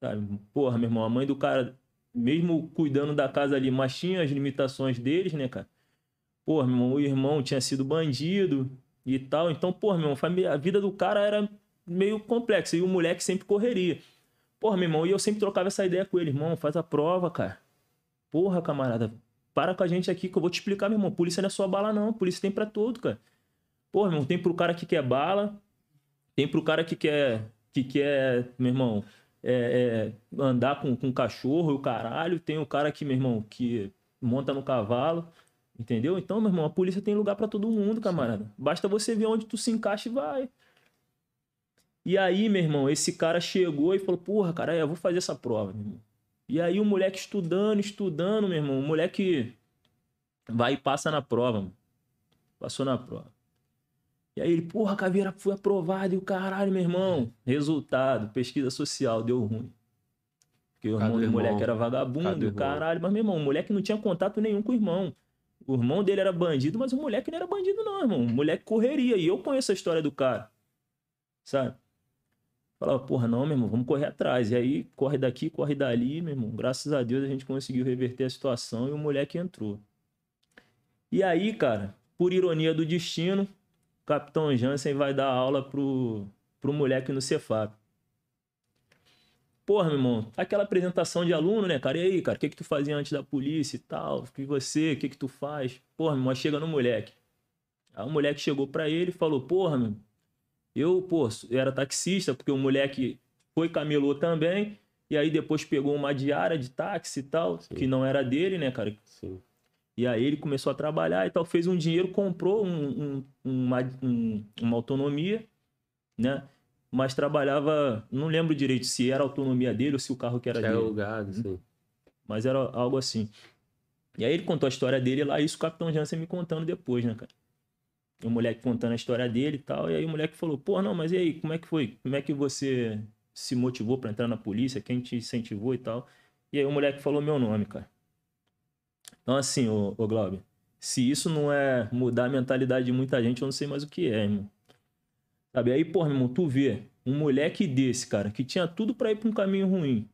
Sabe? Porra, meu irmão, a mãe do cara, mesmo cuidando da casa ali, mas tinha as limitações deles, né, cara? Porra, meu irmão, o irmão tinha sido bandido e tal. Então, porra, meu irmão, a vida do cara era meio complexa. E o moleque sempre correria. Porra, meu irmão, e eu sempre trocava essa ideia com ele, irmão, faz a prova, cara. Porra, camarada, para com a gente aqui que eu vou te explicar, meu irmão. Polícia não é só bala, não. Polícia tem pra tudo, cara. Porra, meu irmão, tem pro cara que quer bala, tem pro cara que quer, que quer, meu irmão, é, é, andar com, com cachorro e o caralho. Tem o cara que, meu irmão, que monta no cavalo. Entendeu? Então, meu irmão, a polícia tem lugar pra todo mundo, camarada. Basta você ver onde tu se encaixa e vai. E aí, meu irmão, esse cara chegou e falou: Porra, cara, eu vou fazer essa prova, meu irmão. E aí o moleque estudando, estudando, meu irmão. O moleque vai e passa na prova, mano. Passou na prova. E aí ele, porra, Caveira, fui aprovado. E o caralho, meu irmão. Resultado, pesquisa social, deu ruim. Porque o irmão do do moleque irmão. era vagabundo, do e o irmão. caralho. Mas, meu irmão, o moleque não tinha contato nenhum com o irmão. O irmão dele era bandido, mas o moleque não era bandido, não, irmão. O moleque correria. E eu conheço a história do cara. Sabe? Falava, porra, não, meu irmão, vamos correr atrás. E aí, corre daqui, corre dali, meu irmão. Graças a Deus a gente conseguiu reverter a situação e o moleque entrou. E aí, cara, por ironia do destino, o Capitão Jansen vai dar aula pro, pro moleque no Cefap. Porra, meu irmão, aquela apresentação de aluno, né, cara? E aí, cara, o que que tu fazia antes da polícia e tal? E você, o que que tu faz? Porra, meu irmão, chega no moleque. Aí o moleque chegou pra ele e falou, porra, meu, eu, pô, era taxista, porque o moleque foi camelô também, e aí depois pegou uma diária de táxi e tal, que não era dele, né, cara? Sim. E aí ele começou a trabalhar e tal, fez um dinheiro, comprou um- um- uma, um- uma autonomia, né? Mas trabalhava, não lembro direito se era a autonomia dele ou se o carro que era é dele, o gado, sim. mas era algo assim. E aí ele contou a história dele lá, isso o Capitão Jansen me contando depois, né, cara? E o moleque contando a história dele e tal. E aí o moleque falou, pô, não, mas e aí, como é que foi? Como é que você se motivou pra entrar na polícia? Quem te incentivou e tal? E aí o moleque falou meu nome, cara. Então, assim, ô, ô Glauber, se isso não é mudar a mentalidade de muita gente, eu não sei mais o que é, irmão. Sabe? Aí, porra, meu irmão, tu vê um moleque desse, cara, que tinha tudo pra ir pra um caminho ruim.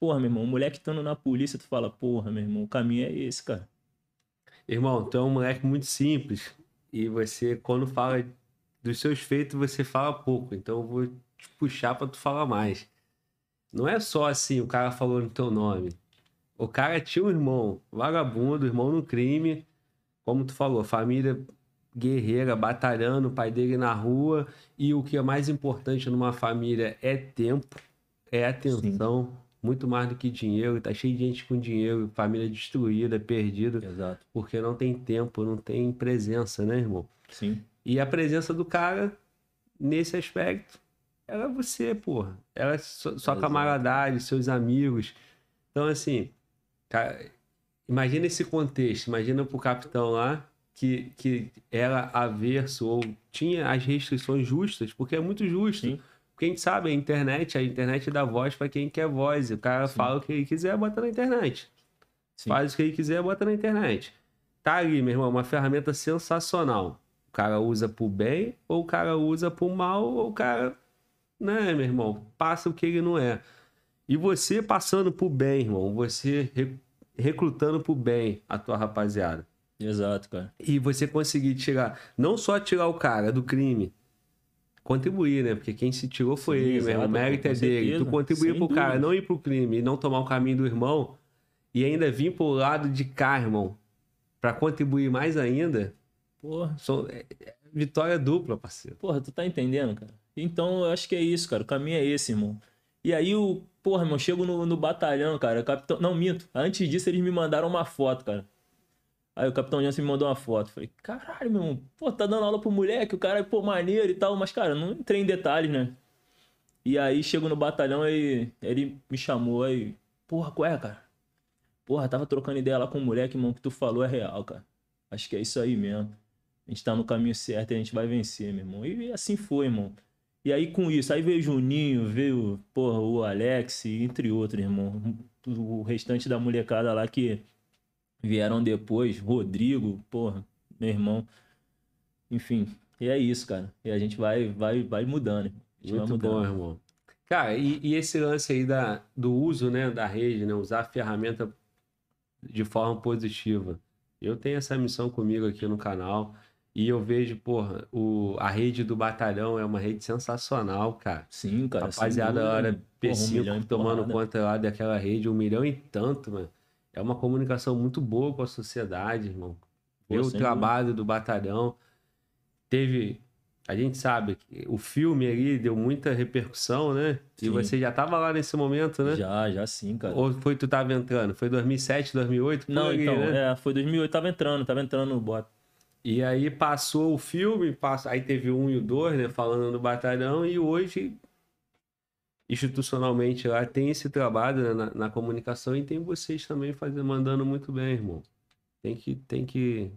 Porra, meu irmão, um moleque estando na polícia, tu fala, porra, meu irmão, o caminho é esse, cara. Irmão, tu é um moleque muito simples. E você, quando fala dos seus feitos, você fala pouco. Então eu vou te puxar pra tu falar mais. Não é só assim, o cara falou no teu nome. O cara tinha um irmão vagabundo, irmão no crime. Como tu falou, família guerreira, batalhando, o pai dele na rua. E o que é mais importante numa família é tempo, é atenção. Muito mais do que dinheiro. Tá cheio de gente com dinheiro, família destruída, perdida. Exato. Porque não tem tempo, não tem presença, né, irmão? Sim. E a presença do cara, nesse aspecto, era você, porra. Era sua, sua Exato. camaradagem, seus amigos. Então, assim, cara, imagina esse contexto. Imagina pro capitão lá, que, que era averso ou tinha as restrições justas, porque é muito justo. Sim. Gente sabe, a internet, a internet dá voz para quem quer voz. O cara Sim. fala o que ele quiser, bota na internet. Sim. Faz o que ele quiser, bota na internet. Tá ali, meu irmão, uma ferramenta sensacional. O cara usa pro bem, ou o cara usa pro mal, ou o cara, né, meu irmão, passa o que ele não é. E você passando pro bem, irmão, você re- recrutando pro bem a tua rapaziada. Exato, cara. E você conseguir tirar, não só tirar o cara do crime, contribuir, né? Porque quem se tirou foi Sim, ele, irmão. O exato, mérito é dele. Tu contribuir pro cara, dúvida. não ir pro crime e não tomar o caminho do irmão e ainda vir pro lado de cá, irmão, pra contribuir mais ainda, Porra. é- é vitória dupla, parceiro. Porra, tu tá entendendo, cara? Então, eu acho que é isso, cara. O caminho é esse, irmão. E aí, o. Porra, irmão, chego no, no batalhão, cara. Capitão. Não, minto. Antes disso, eles me mandaram uma foto, cara. Aí o Capitão Jansen me mandou uma foto. Falei, caralho, meu irmão, pô, tá dando aula pro moleque, o cara, pô, maneiro e tal. Mas, cara, não entrei em detalhes, né? E aí, chego no batalhão, aí ele me chamou aí. Porra, qual é, cara? Porra, tava trocando ideia lá com o moleque, irmão, que tu falou é real, cara. Acho que é isso aí mesmo. A gente tá no caminho certo e a gente vai vencer, meu irmão. E assim foi, irmão. E aí com isso, aí veio o Juninho, veio, porra, o Alex, entre outros, irmão. O restante da molecada lá que vieram depois, Rodrigo, porra, meu irmão. Enfim, e é isso, cara. E a gente vai, vai, vai mudando. A gente vai Muito bom, mudando. irmão. Cara, e, e esse lance aí da, do uso, né, da rede, né, usar a ferramenta de forma positiva. Eu tenho essa missão comigo aqui no canal e eu vejo, porra, o, a rede do batalhão é uma rede sensacional, cara. Sim, cara. Rapaziada, hora. Porra, um P5 milhão e tomando porrada. conta lá daquela rede, um milhão e tanto, mano. É uma comunicação muito boa com a sociedade, irmão. Ver o trabalho do batalhão. Teve. A gente sabe que o filme ali deu muita repercussão, né? E Sim. você já tava lá nesse momento, né? Já, já sim, cara. Ou foi tu tava entrando? Foi 2007, 2008? Por Não, ali, então, né? é, foi 2008, tava entrando, tava entrando no bot. E aí passou o filme, passa... aí teve um e o dois, né? Falando do batalhão, e hoje, institucionalmente lá, tem esse trabalho né, na, na comunicação e tem vocês também fazendo, mandando muito bem, irmão. Tem que. Tem que...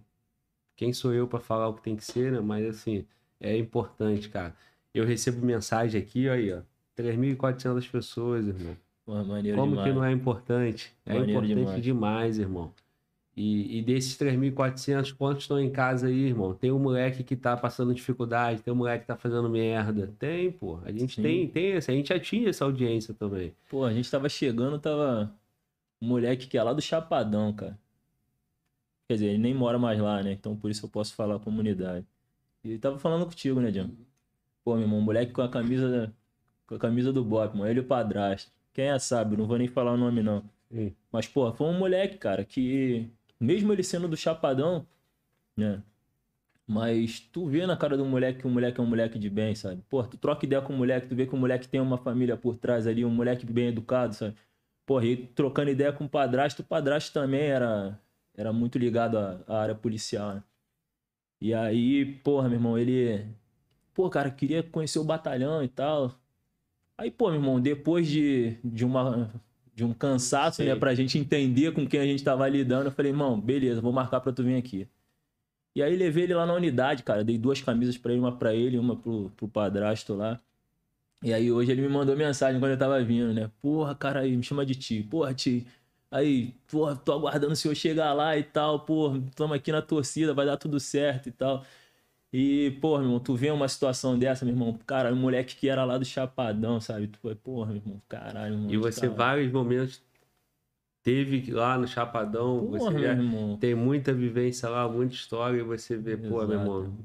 Quem sou eu para falar o que tem que ser, né? Mas assim, é importante, cara. Eu recebo mensagem aqui, aí, ó. 3.400 pessoas, irmão. Maneiro Como demais. que não é importante? É Maneiro importante demais. demais, irmão. E, e desses 3.400, quantos estão em casa aí, irmão? Tem um moleque que tá passando dificuldade, tem um moleque que tá fazendo merda. Tem, pô. A gente Sim. tem, tem essa, a gente atinge essa audiência também. Pô, a gente tava chegando, tava um moleque que é lá do Chapadão, cara. Quer dizer, ele nem mora mais lá, né? Então por isso eu posso falar comunidade. E ele tava falando contigo, né, Jam? Pô, meu irmão, um moleque com a camisa com a camisa do Bop, mano. Ele e o padrasto. Quem é sabe, não vou nem falar o nome não. Sim. Mas, pô, foi um moleque, cara, que mesmo ele sendo do Chapadão, né? Mas tu vê na cara do moleque que o moleque é um moleque de bem, sabe? Pô, tu troca ideia com o moleque, tu vê que o moleque tem uma família por trás ali, um moleque bem educado, sabe? Porra, e trocando ideia com o padrasto, o padrasto também era, era muito ligado à, à área policial, né? E aí, porra, meu irmão, ele. Pô, cara, queria conhecer o batalhão e tal. Aí, pô, meu irmão, depois de, de uma. De um cansaço, Sim. né? Pra gente entender com quem a gente tava lidando, eu falei, irmão, beleza, vou marcar pra tu vir aqui. E aí levei ele lá na unidade, cara. Dei duas camisas pra ele, uma pra ele e uma pro, pro padrasto lá. E aí hoje ele me mandou mensagem quando eu tava vindo, né? Porra, cara, aí me chama de ti. Porra, ti. Aí, porra, tô aguardando o senhor chegar lá e tal. Porra, tamo aqui na torcida, vai dar tudo certo e tal. E, porra, meu irmão, tu vê uma situação dessa, meu irmão, cara, um moleque que era lá do Chapadão, sabe? Tu foi, porra, meu irmão, caralho, irmão. E você, cara. vários momentos, teve lá no Chapadão, Porra, você meu irmão. tem muita vivência lá, muita história, e você vê, pô, meu Exato. irmão,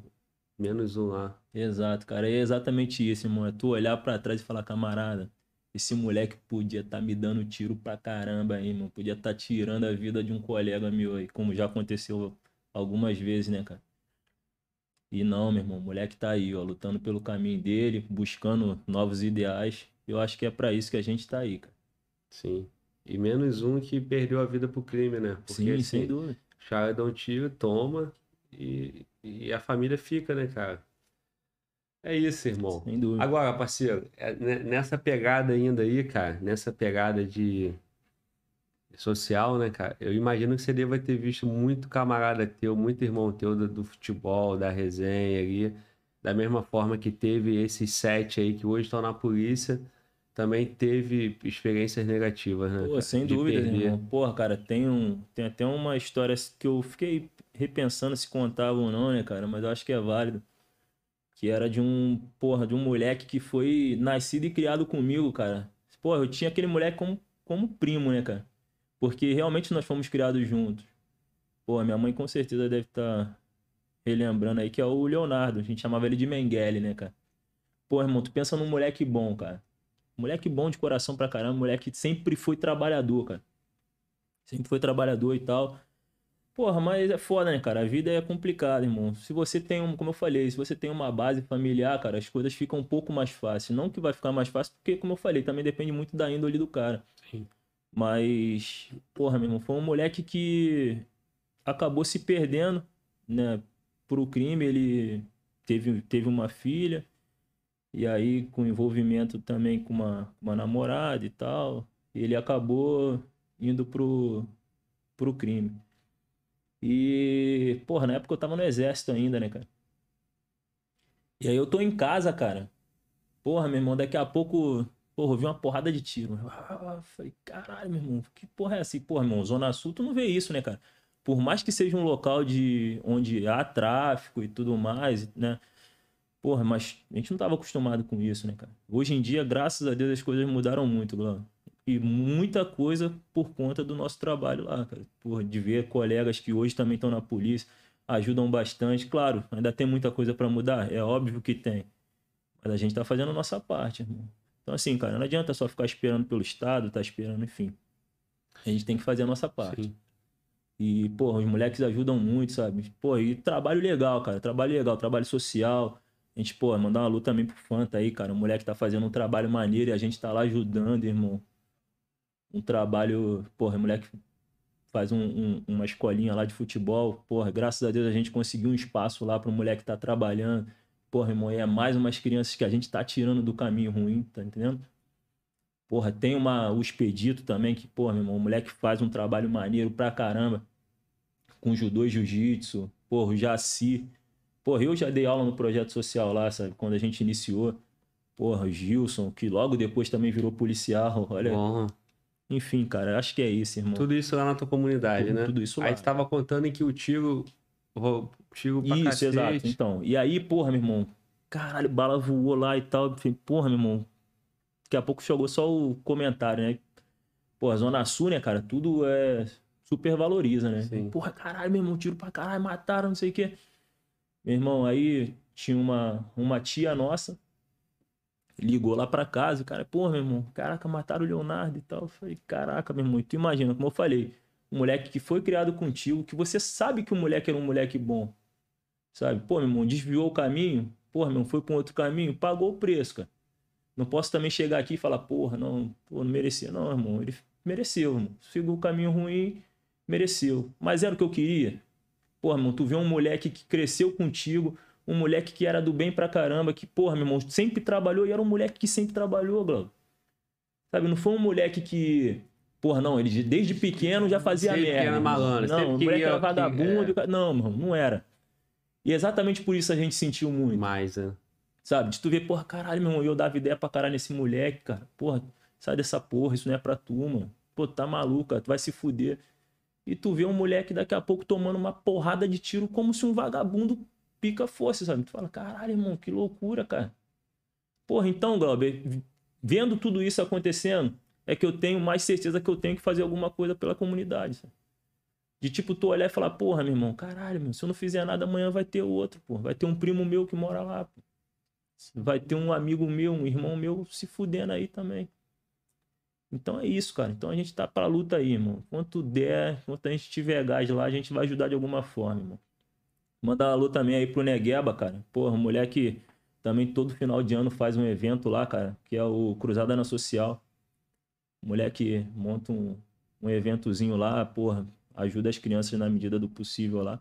menos um lá. Exato, cara. É exatamente isso, irmão. É tu olhar pra trás e falar, camarada, esse moleque podia estar me dando tiro pra caramba aí, irmão. Podia estar tirando a vida de um colega meu aí, como já aconteceu algumas vezes, né, cara? E não, meu irmão, o moleque tá aí, ó, lutando pelo caminho dele, buscando novos ideais. Eu acho que é pra isso que a gente tá aí, cara. Sim. E menos um que perdeu a vida pro crime, né? Porque Sim, assim, sem dúvida. caras dão um tiro, toma, e, e a família fica, né, cara? É isso, irmão. Sem dúvida. Agora, parceiro, é, né, nessa pegada ainda aí, cara, nessa pegada de social, né, cara? Eu imagino que você deva ter visto muito camarada teu, muito irmão teu do, do futebol, da resenha ali, da mesma forma que teve esses sete aí que hoje estão na polícia, também teve experiências negativas, né? Pô, cara? sem De dúvida, perder. irmão. Porra, cara, tem, um, tem até uma história que eu fiquei repensando se contava ou não, né, cara? Mas eu acho que é válido. Que era de um, porra, de um moleque que foi nascido e criado comigo, cara. Porra, eu tinha aquele moleque como, como primo, né, cara? Porque realmente nós fomos criados juntos. Pô, minha mãe com certeza deve estar relembrando aí, que é o Leonardo. A gente chamava ele de Mengele, né, cara? Pô, irmão, tu pensa num moleque bom, cara. Moleque bom de coração pra caramba, moleque que sempre foi trabalhador, cara. Sempre foi trabalhador e tal. Porra, mas é foda, né, cara? A vida é complicada, irmão. Se você tem um, como eu falei, se você tem uma base familiar, cara, as coisas ficam um pouco mais fáceis. Não que vai ficar mais fácil, porque, como eu falei, também depende muito da índole do cara. Sim. Mas, porra, meu irmão, foi um moleque que acabou se perdendo, né, pro crime. Ele teve, teve uma filha, e aí com envolvimento também com uma, uma namorada e tal, ele acabou indo pro, pro crime. E, porra, na época eu tava no exército ainda, né, cara? E aí eu tô em casa, cara. Porra, meu irmão, daqui a pouco, porra, eu vi uma porrada de tiro. Ah, falei, caralho, meu irmão, que porra é? E, porra, irmão, Zona Sul, tu não vê isso, né, cara? Por mais que seja um local de onde há tráfico e tudo mais, né? Porra, mas a gente não tava acostumado com isso, né, cara? Hoje em dia, graças a Deus, as coisas mudaram muito, Glauco. E muita coisa por conta do nosso trabalho lá, cara. Porra, de ver colegas que hoje também estão na polícia, ajudam bastante. Claro, ainda tem muita coisa para mudar, é óbvio que tem. Mas a gente tá fazendo a nossa parte, irmão. Então, assim, cara, não adianta só ficar esperando pelo Estado, tá esperando, enfim. A gente tem que fazer a nossa parte. Sim. E, porra, os moleques ajudam muito, sabe? Pô, e trabalho legal, cara. Trabalho legal, trabalho social. A gente, pô, mandar uma luta também pro Fanta aí, cara. O moleque tá fazendo um trabalho maneiro e a gente tá lá ajudando, irmão. Um trabalho, porra, o moleque faz um- um- uma escolinha lá de futebol. Porra, graças a Deus a gente conseguiu um espaço lá pro moleque tá trabalhando. Porra, irmão, é mais umas crianças que a gente tá tirando do caminho ruim, tá entendendo? Porra, tem uma, o Expedito também, que, porra, meu irmão, o moleque faz um trabalho maneiro pra caramba. Com judô e jiu-jitsu. Porra, o Jaci. Porra, eu já dei aula no projeto social lá, sabe? Quando a gente iniciou. Porra, o Gilson, que logo depois também virou policial. [LAUGHS] Olha, Bom, enfim, cara, acho que é isso, irmão. tudo isso lá na tua comunidade, Tudo- né? tudo isso lá. Aí tu tava contando em que o tiro, o tiro pra Isso, cacete. exato. Então, e aí, porra, meu irmão, caralho, bala voou lá e tal. Porra, meu irmão, daqui a pouco chegou só o comentário, né? Porra, Zona Sul, né, cara, tudo é super valoriza, né? Sim. Porra, caralho, meu irmão, tiro pra caralho, mataram, não sei o quê. Meu irmão, aí tinha uma, uma tia nossa, ligou lá pra casa, cara, porra, meu irmão, caraca, mataram o Leonardo e tal. Eu falei, caraca, meu irmão, tu imagina, como eu falei, um moleque que foi criado contigo, que você sabe que o moleque era um moleque bom, sabe? Pô, meu irmão, desviou o caminho, porra, meu irmão, foi pra um outro caminho, pagou o preço, cara. Não posso também chegar aqui e falar, porra, não, pô, não merecia. Não, irmão, ele mereceu, irmão. Seguiu o caminho ruim, mereceu. Mas era o que eu queria. Porra, irmão, tu vê um moleque que cresceu contigo, um moleque que era do bem pra caramba, que, porra, meu irmão, sempre trabalhou e era um moleque que sempre trabalhou, Glauco. Sabe, não foi um moleque que. Porra, não, ele desde pequeno já fazia Sempre merda. era malandro, Não, sempre o moleque era que- vagabundo. é. e cara- Não, irmão, não era. E exatamente por isso a gente sentiu muito. Mais, né? Sabe? De tu ver, porra, caralho, meu irmão, eu dava ideia pra caralho nesse moleque, cara. Porra, sai dessa porra, isso não é pra tu, mano. Pô, tá maluco, cara, tu vai se fuder. E tu vê um moleque daqui a pouco tomando uma porrada de tiro como se um vagabundo pica fosse, sabe? Tu fala, caralho, irmão, que loucura, cara. Porra, então, Glauber, vendo tudo isso acontecendo, é que eu tenho mais certeza que eu tenho que fazer alguma coisa pela comunidade, sabe? De tipo, tu olhar e falar, porra, meu irmão, caralho, meu, se eu não fizer nada, amanhã vai ter outro, porra. Vai ter um primo meu que mora lá, pô. Vai ter um amigo meu, um irmão meu se fudendo aí também. Então é isso, cara. Então a gente tá pra luta aí, irmão. Quanto der, quanto a gente tiver gás lá, a gente vai ajudar de alguma forma, irmão. Mandar luta também aí pro Negueba, cara. Porra, mulher que também todo final de ano faz um evento lá, cara, que é o Cruzada na Social. Mulher que monta um, um eventozinho lá, porra, ajuda as crianças na medida do possível lá.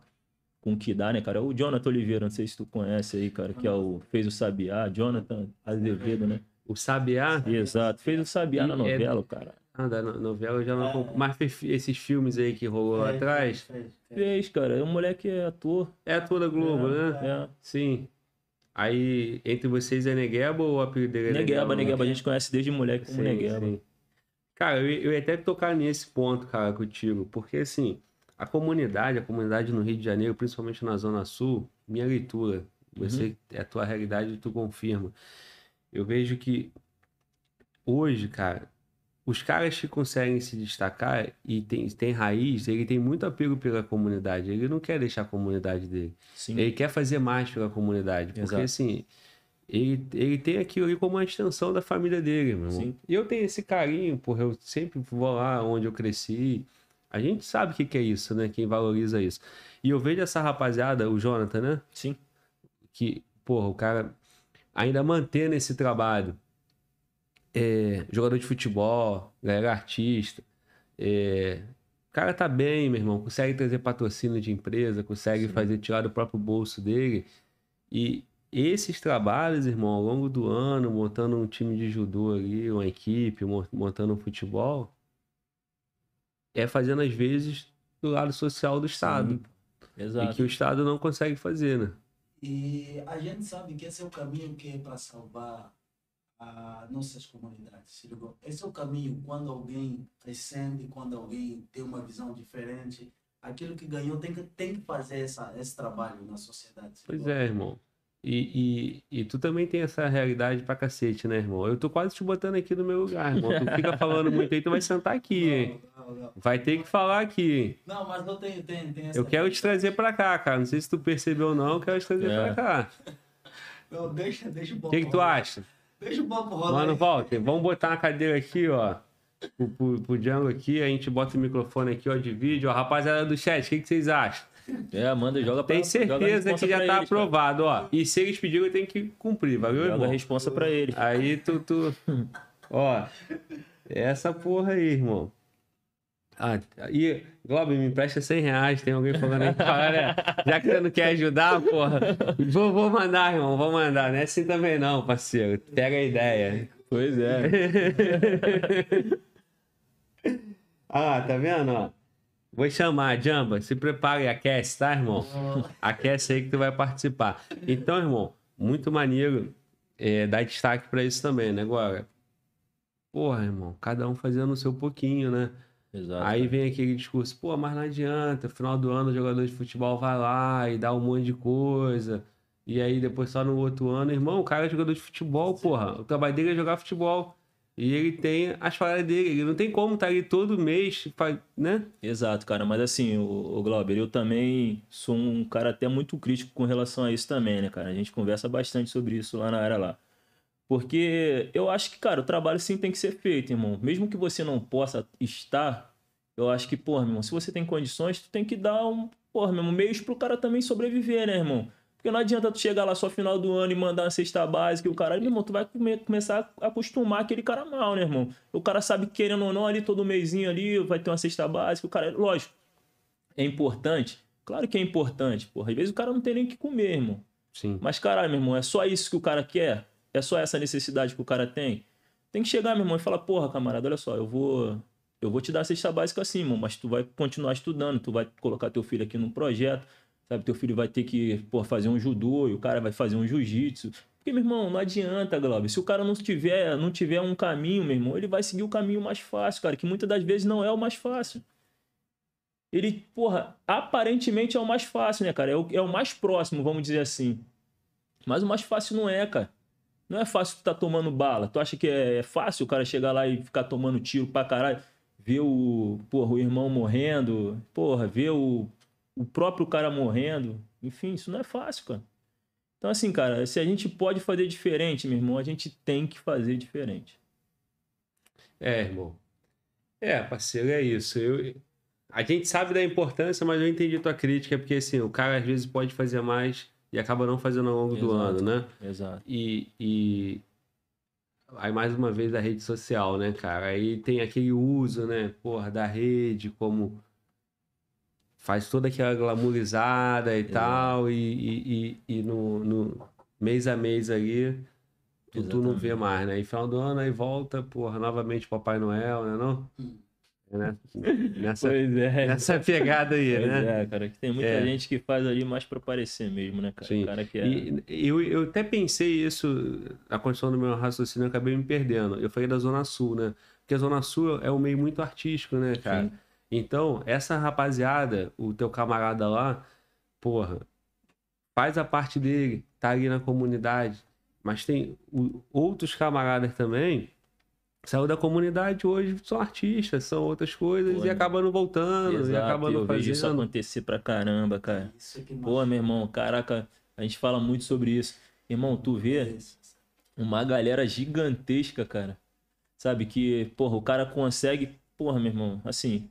Com o que dá, né, cara? É o Jonathan Oliveira, não sei se tu conhece aí, cara, que é o, fez o Sabiá, Jonathan Azevedo, né? O Sabiá. Exato, fez o Sabiá na E é- novela, cara. Ah, da no- novela eu já não acompanho. Mas fez esses filmes aí que rolou lá Fez, atrás. fez, fez. Fez, cara. É um moleque que é ator. É a toda Globo, né? É. Sim. Aí, entre vocês é Negueba ou o apelido dele é Negueba, Negueba. A gente conhece desde moleque como Sim, Negueba. sim. Cara, eu, eu ia até tocar nesse ponto, cara, contigo, porque assim, a comunidade, a comunidade no Rio de Janeiro, principalmente na Zona Sul, minha leitura, você é a tua realidade, tu confirma. Eu vejo que hoje, cara, os caras que conseguem se destacar e tem, tem raiz, ele tem muito apego pela comunidade. Ele não quer deixar a comunidade dele. Sim. Ele quer fazer mais pela comunidade. Porque, Exato. assim, ele, ele tem aquilo ali como uma extensão da família dele, meu irmão. Sim. E eu tenho esse carinho, porra, eu sempre vou lá onde eu cresci. A gente sabe o que, que é isso, né? Quem valoriza isso. E eu vejo essa rapaziada, o Jonathan, né? Sim. Que, porra, o cara ainda mantendo esse trabalho. É, jogador de futebol, galera artista. É, o cara tá bem, meu irmão. Consegue trazer patrocínio de empresa, consegue fazer tirar do próprio bolso dele. E esses trabalhos, irmão, ao longo do ano, montando um time de judô ali, uma equipe, mo- montando um futebol, é fazendo às vezes do lado social do Estado. E Exato. que o Estado não consegue fazer, né? E a gente sabe que esse é o caminho que é para salvar as nossas comunidades. se ligou? Esse é o caminho quando alguém ascende, quando alguém tem uma visão diferente. Aquilo que ganhou tem que, tem que fazer essa, esse trabalho na sociedade. Pois é, irmão. E, e, e tu também tem essa realidade pra cacete, né, irmão? Eu tô quase te botando aqui no meu lugar, irmão. Tu fica falando [LAUGHS] muito aí, tu vai sentar aqui, hein? Não, não, não. Vai ter que falar aqui? Não, mas eu tenho, tenho, tenho essa Eu quero te trazer pra cá, cara. Não sei se tu percebeu ou não, eu quero te trazer É. pra cá. [LAUGHS] Não, deixa, deixa o O papo que, que tu acha? Deixa o papo rolar. Mano. Walter, vamos botar uma cadeira aqui, ó. Pro, pro, pro Django aqui, a gente bota o microfone aqui, ó, de vídeo. Ó, rapaziada do chat, o que, que vocês acham? É, manda, joga pra Tem a certeza que já tá eles, cara. aprovado, ó. E se eles pediram, eu tenho que cumprir, valeu, Joga a irmão? responsa pra eles. Aí tu, tu... [LAUGHS] Ó, essa porra aí, irmão. Ah, e, Globo, me empresta 100 reais. Tem alguém falando aí. Fala, né? Já que você não quer ajudar, porra. Vou, vou mandar, irmão. Vou mandar. Não é assim também não, parceiro. Pega a ideia. Pois é. [LAUGHS] Ah, tá vendo, ó? Vou chamar, Jamba. Se prepare aquece, tá, irmão? Aquece aí que tu vai participar. Então, irmão, muito maneiro é, dar destaque pra isso também, né? Agora, porra, irmão, cada um fazendo o seu pouquinho, né? Exato. Aí vem aquele discurso, pô, mas não adianta, final do ano o jogador de futebol vai lá e dá um monte de coisa. E aí depois só no outro ano, irmão, o cara é jogador de futebol, porra. O trabalho dele é jogar futebol. E ele tem as paradas dele. Ele não tem como estar ali todo mês, né? Exato, cara. Mas assim, o, o Glauber, eu também sou um cara até muito crítico com relação a isso também, né, cara? A gente conversa bastante sobre isso lá na área lá. Porque eu acho que, cara, o trabalho sim tem que ser feito, irmão. Mesmo que você não possa estar, eu acho que, porra, meu irmão, se você tem condições, tu tem que dar um, porra, meu irmão, meios pro cara também sobreviver, né, irmão? Porque não adianta tu chegar lá só final do ano e mandar uma cesta básica e o caralho, meu irmão, tu vai come- começar a acostumar aquele cara mal, né, irmão? O cara sabe que querendo ou não, ali todo mêsinho ali vai ter uma cesta básica, o cara, lógico, é importante. Claro que é importante, porra. Às vezes o cara não tem nem o que comer, irmão. Sim. Mas caralho, meu irmão, é só isso que o cara quer? É só essa necessidade que o cara tem? Tem que chegar, meu irmão, e falar, porra, camarada, olha só, eu vou eu vou te dar a cesta básica assim, irmão, mas tu vai continuar estudando, tu vai colocar teu filho aqui num projeto, Sabe, teu filho vai ter que, pô, fazer um judô e o cara vai fazer um jiu-jitsu. Porque, meu irmão, não adianta, Glauber. Se o cara não tiver, não tiver um caminho, meu irmão, ele vai seguir o caminho mais fácil, cara, que muitas das vezes não é o mais fácil. Ele, porra, aparentemente é o mais fácil, né, cara? É o, é o mais próximo, vamos dizer assim. Mas o mais fácil não é, cara. Não é fácil tu tá tomando bala. Tu acha que é, é fácil o cara chegar lá e ficar tomando tiro pra caralho? Ver o, porra, o irmão morrendo, porra, ver o, o próprio cara morrendo. Enfim, isso não é fácil, cara. Então, assim, cara, se a gente pode fazer diferente, meu irmão, a gente tem que fazer diferente. É, irmão. É, parceiro, é isso. Eu, a gente sabe da importância, mas eu entendi tua crítica, porque assim, o cara às vezes pode fazer mais e acaba não fazendo ao longo do Exato. ano, né? Exato. E, e aí mais uma vez a rede social, né, cara? Aí tem aquele uso, né, porra, da rede como faz toda aquela glamourizada e tal, e, e, e, e no, no mês a mês ali tu, não vê mais, né? E final do ano aí volta, porra, novamente Papai Noel, né não? É, né? [LAUGHS] Nessa, Pois é. nessa pegada aí, Pois né? é, cara. que Tem muita É. gente que faz ali mais pra parecer mesmo, né, cara? Sim. Cara que é. E eu, eu até pensei isso, a construção do meu raciocínio, eu acabei me perdendo. Eu falei da Zona Sul, né? Porque a Zona Sul é um meio muito artístico, né, cara? Sim. Então, essa rapaziada, o teu camarada lá, porra, faz a parte dele, tá ali na comunidade. Mas tem o- outros camaradas também, saiu da comunidade hoje, são artistas, são outras coisas, Pô, e acabam não voltando, e Exato, acabam eu não vejo isso fazendo. acontecer pra caramba, cara. Isso aqui Pô, meu irmão, caraca, a gente fala muito sobre isso. Irmão, tu vê uma galera gigantesca, cara. Sabe, que, porra, o cara consegue. Porra, meu irmão, assim.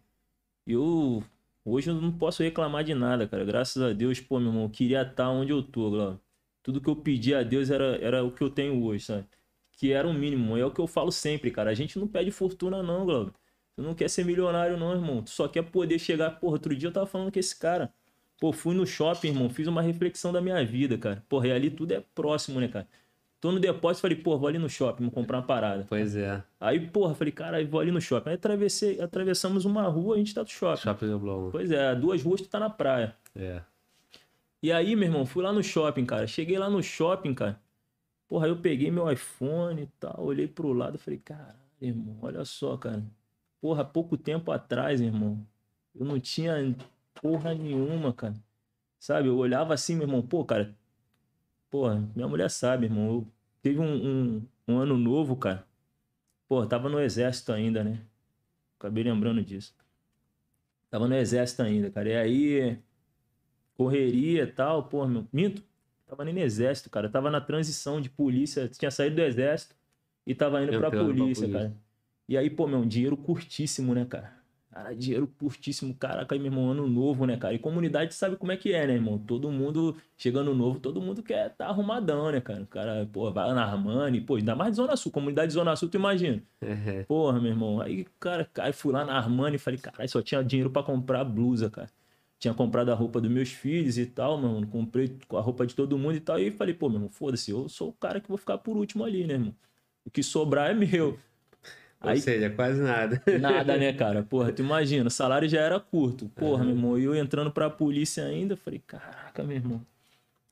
Eu. Hoje eu não posso reclamar de nada, cara. Graças a Deus, pô, meu irmão, eu queria estar onde eu tô, Glauber. Tudo que eu pedi a Deus era, era o que eu tenho hoje, sabe? Que era o mínimo. É o que eu falo sempre, cara. A gente não pede fortuna, não, Glauber. Tu não quer ser milionário, não, irmão. Tu só quer poder chegar. Porra, outro dia eu tava falando com esse cara. Pô, fui no shopping, irmão, fiz uma reflexão da minha vida, cara. Porra, e ali tudo é próximo, né, cara? Tô no depósito, falei, pô, vou ali no shopping, vou comprar uma parada. Pois é, Aí, porra, falei, cara, vou ali no shopping. Aí atravessei, atravessamos uma rua, a gente tá no shopping. Shopping Leblon. Pois é, duas ruas tu tá na praia. É. E aí, meu irmão, fui lá no shopping, cara. Cheguei lá no shopping, cara. Porra, aí eu peguei meu iPhone e tal, olhei pro lado e falei, caralho, irmão, olha só, cara. Porra, pouco tempo atrás, irmão, eu não tinha porra nenhuma, cara. Sabe, eu olhava assim, meu irmão, pô, cara. Porra, minha mulher sabe, irmão. Eu teve um, um, um ano novo, cara. Pô, tava no exército ainda, né? Acabei lembrando disso. Tava no exército ainda, cara. E aí, correria e tal, pô, meu. Minto. Tava nem no exército, cara. Tava na transição de polícia. Tinha saído do exército e tava indo pra Entrando pra polícia, polícia. cara. E aí, pô, meu, um dinheiro curtíssimo, né, cara? Cara, dinheiro curtíssimo, caraca, aí, meu irmão, ano novo, né, cara? E comunidade sabe como é que é, né, irmão? Todo mundo, chegando novo, todo mundo quer tá arrumadão, né, cara? O cara, pô, vai lá na Armani, pô, ainda mais de Zona Sul, comunidade de Zona Sul, tu imagina. É. Porra, meu irmão. Aí, cara, aí fui lá na Armani e falei, caralho, só tinha dinheiro pra comprar blusa, cara. Tinha comprado a roupa dos meus filhos e tal, mano. Comprei com a roupa de todo mundo e tal. E falei, pô, meu irmão, foda-se, eu sou o cara que vou ficar por último ali, né, irmão? O que sobrar é meu. Ou Aí, seja, quase nada. nada, né, [LAUGHS] cara? Porra, tu imagina, o salário já era curto. Porra, meu irmão, e eu entrando pra polícia ainda, falei, caraca, meu irmão.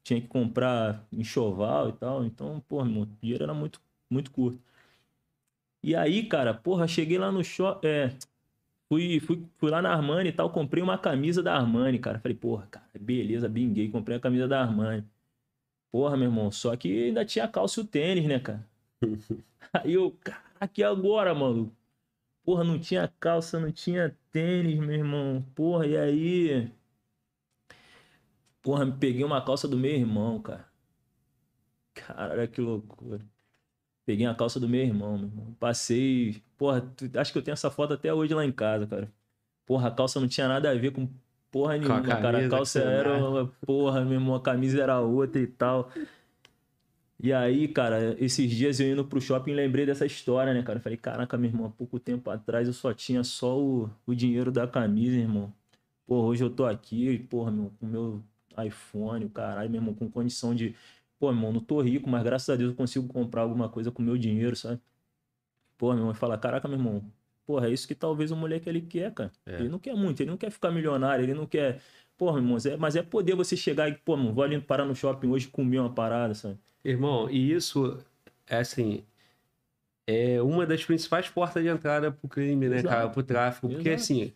Tinha que comprar enxoval e tal. Então, porra, meu irmão, o dinheiro era muito, muito curto. E aí, cara, porra, cheguei lá no shopping. É, fui, fui, fui lá na Armani e tal, comprei uma camisa da Armani, cara. Falei, porra, cara, beleza, binguei, comprei a camisa da Armani. Porra, meu irmão, só que ainda tinha calça e o tênis, né, cara? [LAUGHS] Aí eu, caraca, e agora, mano? Porra, não tinha calça, não tinha tênis, meu irmão. Porra, e aí? Porra, me peguei uma calça do meu irmão, cara. Caralho, que loucura. Peguei a calça do meu irmão, meu irmão. Passei. Porra, acho que eu tenho essa foto até hoje lá em casa, cara. Porra, a calça não tinha nada a ver com porra a nenhuma, cara. camisa A que calça você era uma porra, meu irmão. A camisa era outra e tal. E aí, cara, esses dias eu indo pro shopping lembrei dessa história, né, cara? Eu Falei, caraca, meu irmão, há pouco tempo atrás eu só tinha só o, o dinheiro da camisa, irmão. Porra, hoje eu tô aqui, porra, meu, com o meu iPhone, o caralho, meu irmão, com condição de. Pô, meu irmão, não tô rico, mas graças a Deus eu consigo comprar alguma coisa com o meu dinheiro, sabe? Porra, meu irmão, fala, caraca, meu irmão, porra, é isso que talvez o moleque ele quer, cara. É. Ele não quer muito, ele não quer ficar milionário, ele não quer, porra, irmão, é- mas é poder você chegar e, pô, mano, vou ali parar no shopping hoje e comer uma parada, sabe? Irmão, e isso é assim. É uma das principais portas de entrada pro crime, né, Exato. cara? Pro tráfico. Porque Exato. assim,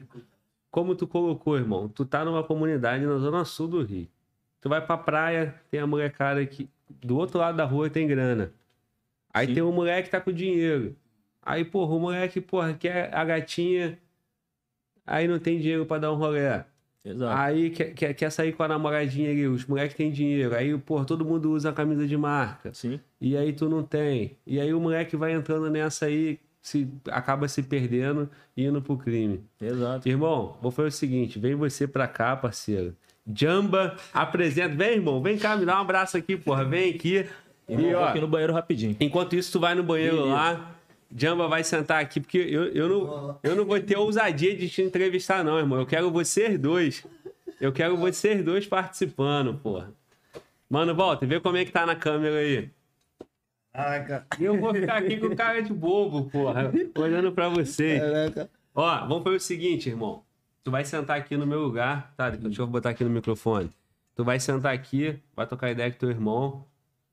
como tu colocou, irmão, tu tá numa comunidade na zona sul do Rio. Tu vai pra praia, tem a molecada que do outro lado da rua tem grana. Aí Sim. tem um moleque que tá com dinheiro. Aí, porra, o moleque, porra, quer a gatinha, aí não tem dinheiro pra dar um rolê. Exato. Aí quer, quer, quer sair com a namoradinha ali, os moleques têm dinheiro. Aí, porra, todo mundo usa a camisa de marca. Sim. E aí tu não tem. E aí o moleque vai entrando nessa aí, se, acaba se perdendo e indo pro crime. Exato. Irmão, vou fazer o seguinte: vem você pra cá, parceiro. Jamba, apresenta. Vem, irmão, vem cá, me dá um abraço aqui, porra. Vem aqui. E, ó, aqui no banheiro rapidinho. enquanto isso, tu vai no banheiro Beleza. lá. Jamba vai sentar aqui, porque eu, eu, não, eu não vou ter ousadia de te entrevistar, não, irmão. Eu quero vocês dois. Eu quero vocês dois participando, porra. Mano, volta, vê como é que tá na câmera aí. Caraca, Eu vou ficar aqui com cara de bobo, porra, olhando pra vocês. caraca. Ó, vamos fazer o seguinte, irmão. Tu vai sentar aqui no meu lugar, tá? Deixa eu botar aqui no microfone. Tu vai sentar aqui, vai trocar ideia com teu irmão.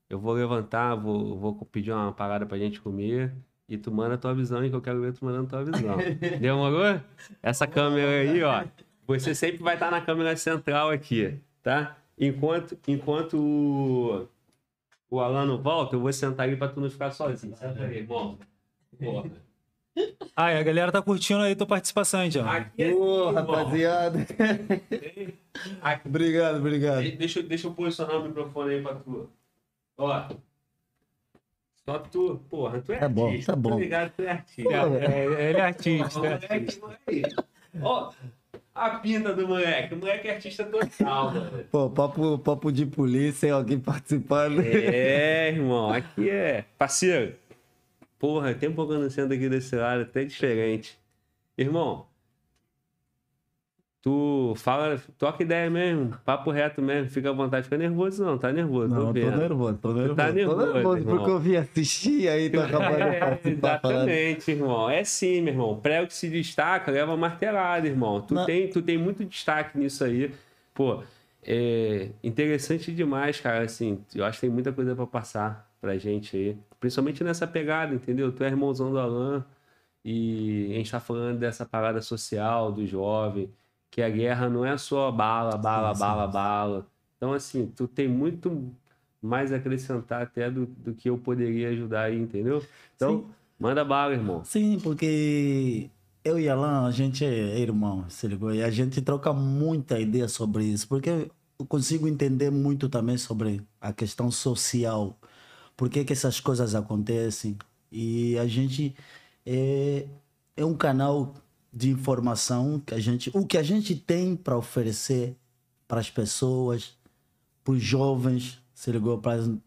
Eu vou levantar, vou, vou pedir uma parada pra gente comer. E tu manda a tua visão aí, que eu quero ver tu mandando a tua visão. [LAUGHS] Demorou? Essa câmera aí, ó. Você sempre vai estar na câmera central aqui, tá? Enquanto, enquanto o, o Alan não volta, eu vou sentar ali pra tu não ficar sozinho. Senta aí, irmão. Porra. [LAUGHS] E a galera tá curtindo aí tua participação, hein, John. Aqui é Pô, rapaziada. Aqui- [LAUGHS] Obrigado, obrigado. De- Deixa, eu- deixa eu posicionar o microfone aí pra tu. Ó. Só tu. Porra, tu é Tá bom, artista. tá bom. Tô ligado, tu é artista. É, ele é artista. Ó. Ó, a pinta do moleque. O moleque é artista total, mano. Pô, papo, papo de polícia, alguém participando. É, irmão. Aqui é. Parceiro. Porra, tem um pouco sento aqui desse lado, até diferente. Irmão. Tu fala, toca ideia mesmo, papo reto mesmo, fica à vontade, fica nervoso não, tá nervoso, tô Não, tô vendo. nervoso, tô nervoso. tá tô nervoso, nervoso irmão. porque eu vim assistir aí, tô acabando de [LAUGHS] É, participar falando. exatamente, irmão. É sim, meu irmão. Prego que se destaca, leva martelada, irmão. Tu Não. tem, tu tem muito destaque nisso aí. Pô, é interessante demais, cara. Assim, eu acho que tem muita coisa pra passar pra gente aí. Principalmente nessa pegada, entendeu? Tu é irmãozão do Alan e a gente tá falando dessa parada social do jovem, que a guerra não é só bala, bala, Sim, sim, bala, sim. bala. Então, assim, tu tem muito mais a acrescentar até do, do que eu poderia ajudar aí, entendeu? Então, manda bala, irmão. Sim, porque eu e Alan, a gente é irmão, se ligou? E a gente troca muita ideia sobre isso, porque eu consigo entender muito também sobre a questão social, por que, que essas coisas acontecem. E a gente é, é um canal de informação que a gente, o que a gente tem para oferecer para as pessoas, para os jovens, se ligou?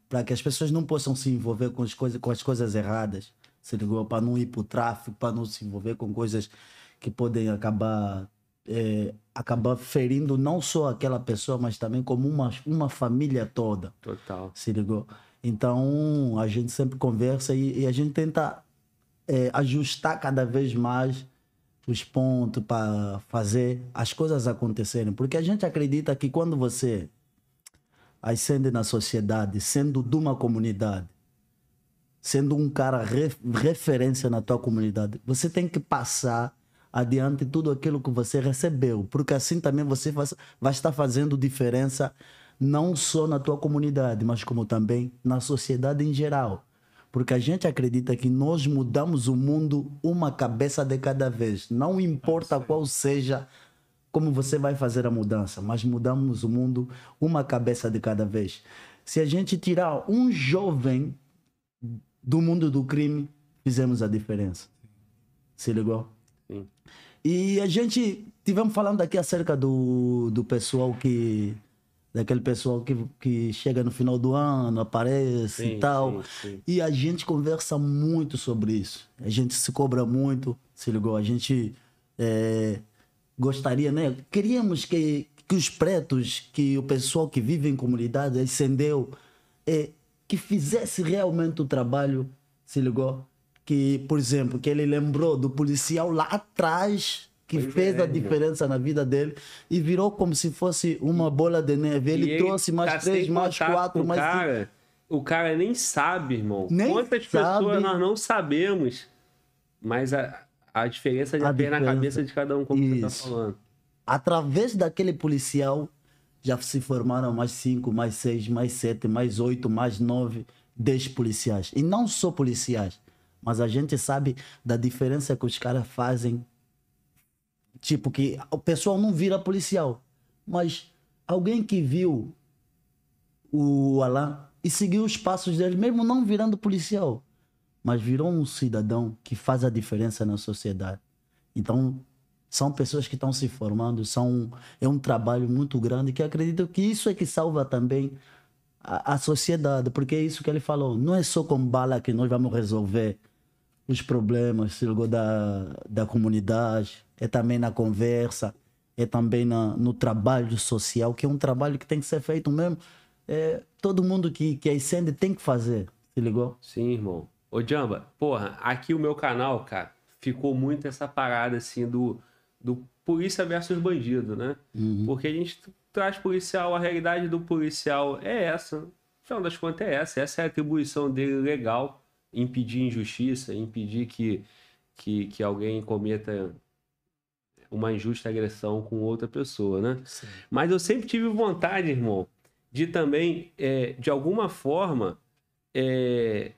Para que as pessoas não possam se envolver com as coisas, com as coisas erradas, se ligou? Para não ir para o tráfico, para não se envolver com coisas que podem acabar é, acabar ferindo não só aquela pessoa, mas também como uma, uma família toda, Total. se ligou? Então a gente sempre conversa e, e a gente tenta é, ajustar cada vez mais os pontos para fazer as coisas acontecerem, porque a gente acredita que quando você ascende na sociedade, sendo de uma comunidade, sendo um cara re- referência na tua comunidade, você tem que passar adiante tudo aquilo que você recebeu, porque assim também você vai estar fazendo diferença não só na tua comunidade, mas como também na sociedade em geral. Porque a gente acredita que nós mudamos o mundo uma cabeça de cada vez. Não importa qual seja como você vai fazer a mudança, mas mudamos o mundo uma cabeça de cada vez. Se a gente tirar um jovem do mundo do crime, fizemos a diferença. Se ligou? Sim. E a gente tivemos falando aqui acerca do, do pessoal que daquele pessoal que, que chega no final do ano, aparece Sim, e tal. sim, sim. E a gente conversa muito sobre isso. A gente se cobra muito, se ligou? A gente é, gostaria, né? Queríamos que, que os pretos, que o pessoal que vive em comunidade, ascendeu, é, que fizesse realmente o trabalho, se ligou? Que, por exemplo, que ele lembrou do policial lá atrás, que fez é, a irmão. diferença na vida dele e virou como se fosse uma bola de neve. Ele, E trouxe mais tá três, mais quatro, mais cinco. cara, O cara nem sabe, irmão. Nem Quantas sabe. pessoas nós não sabemos. Mas a, a diferença já A tem na diferença. cabeça de cada um, como você tá Isso. falando. através daquele policial, já se formaram mais cinco, mais seis, mais sete, mais oito, mais nove, dez policiais. E não só policiais, mas a gente sabe da diferença que os caras fazem. Tipo, que o pessoal não vira policial, mas alguém que viu o Alain e seguiu os passos dele, mesmo não virando policial, mas virou um cidadão que faz a diferença na sociedade. Então, são pessoas que estão se formando, são, é um trabalho muito grande que acredito que isso é que salva também a, a sociedade, porque é isso que ele falou, não é só com bala que nós vamos resolver os problemas se ligou, da, da comunidade, é também na conversa, é também na, no trabalho social, que é um trabalho que tem que ser feito mesmo. É, todo mundo que, que ascende tem que fazer, se ligou? Sim, irmão. Ô, Jamba, porra, aqui o meu canal, cara, ficou muito essa parada, assim, do, do polícia versus bandido, né? Porque a gente traz policial, a realidade do policial é essa. No final das contas é essa. Essa é a atribuição dele legal. Impedir injustiça, impedir que, que, que alguém cometa uma injusta agressão com outra pessoa, né? Mas eu sempre tive vontade, irmão, de também, é, de alguma forma, é,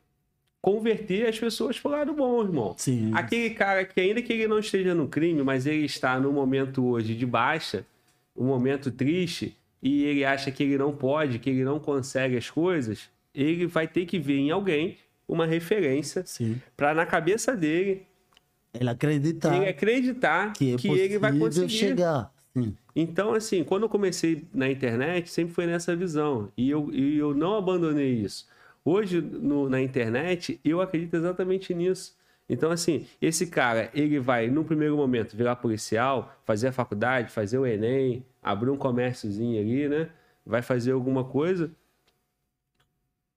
converter as pessoas pro lado bom, irmão. Sim. Aquele cara que, ainda que ele não esteja no crime, mas ele está no momento hoje de baixa, um momento triste, e ele acha que ele não pode, que ele não consegue as coisas, ele vai ter que ver em alguém uma referência para na cabeça dele Ele acredita ele acreditar que, que, é ele vai conseguir. chegar. Sim. Então, assim, quando eu comecei na internet, sempre foi nessa visão. E eu, e eu não abandonei isso. Hoje, no- na internet, eu acredito exatamente nisso. Então, assim, esse cara, ele vai, no primeiro momento, virar policial, fazer a faculdade, fazer o Enem, abrir um comérciozinho ali, né? Vai fazer alguma coisa.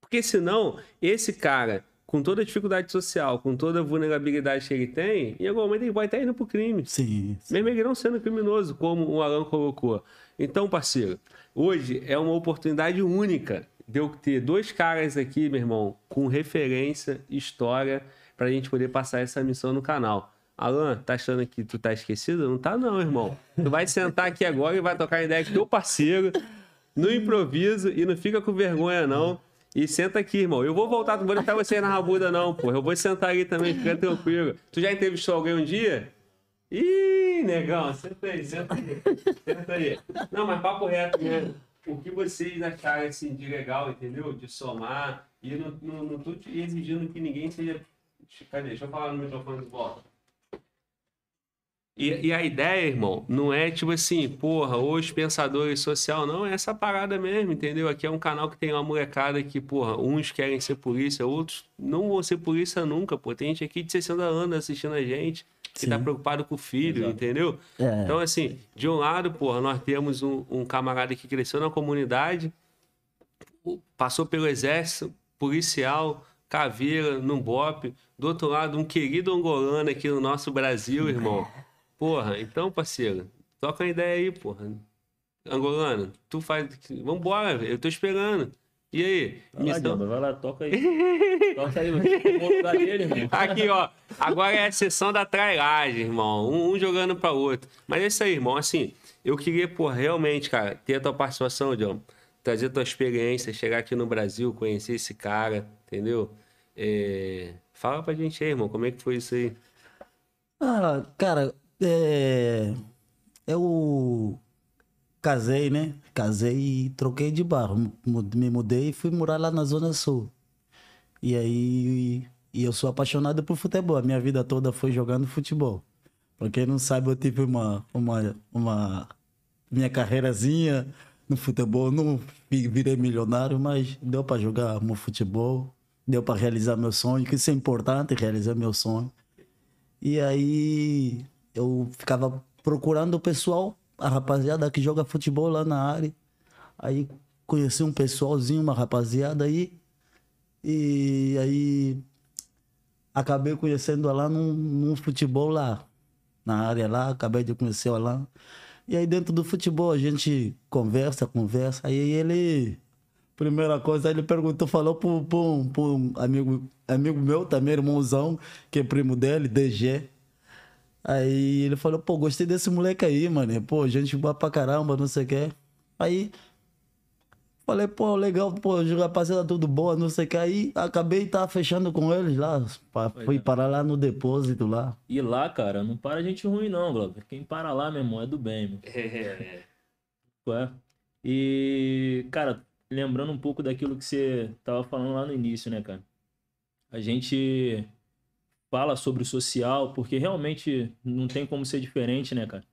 Porque senão, esse cara, com toda a dificuldade social, com toda a vulnerabilidade que ele tem, em algum momento ele vai estar indo pro crime. Sim. Mesmo ele não sendo criminoso, como o Alan colocou. Então, parceiro, hoje é uma oportunidade única de eu ter dois caras aqui, meu irmão, com referência, história, pra gente poder passar essa missão no canal. Alan, tá achando que tu tá esquecido? Não tá não, irmão. Tu vai sentar aqui agora e vai tocar ideia com teu parceiro, no improviso, e não fica com vergonha, não. E senta aqui, irmão. Eu vou voltar, não vou deixar você na rabuda, não, pô. Eu vou sentar aí também, fica tranquilo. Tu já entrevistou alguém um dia? Ih, negão, senta aí, senta aí. Senta aí. Não, mas papo reto mesmo. O que vocês acharam assim, de legal, entendeu? De somar. E não, não, não tô exigindo que ninguém seja. Cadê? Deixa eu falar no microfone de volta. E, e a ideia, irmão, não é tipo assim, porra, os pensadores social, não, é essa parada mesmo, entendeu? Aqui é um canal que tem uma molecada que, porra, uns querem ser polícia, outros não vão ser polícia nunca, pô. Tem gente aqui de 60 anos assistindo a gente, que tá Sim. preocupado com o filho, entendeu? É. Então, assim, de um lado, porra, nós temos um, um camarada que cresceu na comunidade, passou pelo exército, policial, caveira, num bope. Do outro lado, um querido angolano aqui no nosso Brasil, irmão. Porra, então, parceiro, toca uma ideia aí, porra. Angolano, tu faz. Vambora, eu tô esperando. E aí? Vai lá, Missão- vai lá, toca aí. [LAUGHS] toca aí, você tomou o lugar dele, irmão. Aqui, ó. Agora é a sessão da trairagem, irmão. Um, um jogando pra outro. Mas é isso aí, irmão. Assim, eu queria, pô, realmente, cara, ter a tua participação, John. Trazer tua experiência, chegar aqui no Brasil, conhecer esse cara, entendeu? É, Fala pra gente aí, irmão, como é que foi isso aí? Ah, cara, é... eu casei, né? Casei e troquei de bairro. Me mudei e fui morar lá na Zona Sul. E aí e eu sou apaixonado por futebol. A minha vida toda foi jogando futebol. Pra quem não sabe, eu tive uma, uma, uma minha carreirazinha no futebol. Não vi- virei milionário, mas deu pra jogar meu futebol. Deu pra realizar meu sonho, que isso é importante, realizar meu sonho. E aí eu ficava procurando o pessoal, a rapaziada que joga futebol lá na área. Aí conheci um pessoalzinho, uma rapaziada aí. E aí acabei conhecendo lá num, num futebol lá. na área lá, acabei de conhecer Alan. E aí dentro do futebol a gente conversa, conversa. Aí ele, primeira coisa, ele perguntou, falou para um, pra um amigo, amigo meu também, irmãozão, que é primo dele, DG. Aí ele falou, pô, gostei desse moleque aí, mano. Pô, gente boa pra caramba, não sei o quê. Aí falei, pô, legal, pô, rapaziada, tudo boa, não sei o que. Aí acabei tá fechando com eles lá. Pois Fui é. parar lá no depósito lá. E lá, cara, não para gente ruim, não, Glover. Quem para lá, meu irmão, é do bem, meu. É, Ué. E, cara, lembrando um pouco daquilo que você tava falando lá no início, né, cara? A gente fala sobre o social porque realmente não tem como ser diferente, né, cara?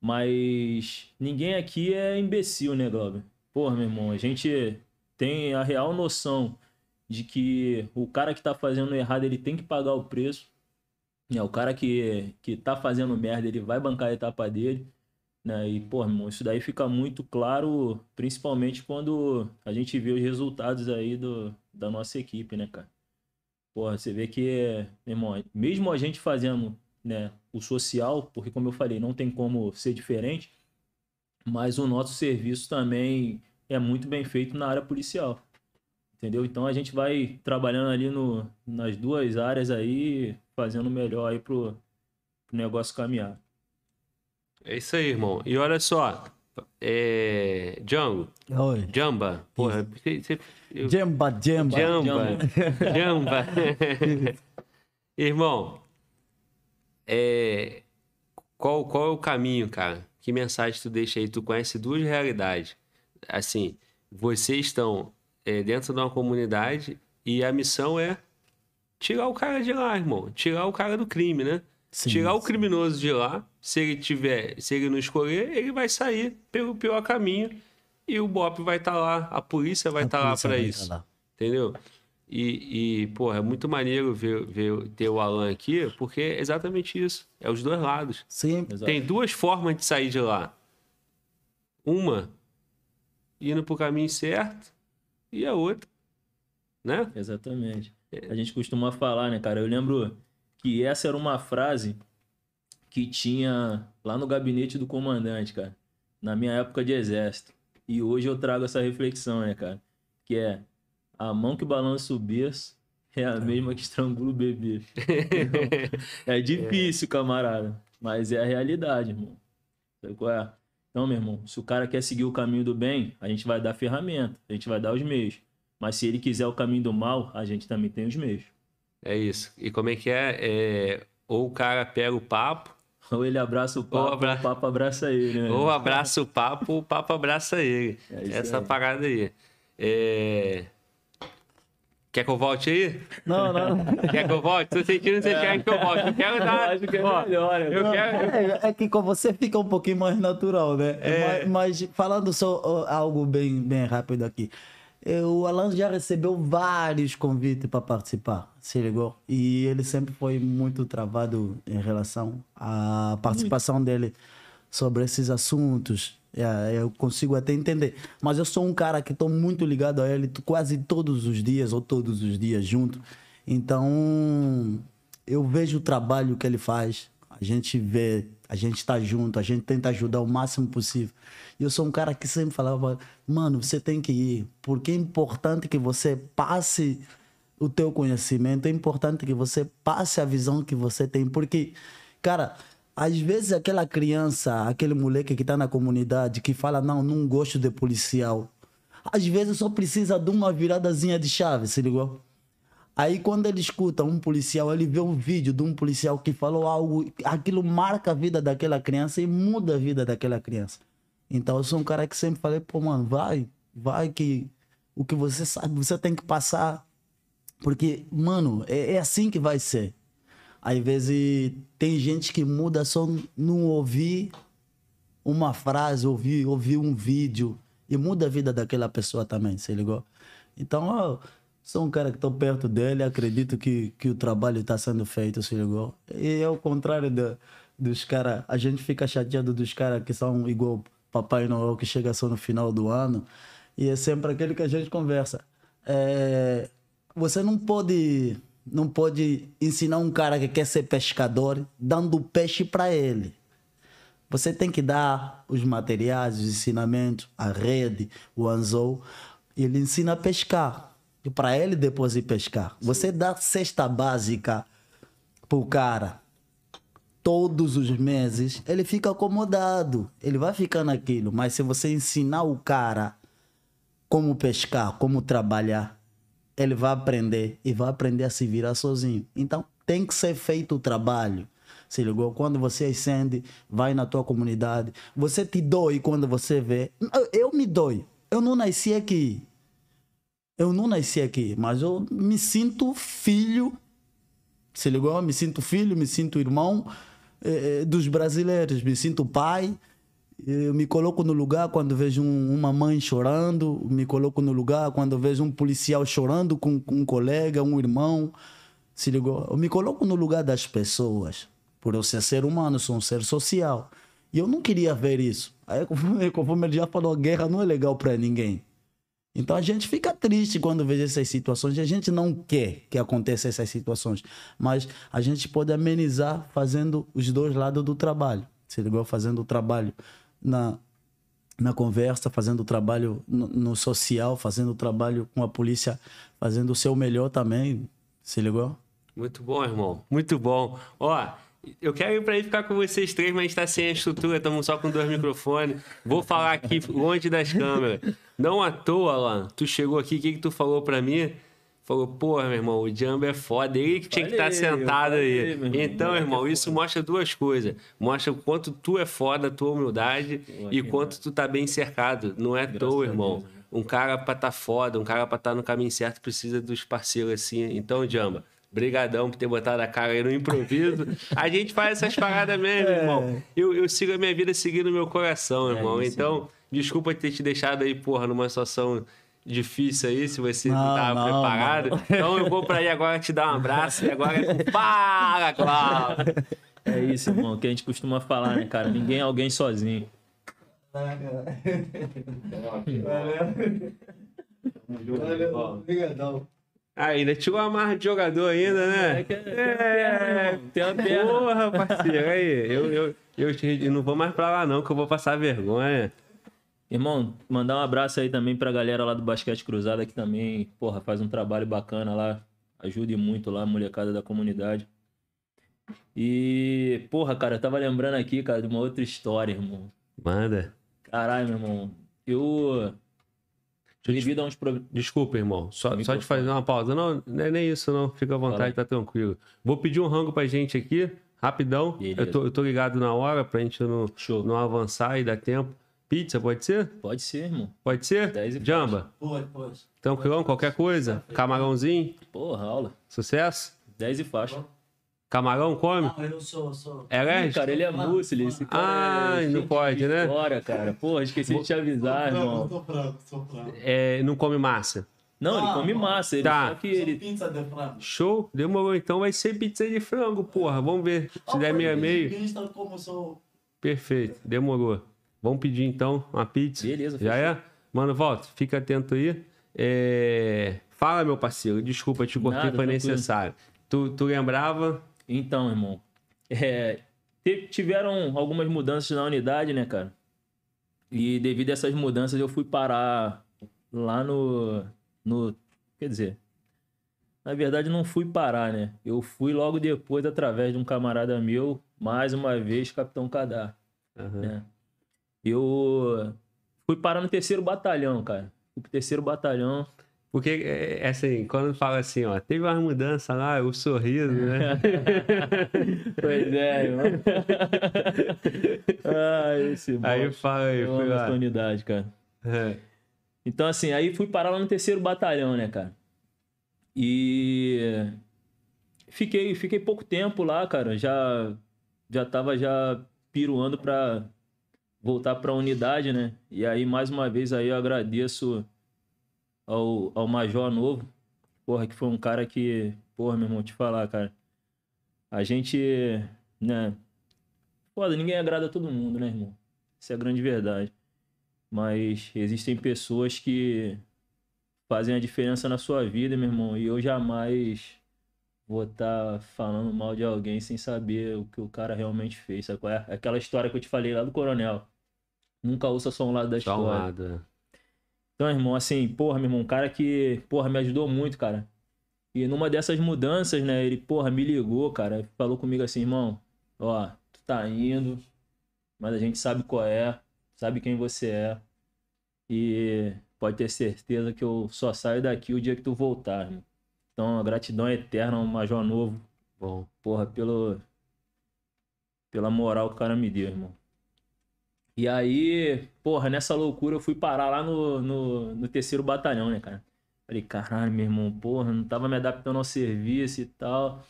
Mas ninguém aqui é imbecil, né, Glover? Porra, meu irmão, a gente tem a real noção de que o cara que tá fazendo errado, ele tem que pagar o preço. É, o cara que, que tá fazendo merda, ele vai bancar a etapa dele né? E, pô, irmão, isso daí fica muito claro, principalmente quando a gente vê os resultados aí do, da nossa equipe, né, cara? Porra, você vê que, irmão, mesmo a gente fazendo, né, o social, porque como eu falei, não tem como ser diferente, mas o nosso serviço também é muito bem feito na área policial. Entendeu? Então a gente vai trabalhando ali no, nas duas áreas aí, fazendo melhor aí pro, pro negócio caminhar. É isso aí, irmão. E olha só, é... Django, Oi. Jamba, porra, você- você- eu- Jamba, jamba. Jamba, Jamba. [LAUGHS] Irmão, é... qual, qual é o caminho, cara? Que mensagem tu deixa aí? Tu conhece duas realidades. Assim, vocês estão é, dentro de uma comunidade e a missão é tirar o cara de lá, irmão. Tirar o cara do crime, né? Sim, tirar o sim. criminoso de lá. Se ele tiver, se ele não escolher, ele vai sair pelo pior caminho e o BOP vai estar lá, a polícia vai estar lá polícia para isso. tá lá. Entendeu? E, e, porra, é muito maneiro ver, ver ter o Alan aqui, porque é exatamente isso. É os dois lados. Sim, Exato. Tem duas formas de sair de lá. Uma, indo pro caminho certo, e a outra, né? Exatamente. A gente costuma falar, né, cara? Eu lembro que essa era uma frase que tinha lá no gabinete do comandante, cara, na minha época de exército. E hoje eu trago essa reflexão, né, cara? Que é a mão que balança o berço é a mesma que estrangula o bebê. [LAUGHS] É difícil, camarada, mas é a realidade, irmão. Sabe qual é? Então, meu irmão, se o cara quer seguir o caminho do bem, a gente vai dar ferramenta, a gente vai dar os meios. Mas se ele quiser o caminho do mal, a gente também tem os meios. É isso. E como é que é? É, Ou o cara pega o papo, [LAUGHS] Ou ele abraça o papo, abra- o papo abraça ele, né? ou abraça o papo, o papo abraça ele. [LAUGHS] É Essa aí. parada aí. É... Quer que eu volte aí? Não, não. [LAUGHS] Quer que eu volte? Tô sentindo que vocês querem que eu volte. Eu quero dar. Acho que é Ó, melhor? Eu Não, quero. é, é que com você fica um pouquinho mais natural, né? É. Mas, mas falando só algo bem, bem rápido aqui. O Alan já recebeu vários convites para participar, se ligou? E ele sempre foi muito travado em relação à participação dele sobre esses assuntos. É, eu consigo até entender. Mas eu sou um cara que estou muito ligado a ele quase todos os dias, ou todos os dias junto. Então, eu vejo o trabalho que ele faz. A gente vê, a gente está junto, a gente tenta ajudar o máximo possível. E eu sou um cara que sempre falava, mano, você tem que ir, porque é importante que você passe o teu conhecimento, é importante que você passe a visão que você tem, porque, cara, às vezes aquela criança, aquele moleque que está na comunidade, que fala, não, não gosto de policial, às vezes só precisa de uma viradazinha de chave, se ligou? Aí quando ele escuta um policial, ele vê um vídeo de um policial que falou algo, aquilo marca a vida daquela criança e muda a vida daquela criança. Então eu sou um cara que sempre falei, pô, mano, vai, vai que o que você sabe, você tem que passar. Porque, mano, é, é assim que vai ser. Às vezes tem gente que muda só não ouvir uma frase, ouvir, ouvir um vídeo e muda a vida daquela pessoa também, se ligou? Então, eu sou um cara que estou perto dele, acredito que, que o trabalho está sendo feito, se ligou? E ao contrário da- dos caras, a gente fica chateado dos caras que são igual Papai Noel, que chega só no final do ano, e é sempre aquele que a gente conversa. É, você não pode não pode ensinar um cara que quer ser pescador dando peixe para ele. Você tem que dar os materiais, os ensinamentos, a rede, o anzol. Ele ensina a pescar. E para ele depois ir pescar. Você dá cesta básica pro cara todos os meses, ele fica acomodado. Ele vai ficar naquilo. Mas se você ensinar o cara como pescar, como trabalhar, ele vai aprender e vai aprender a se virar sozinho. Então tem que ser feito o trabalho. Se ligou? Quando você acende, vai na tua comunidade. Você te dói quando você vê. Eu, eu me dói. Eu não nasci aqui. Eu não nasci aqui, mas eu me sinto filho. Se ligou? Me sinto filho, me sinto irmão eh, eh, dos brasileiros. Me sinto pai. Eu me coloco no lugar quando vejo um- uma mãe chorando, me coloco no lugar quando vejo um policial chorando com, com um colega, um irmão. Se ligou? Eu me coloco no lugar das pessoas. Por eu ser ser humano, sou um ser social. E eu não queria ver isso. Aí, [LAUGHS] conforme ele já falou, guerra não é legal para ninguém. Então a gente fica triste quando vê essas situações e a gente não quer que aconteçam essas situações. Mas a gente pode amenizar fazendo os dois lados do trabalho. Se ligou? Fazendo o trabalho na, na conversa, fazendo o trabalho no, no social, fazendo o trabalho com a polícia, fazendo o seu melhor também. Se ligou? Muito bom, irmão. Muito bom. Ó, eu quero ir pra aí ficar com vocês três, mas tá sem a estrutura, estamos só com dois microfones. Vou falar aqui longe das câmeras. Não à toa, Alan, tu chegou aqui, o que, que tu falou pra mim? Falou, porra, meu irmão, o Jumbo é foda. Ele que tinha que estar eu sentado falei, aí. meu irmão, Então, moleque irmão, é isso mostra duas coisas. Mostra o quanto tu é foda, a tua humildade, e quanto tu tá bem cercado. Não é à toa, a irmão. Deus, né? Um cara pra tá foda, um cara pra tá no caminho certo, precisa dos parceiros assim. Então, Jamba, brigadão por ter botado a cara aí no improviso. A gente faz essas paradas mesmo, [LAUGHS] irmão. Eu, eu sigo a minha vida seguindo o meu coração, irmão. isso, então, desculpa ter te deixado aí, porra, numa situação difícil aí, se você não, Não, tava não, preparado. Então eu vou pra aí agora te dar um abraço e agora é com [LAUGHS] Fala, Cláudio! É isso, irmão, que a gente costuma falar, né, cara? Ninguém é alguém sozinho. Obrigadão. Ah, ainda tirou a marra de jogador ainda, né? É que- é, tem uma perna. Porra, parceiro, [LAUGHS] aí. Eu, eu, eu, eu não vou mais pra lá, não, que eu vou passar vergonha. Irmão, mandar um abraço aí também pra galera lá do Basquete Cruzada que também, porra, faz um trabalho bacana lá. Ajude muito lá, a molecada da comunidade. E, porra, cara, eu tava lembrando aqui, cara, de uma outra história, irmão. Manda. Caralho, meu irmão. Eu. Devido a uns problemas. Desculpa, irmão. Só, só te fazer uma pausa. Não, não é nem isso, não. Fica à vontade, tá tranquilo. Vou pedir um rango pra gente aqui, rapidão. Eu tô, eu tô ligado na hora pra gente não, Show. não avançar e dar tempo. Pizza, pode ser? Pode ser, irmão. Pode ser? Dez e Jamba, Pode, pode. tranquilão, qualquer coisa? Camarãozinho, Porra, aula. sucesso? 10 e faixa. Camarão come? Não, eu sou, sou. É alérgico? cara, ele é músculo. Esse cara Ah, é não pode, de né? História, cara. Porra, esqueci de te avisar, irmão. Sou frango, sou frango. É, não come massa. Não, ele Ah, come bom. massa. Ele, Tá. Só que ele. pizza de frango. Show? Demorou. Então vai ser pizza de frango, porra. Vamos ver. Se der meio a meio. Sou. Perfeito. Demorou. Vamos pedir então uma pizza. Beleza, Já é? Mano, volta. Fica atento aí. É, Fala, meu parceiro. Desculpa, te cortei, Nada, foi necessário. Tu, tu lembrava? Então, irmão. é, tiveram algumas mudanças na unidade, né, cara? E devido a essas mudanças, eu fui parar lá no. no quer dizer. Na verdade, não fui parar, né? Eu fui logo depois, através de um camarada meu, mais uma vez, Capitão Cadar. Aham. né? Eu fui parar no terceiro batalhão, cara. Fui pro terceiro batalhão. Porque, é, é assim, quando fala assim, ó, teve uma mudança lá, o sorriso, né? [LAUGHS] pois é, irmão. [LAUGHS] ah, esse aí fala aí, fui lá. unidade, cara. É. Então, assim, aí fui parar lá no terceiro batalhão, né, cara? E fiquei, fiquei pouco tempo lá, cara. Já, já tava já piruando pra voltar pra unidade, né? E aí, mais uma vez, aí eu agradeço ao, ao Major Novo. Porra, que foi um cara que... Porra, meu irmão, te falar, cara. A gente, né... Foda, ninguém agrada a todo mundo, né, irmão? Isso é a grande verdade. Mas existem pessoas que fazem a diferença na sua vida, meu irmão. E eu jamais vou estar falando mal de alguém sem saber o que o cara realmente fez. Sabe qual é? Aquela história que eu te falei lá do coronel. Nunca ouça só um lado da Só história. um lado. Então, irmão, assim, porra, meu irmão, um cara que, porra, me ajudou muito, cara. E numa dessas mudanças, né, ele, porra, me ligou, cara, falou comigo assim, irmão, ó, tu tá indo, mas a gente sabe qual é, sabe quem você é. E pode ter certeza que eu só saio daqui o dia que tu voltar, irmão. Então, a gratidão é eterna ao Major Novo, Bom. porra, pelo, pela moral que o cara me deu, irmão. E aí, porra, nessa loucura eu fui parar lá no, no, no terceiro batalhão, né, cara? Falei, caralho, meu irmão, porra, não tava me adaptando ao serviço e tal.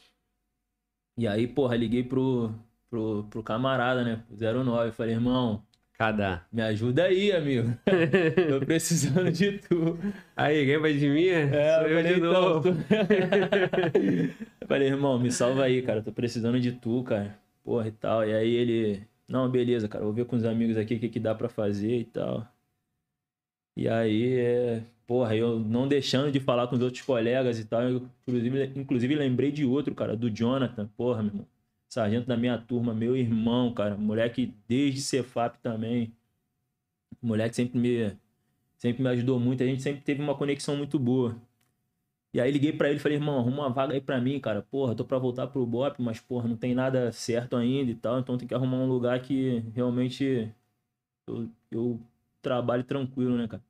E aí, porra, liguei pro, pro, pro camarada, né, pro 09. Falei, irmão, Cada. me ajuda aí, amigo. [LAUGHS] Tô precisando de tu. Aí, lembra de mim? É, Sou eu falei, de então, novo. [LAUGHS] falei, irmão, me salva aí, cara. Tô precisando de tu, cara. Porra e tal. E aí ele. Não, beleza, cara. Vou ver com os amigos aqui o que, que dá pra fazer e tal. E aí, é... porra, eu não deixando de falar com os outros colegas e tal. Eu, inclusive, inclusive, lembrei de outro, cara, do Jonathan. Porra, meu irmão. Sargento da minha turma, meu irmão, cara. Moleque desde Cefap também. Moleque sempre me, sempre me ajudou muito. A gente sempre teve uma conexão muito boa. E aí liguei pra ele e falei, irmão, arruma uma vaga aí pra mim, cara. Porra, tô pra voltar pro BOP, mas, porra, não tem nada certo ainda e tal. Então tem que arrumar um lugar que realmente eu, eu trabalhe tranquilo, né, cara?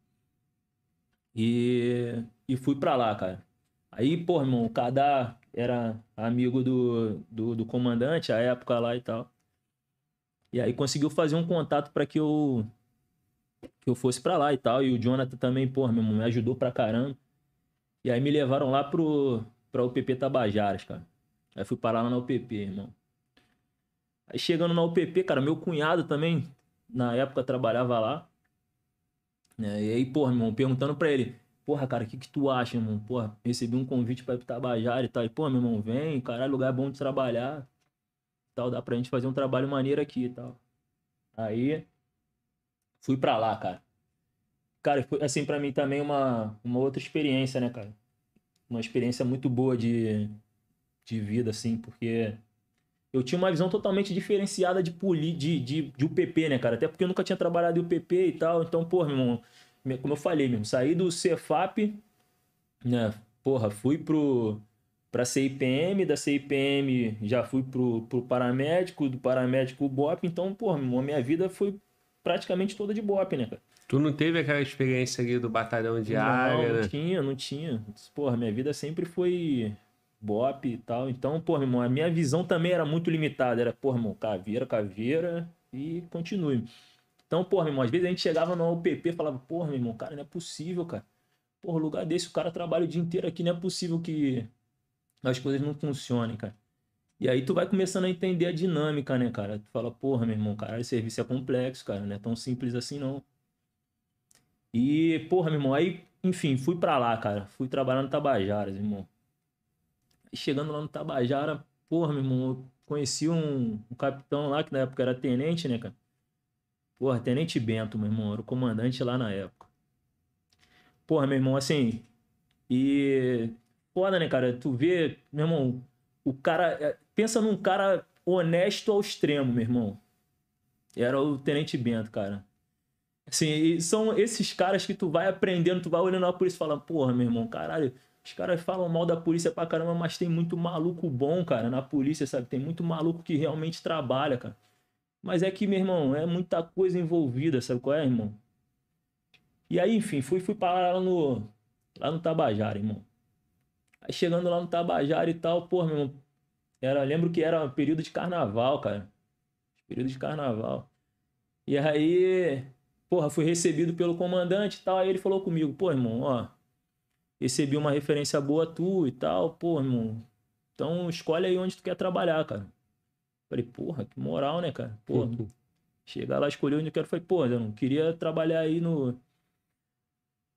E, e fui pra lá, cara. Aí, porra, irmão, o Kadar era amigo do, do, do comandante à época lá e tal. E aí conseguiu fazer um contato pra que eu que eu fosse pra lá e tal. E o Jonathan também, porra, meu irmão, me ajudou pra caramba. E aí me levaram lá pro, pra UPP Tabajaras, cara. Aí fui parar lá na UPP, irmão. Aí chegando na UPP, cara, meu cunhado também, na época, trabalhava lá. né? E aí, porra, irmão, perguntando pra ele, porra, cara, o que que tu acha, irmão? Porra, recebi um convite pra ir pro Tabajara e tal. E, pô, meu irmão, vem, caralho, lugar bom de trabalhar. Tal, dá pra gente fazer um trabalho maneiro aqui e tal. Aí, fui pra lá, cara. Cara, foi assim pra mim também uma, uma outra experiência, né, cara? Uma experiência muito boa de, de vida, assim, porque eu tinha uma visão totalmente diferenciada de, poli, de, de, de UPP, né, cara? Até porque eu nunca tinha trabalhado em UPP e tal. Então, pô, meu irmão, como eu falei mesmo, saí do Cefap, né? Porra, fui pro, pra CIPM, da CIPM já fui pro, pro paramédico, do paramédico BOP. Então, a minha vida foi praticamente toda de BOP, né, cara? Tu não teve aquela experiência ali do batalhão de não, área, não né? tinha, não tinha. Porra, minha vida sempre foi bop e tal. Então, porra, irmão, a minha visão também era muito limitada. Era, porra, irmão, caveira, caveira e continue. Então, porra, irmão, às vezes a gente chegava no UPP e falava, porra, meu irmão, cara, não é possível, cara. Porra, lugar desse, o cara trabalha o dia inteiro aqui, não é possível que as coisas não funcionem, cara. E aí tu vai começando a entender a dinâmica, né, cara? Tu fala, porra, meu irmão, caralho, esse serviço é complexo, cara, não é tão simples assim, não. E, porra, meu irmão, aí, enfim, fui pra lá, cara. Fui trabalhar no Tabajaras, irmão. Chegando lá no Tabajara, porra, meu irmão, eu conheci um, um capitão lá, que na época era tenente, né, cara? Porra, Tenente Bento, meu irmão, era o comandante lá na época. Porra, meu irmão, assim, e foda, né, cara? Tu vê, meu irmão, o cara. é, Pensa num cara honesto ao extremo, meu irmão. Era o Tenente Bento, cara. Assim, são esses caras que tu vai aprendendo, tu vai olhando a polícia e fala, porra, meu irmão, caralho, os caras falam mal da polícia pra caramba, mas tem muito maluco bom, cara, na polícia, sabe? Tem muito maluco que realmente trabalha, cara. Mas é que, meu irmão, é muita coisa envolvida, sabe qual é, irmão? E aí, enfim, fui, fui parar lá no, lá no Tabajara, irmão. Aí chegando lá no Tabajara e tal, porra, meu irmão, era, lembro que era período de carnaval, cara. Período de carnaval. E aí, porra, fui recebido pelo comandante e tal. Aí ele falou comigo, pô, irmão, ó, recebi uma referência boa tu e tal, pô, irmão. Então escolhe aí onde tu quer trabalhar, cara. Falei, porra, que moral, né, cara? Porra, chegar lá, escolher onde eu quero. Falei, pô, eu não queria trabalhar aí no.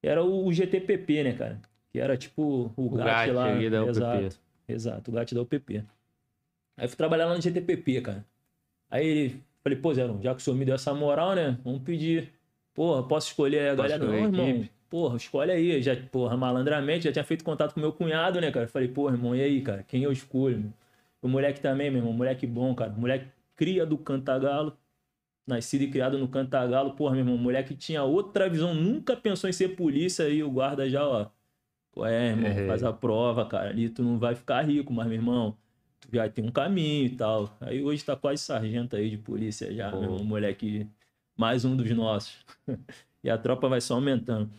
Era o, GTPP, né, cara? Que era tipo o, O GAT, GAT lá. ali da UPP. Exato, exato, o GAT da UPP. Aí fui trabalhar lá no GTPP, cara. Aí ele, falei, pô, Zé, já que o senhor me deu essa moral, né? Vamos pedir. Porra, posso escolher aí a Posso galera? Não, irmão. equipe? porra, escolhe aí. Já, porra, malandramente, já tinha feito contato com meu cunhado, né, cara? Falei, porra, irmão, e aí, cara? Quem eu escolho? Meu? O moleque também, meu irmão, moleque bom, cara. Moleque cria do Cantagalo. Nascido e criado no Cantagalo. Porra, meu irmão, moleque tinha outra visão. Nunca pensou em ser polícia aí. O guarda já, ó. É, irmão, É. faz a prova, cara. Ali tu não vai ficar rico, mas, meu irmão, tu já tem um caminho e tal. Aí hoje tá quase sargento aí de polícia já, Pô. meu irmão. Moleque, mais um dos nossos. [LAUGHS] e a tropa vai só aumentando.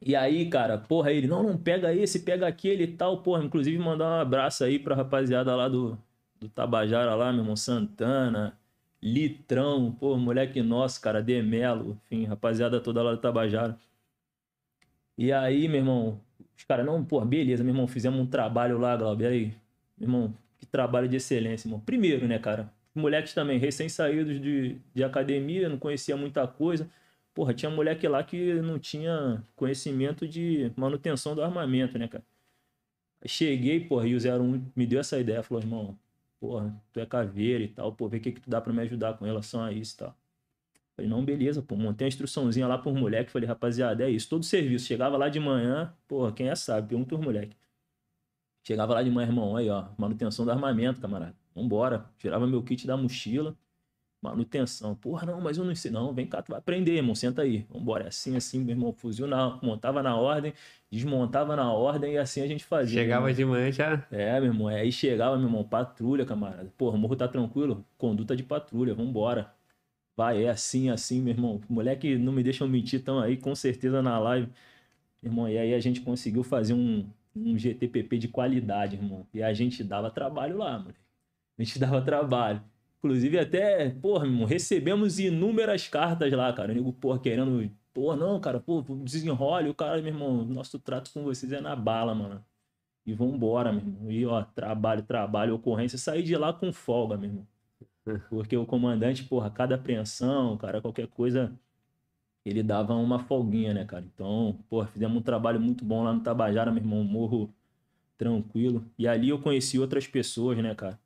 E aí, cara, porra, ele, não, não, pega esse, pega aquele e tal, porra. Inclusive, mandar um abraço aí pra rapaziada lá do, do Tabajara lá, meu irmão, Santana, Litrão, pô, moleque nosso, cara, Demelo, enfim, rapaziada toda lá do Tabajara. E aí, meu irmão, os caras, não, pô, beleza, meu irmão, fizemos um trabalho lá, Glauber, aí, meu irmão, que trabalho de excelência, irmão. Primeiro, né, cara, moleques também, recém-saídos de, de academia, não conhecia muita coisa. Porra, tinha moleque lá que não tinha conhecimento de manutenção do armamento, né, cara? Cheguei, porra, e o 01 me deu essa ideia, falou, irmão, porra, tu é caveira e tal, pô, vê o que que tu dá pra me ajudar com relação a isso e tal. Falei, não, beleza, pô, montei uma instruçãozinha lá por moleque, falei, rapaziada, é isso, todo serviço, chegava lá de manhã, porra, quem é sabe, pergunta os moleque. Chegava lá de manhã, irmão, aí, ó, manutenção do armamento, camarada, vambora, tirava meu kit da mochila, manutenção, porra, não, mas eu não sei, não, vem cá, tu vai aprender, irmão, senta aí, vambora, é assim, assim, meu irmão, fuzil na, montava na ordem, desmontava na ordem e assim a gente fazia. meu Chegava irmão. de manhã já. É, meu irmão, aí chegava, meu irmão, patrulha, camarada. Porra, o morro tá tranquilo? Conduta de patrulha, vambora. Vai, é assim, assim, meu irmão. Moleque, não me deixam mentir, estão aí com certeza na live. Irmão, e aí a gente conseguiu fazer um, um GTPP de qualidade, irmão. E a gente dava trabalho lá, mano. [LAUGHS] A gente dava trabalho. Inclusive, até, porra, meu irmão, recebemos inúmeras cartas lá, cara. O nego, porra, querendo. Porra, não, cara, pô, desenrole. O cara, meu irmão, nosso trato com vocês é na bala, mano. E vambora, meu irmão. E ó, trabalho, trabalho, ocorrência. Saí de lá com folga, meu irmão. [LAUGHS] Porque o comandante, porra, cada apreensão, cara, qualquer coisa, ele dava uma folguinha, né, cara? Então, porra, fizemos um trabalho muito bom lá no Tabajara, meu irmão, morro tranquilo. E ali eu conheci outras pessoas, né, cara?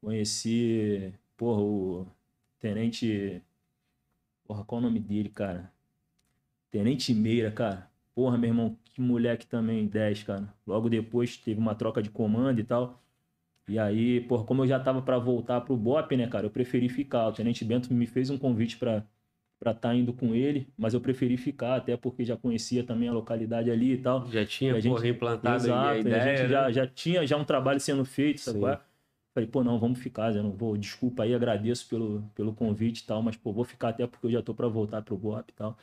Conheci, porra, o tenente. Porra, qual o nome dele, cara? Tenente Meira, cara. Porra, meu irmão, que moleque também, 10, cara. Logo depois teve uma troca de comando e tal. E aí, porra, como eu já tava pra voltar pro BOP, né, cara, eu preferi ficar. O Tenente Bento me fez um convite pra pra estar indo com ele, mas eu preferi ficar, até porque já conhecia também a localidade ali e tal. Já tinha, E a gente- porra, implantado Exato, a ideia. a gente né? já, já tinha já um trabalho sendo feito, sabe? Falei, pô, não, vamos ficar, Zé, não vou, desculpa aí, agradeço pelo, pelo convite e tal, mas, pô, vou ficar até porque eu já tô pra voltar pro BOP e tal.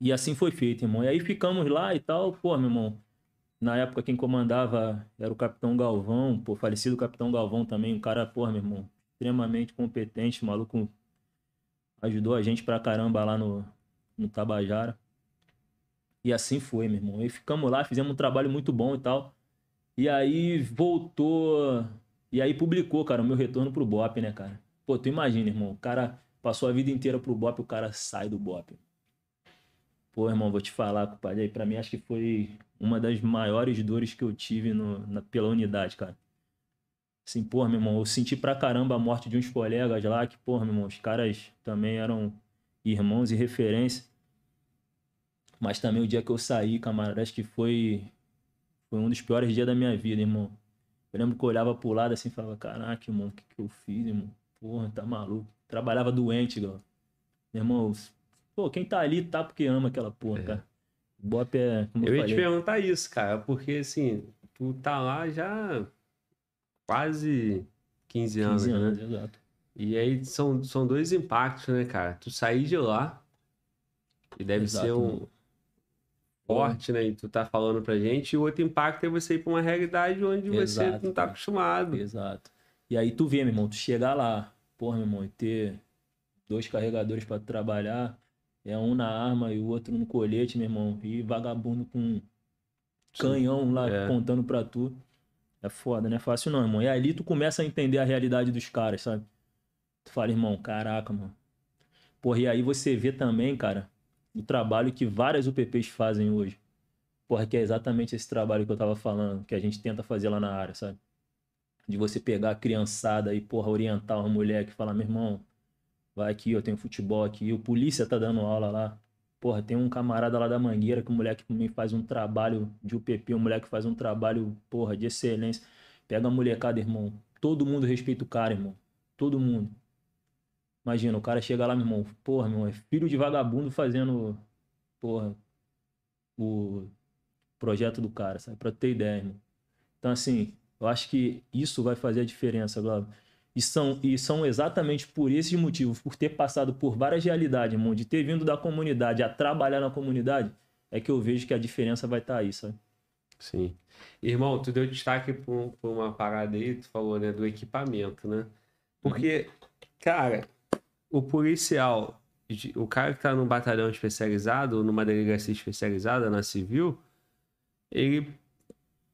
E assim foi feito, irmão. E aí ficamos lá e tal, pô, meu irmão, na época quem comandava era o Capitão Galvão, pô, falecido Capitão Galvão também, um cara, pô, meu irmão, extremamente competente, maluco, ajudou a gente pra caramba lá no, no Tabajara. E assim foi, meu irmão. E ficamos lá, fizemos um trabalho muito bom e tal. E aí voltou. E aí publicou, cara, o meu retorno pro BOP, né, cara? Pô, tu imagina, irmão. O cara passou a vida inteira pro BOP, o cara sai do BOP. Pô, irmão, vou te falar, compadre. Aí pra mim acho que foi uma das maiores dores que eu tive no, na- pela unidade, cara. Assim, porra, meu irmão, eu senti pra caramba a morte de uns colegas lá, que, porra, meu irmão, os caras também eram irmãos e referência. Mas também o dia que eu saí, camarada, acho que foi, foi um dos piores dias da minha vida, irmão. Eu lembro que eu olhava pro lado assim e falava, caraca, irmão, o que, que eu fiz, irmão? Porra, tá maluco. Trabalhava doente, igual. Meu irmão, pô, quem tá ali tá porque ama aquela porra, É. cara. Bop é, eu, Eu ia te perguntar isso, cara, porque assim, tu tá lá já quase 15 anos, 15 né? anos, exato. E aí são, são dois impactos, né, cara? Tu sair de lá, e deve Exato, ser um. Forte, né? E tu tá falando pra gente, e o outro impacto é você ir pra uma realidade onde você Exato, não tá acostumado. Exato. E aí tu vê, meu irmão, tu chegar lá, porra, meu irmão, e ter dois carregadores pra trabalhar, é um na arma e o outro no colete, meu irmão, e vagabundo com canhão lá é. contando pra tu. É foda, não é fácil não, irmão. E ali tu começa a entender a realidade dos caras, sabe? Tu fala, irmão, caraca, mano. Porra, e aí você vê também, cara, o trabalho que várias UPPs fazem hoje. Porra, que é exatamente esse trabalho que eu tava falando, que a gente tenta fazer lá na área, sabe? De você pegar a criançada e, porra, orientar uma mulher que fala, meu irmão, vai aqui, eu tenho futebol aqui. O polícia tá dando aula lá. Porra, tem um camarada lá da Mangueira que o moleque também faz um trabalho de UPP, um moleque faz um trabalho, porra, de excelência. Pega a molecada, irmão. Todo mundo respeita o cara, irmão. Todo mundo. Imagina, o cara chega lá, meu irmão. Porra, meu irmão, é filho de vagabundo fazendo, porra, o projeto do cara, sabe? Pra ter ideia, irmão. Então, assim, eu acho que isso vai fazer a diferença, Glauber. E são, e são exatamente por esses motivos, por ter passado por várias realidades, irmão, de ter vindo da comunidade a trabalhar na comunidade, é que eu vejo que a diferença vai estar aí, sabe? Sim. Irmão, tu deu destaque um- pra uma parada aí, tu falou, né, do equipamento, né? Porque, cara, o policial, o cara que tá num batalhão especializado, ou numa delegacia especializada na civil, ele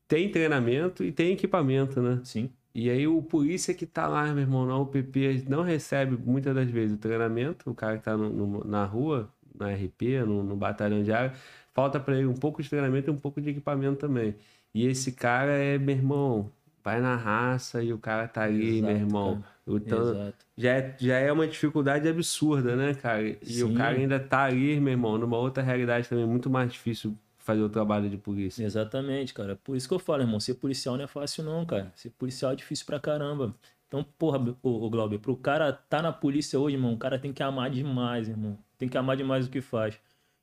tem treinamento e tem equipamento, né? Sim. E aí o polícia que tá lá, meu irmão, na UPP, não recebe muitas das vezes o treinamento, o cara que tá no- no- na rua, na RP, no, no batalhão de área, falta para ele um pouco de treinamento e um pouco de equipamento também. E esse cara é, meu irmão, vai na raça e o cara tá ali, meu Exato, irmão. Então, Exato. já é, já é uma dificuldade absurda, né, cara? E o Sim. cara ainda tá ali, meu irmão, numa outra realidade também, muito mais difícil fazer o trabalho de polícia. Exatamente, cara. Por isso que eu falo, irmão, ser policial não é fácil não, cara. Ser policial é difícil pra caramba. Então, porra, o, o Glauber, pro cara tá na polícia hoje, irmão, o cara tem que amar demais, irmão. Tem que amar demais o que faz.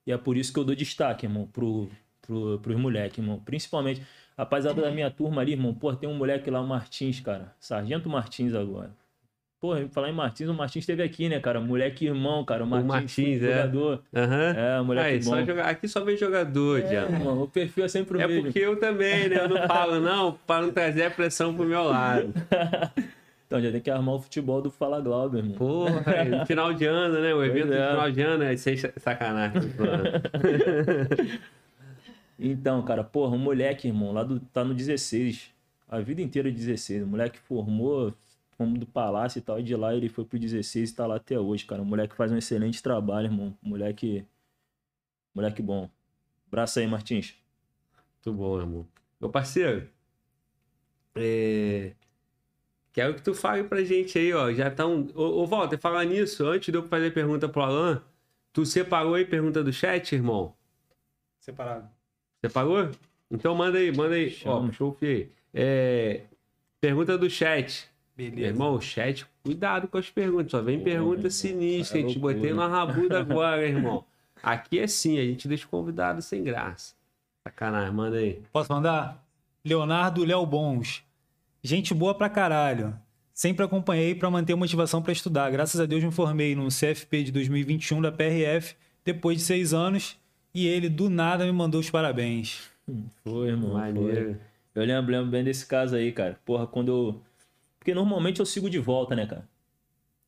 E é por isso que eu dou destaque, irmão, pro, pro, pros moleques, irmão. Principalmente, rapaziada da minha turma ali, irmão, porra, tem um moleque lá, o Martins, cara. Sargento Martins agora. Porra, falar em Martins, o Martins esteve aqui, né, cara? Moleque irmão, cara. O Martins, Martins, é. jogador. Aham. É, moleque Aí, bom. só joga- Aqui só vem jogador, É, já. irmão, o perfil é sempre o É mesmo. porque eu também, né? Eu não falo, não, para não trazer a pressão pro meu lado. [LAUGHS] Então já tem que armar o futebol do Fala Glauber, irmão. Porra, é, final de ano, né? O evento é. final de ano é sem sacanagem. [LAUGHS] Então, cara, porra, um moleque, irmão, lá do, tá no 16. A vida inteira 16. O moleque formou, como do Palácio e tal, e de lá ele foi pro 16 e tá lá até hoje, cara. O moleque faz um excelente trabalho, irmão. Moleque. Moleque bom. Braço aí, Martins. Muito bom, irmão. Meu parceiro, é... quero que tu fale pra gente aí, ó. Já tá um. Ô, ô Walter, falar nisso, antes de eu fazer pergunta pro Alan, tu separou aí pergunta do chat, irmão? Separado. Separou? Então manda aí, manda aí. Ó, Chama. puxou o fio aí. É... Pergunta do chat. Meu Beleza. irmão, o chat, cuidado com as perguntas. Só vem Pô, pergunta meu irmão, sinistra. é a gente loucura. botei na rabuda [LAUGHS] agora, irmão. Aqui é sim, a gente deixa o convidado sem graça. Sacanagem, manda aí. Posso mandar? Leonardo Léo Bons. Gente boa pra caralho. Sempre acompanhei pra manter motivação pra estudar. Graças a Deus me formei no CFP de 2021 da PRF depois de seis anos e ele do nada me mandou os parabéns. Foi, irmão. Foi. Maneiro. Eu lembro, lembro bem desse caso aí, cara. Porra, quando eu. Porque normalmente eu sigo de volta, né, cara?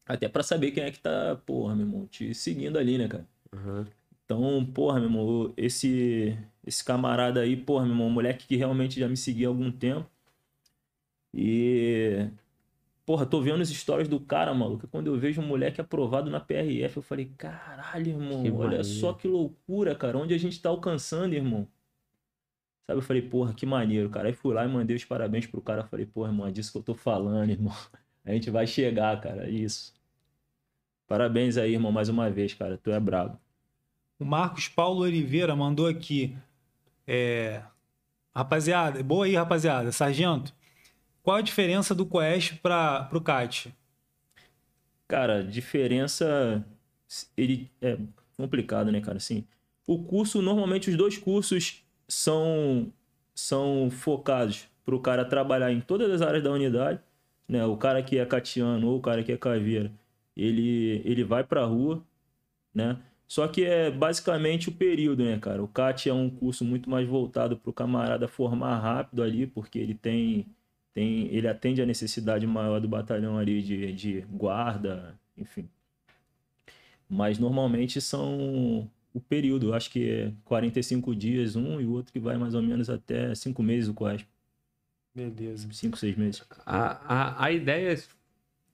Até pra saber quem é que tá, porra, meu irmão, te seguindo ali, né, cara? Aham. Então, porra, meu irmão, esse, esse camarada aí, porra, meu irmão, um moleque que realmente já me seguia há algum tempo. E. Porra, tô vendo as histórias do cara, maluco. Quando eu vejo um moleque aprovado na PRF, eu falei, caralho, irmão, Que olha só que loucura, cara. Onde a gente tá alcançando, irmão? Sabe, eu falei, porra, que maneiro, cara. Aí fui lá e mandei os parabéns pro cara. Falei, porra, irmão, é disso que eu tô falando, [LAUGHS] irmão. A gente vai chegar, cara. é Isso. Parabéns aí, irmão, mais uma vez, cara. Tu é brabo. O Marcos Paulo Oliveira mandou aqui. É... Rapaziada, boa aí, rapaziada. Sargento, qual a diferença do Coeste para o CAT? Cara, diferença. Ele é complicado, né, cara? Assim, o curso, normalmente os dois cursos são, são focados para o cara trabalhar em todas as áreas da unidade, né? O cara que é catiano ou o cara que é caveira, ele, ele vai pra rua, né? Só que é basicamente o período, né, cara? O CAT é um curso muito mais voltado para o camarada formar rápido ali, porque ele tem, tem ele atende a necessidade maior do batalhão ali de, de guarda, enfim. Mas normalmente são o período, eu acho que é 45 dias um e o outro que vai mais ou menos até 5 meses o COASP. Beleza. 5, 6 meses. A, a, a ideia,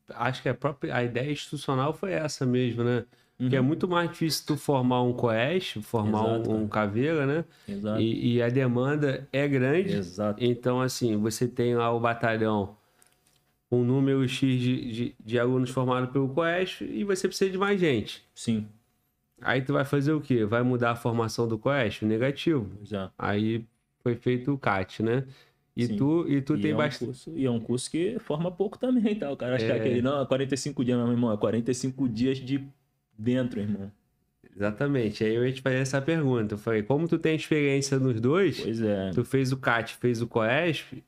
acho que a própria a ideia institucional foi essa mesmo, né? Que é muito mais difícil tu formar um coeste, formar Uhum. Exato, um, um caveira, né? Exato. E, e a demanda é grande. Exato. Então, assim, você tem lá o batalhão, um número X de, de, de alunos formados pelo coeste e você precisa de mais gente. Sim. Aí tu vai fazer o quê? Vai mudar a formação do Coeste? Negativo. Já. Aí foi feito o CAT, né? E Sim. tu, e tu e tem é um bastante. curso, E é um curso que forma pouco também, tá? O cara acha que É. é aquele, não, é 45 dias, meu irmão. É 45 dias de dentro, irmão. Exatamente. Aí eu ia te fazer essa pergunta. Eu falei, como tu tem experiência nos dois, Pois é. tu fez o CAT, fez o COESP,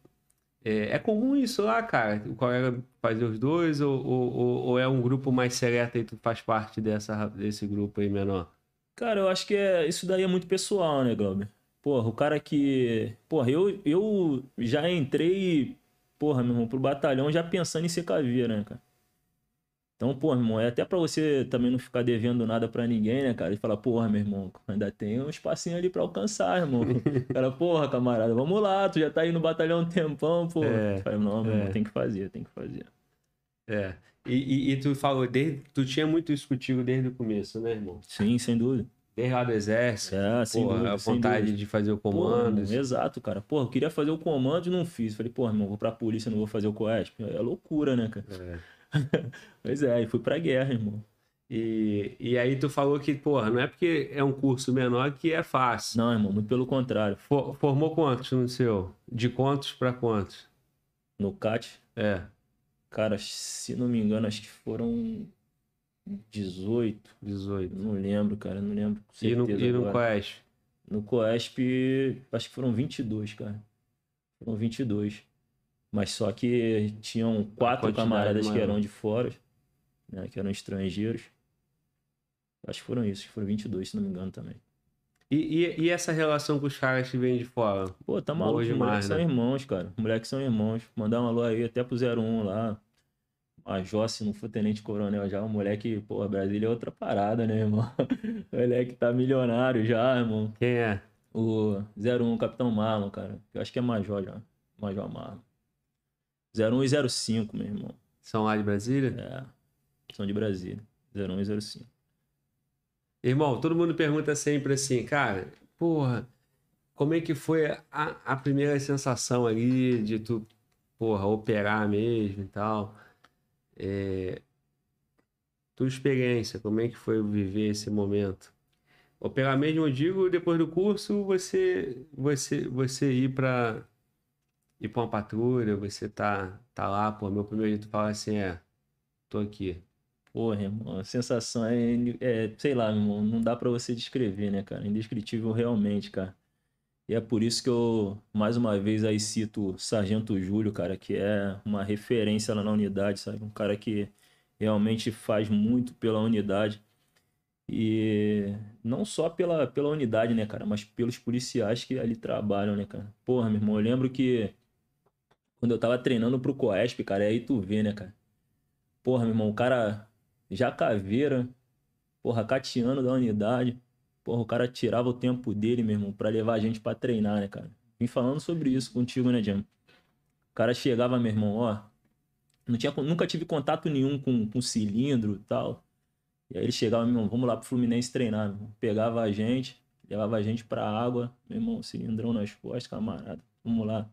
é, é comum isso lá, cara? O colega fazer os dois ou, ou, ou- ou é um grupo mais seleto e tu faz parte dessa, desse grupo aí menor? Cara, eu acho que é, isso daí é muito pessoal, né, Glauber? Porra, o cara que. Porra, eu, eu já entrei, porra, meu irmão, pro batalhão já pensando em ser caveira, né, cara? Então, porra, meu irmão, é até pra você também não ficar devendo nada pra ninguém, né, cara? E falar, porra, meu irmão, ainda tem um espacinho ali pra alcançar, irmão. O [LAUGHS] cara, porra, camarada, vamos lá, tu já tá aí no batalhão um tempão, pô. É, falei, não, meu é. irmão, tem que fazer, tem que fazer. É. E, e, e tu falou, desde, tu tinha muito isso contigo desde o começo, né, irmão? Sim, sem dúvida. Desde lá do exército, É, sem porra, dúvida, a sem vontade dúvida. de fazer o Porra, comando. irmão, exato, cara. Porra, eu queria fazer o comando e não fiz. Falei, porra, irmão, vou pra polícia, não vou fazer o COESP. É loucura, né, cara? É. [LAUGHS] Pois é, e fui pra guerra, irmão. E, e aí tu falou que, porra, não é porque é um curso menor que é fácil. Não, irmão, muito pelo contrário. For- formou quantos no seu? De quantos pra quantos? No CAT, É. cara, se não me engano, acho que foram 18. 18. Não lembro, cara, não lembro. com E no, certeza e no. Coeste? No COESP, acho que foram 22, cara. Foram 22. Mas só que tinham quatro camaradas que maior. eram de fora, né, que eram estrangeiros. Acho que foram isso, que foram 22, se não me engano também. E, e, e essa relação com os caras que vêm de fora? Pô, tá maluco, os moleques né? são irmãos, cara. Os moleques são irmãos. Mandar um alô aí até pro 01 lá. A Jossi não foi tenente coronel já. O moleque, pô, Brasília é outra parada, né, irmão? [LAUGHS] O moleque tá milionário já, irmão. Quem é? O 01, Capitão Marlon, cara. Eu acho que é Major já. Major Marlon. 01 e 05, meu irmão. São lá de Brasília? É. São de Brasília. 01 e 05. Irmão, todo mundo pergunta sempre assim, cara, porra, como é que foi a, a primeira sensação ali de tu, porra, operar mesmo e tal? É, tua experiência, como é que foi viver esse momento? Operar mesmo, eu digo, depois do curso, você, você, você ir pra ir pra uma patrulha, você tá, tá lá, pô, meu primeiro tu fala assim, é, tô aqui. Porra, irmão, a sensação é, é, sei lá, irmão, não dá pra você descrever, né, cara? Indescritível realmente, cara. E é por isso que eu, mais uma vez, aí cito o Sargento Júlio, cara, que é uma referência lá na unidade, sabe? Um cara que realmente faz muito pela unidade. E não só pela, pela unidade, né, cara, mas pelos policiais que ali trabalham, né, cara? Porra, meu irmão, eu lembro que quando eu tava treinando pro Coesp, cara, e aí tu vê, né, cara? Porra, meu irmão, o cara já caveira, porra, catiano da unidade. Porra, o cara tirava o tempo dele, meu irmão, pra levar a gente pra treinar, né, cara? Vim falando sobre isso contigo, né, Jam? O cara chegava, meu irmão, ó. Não tinha, nunca tive contato nenhum com, com cilindro e tal. E aí ele chegava, meu irmão, vamos lá pro Fluminense treinar, meu irmão. Pegava a gente, levava a gente pra água, meu irmão, cilindrão nas costas, camarada. Vamos lá.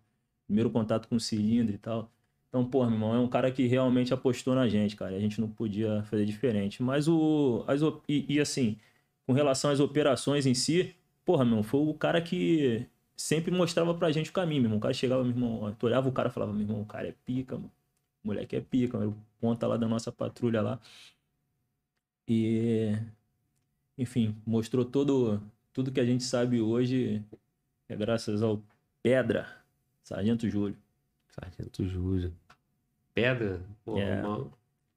Primeiro contato com o cilindro e tal. Então, pô, meu irmão, é um cara que realmente apostou na gente, cara. A gente não podia fazer diferente. Mas o. As, e, e, assim, com relação às operações em si, porra, meu irmão, foi o cara que sempre mostrava pra gente o caminho, meu irmão. O cara chegava, meu irmão, tu olhava o cara e falava, meu irmão, o cara é pica, mano. O moleque é pica, mano. Ponta lá da nossa patrulha lá. E. Enfim, mostrou todo, tudo que a gente sabe hoje, é graças ao Pedra, Sargento Júlio. Sargento Júlio. Pedra? Pô, É. uma-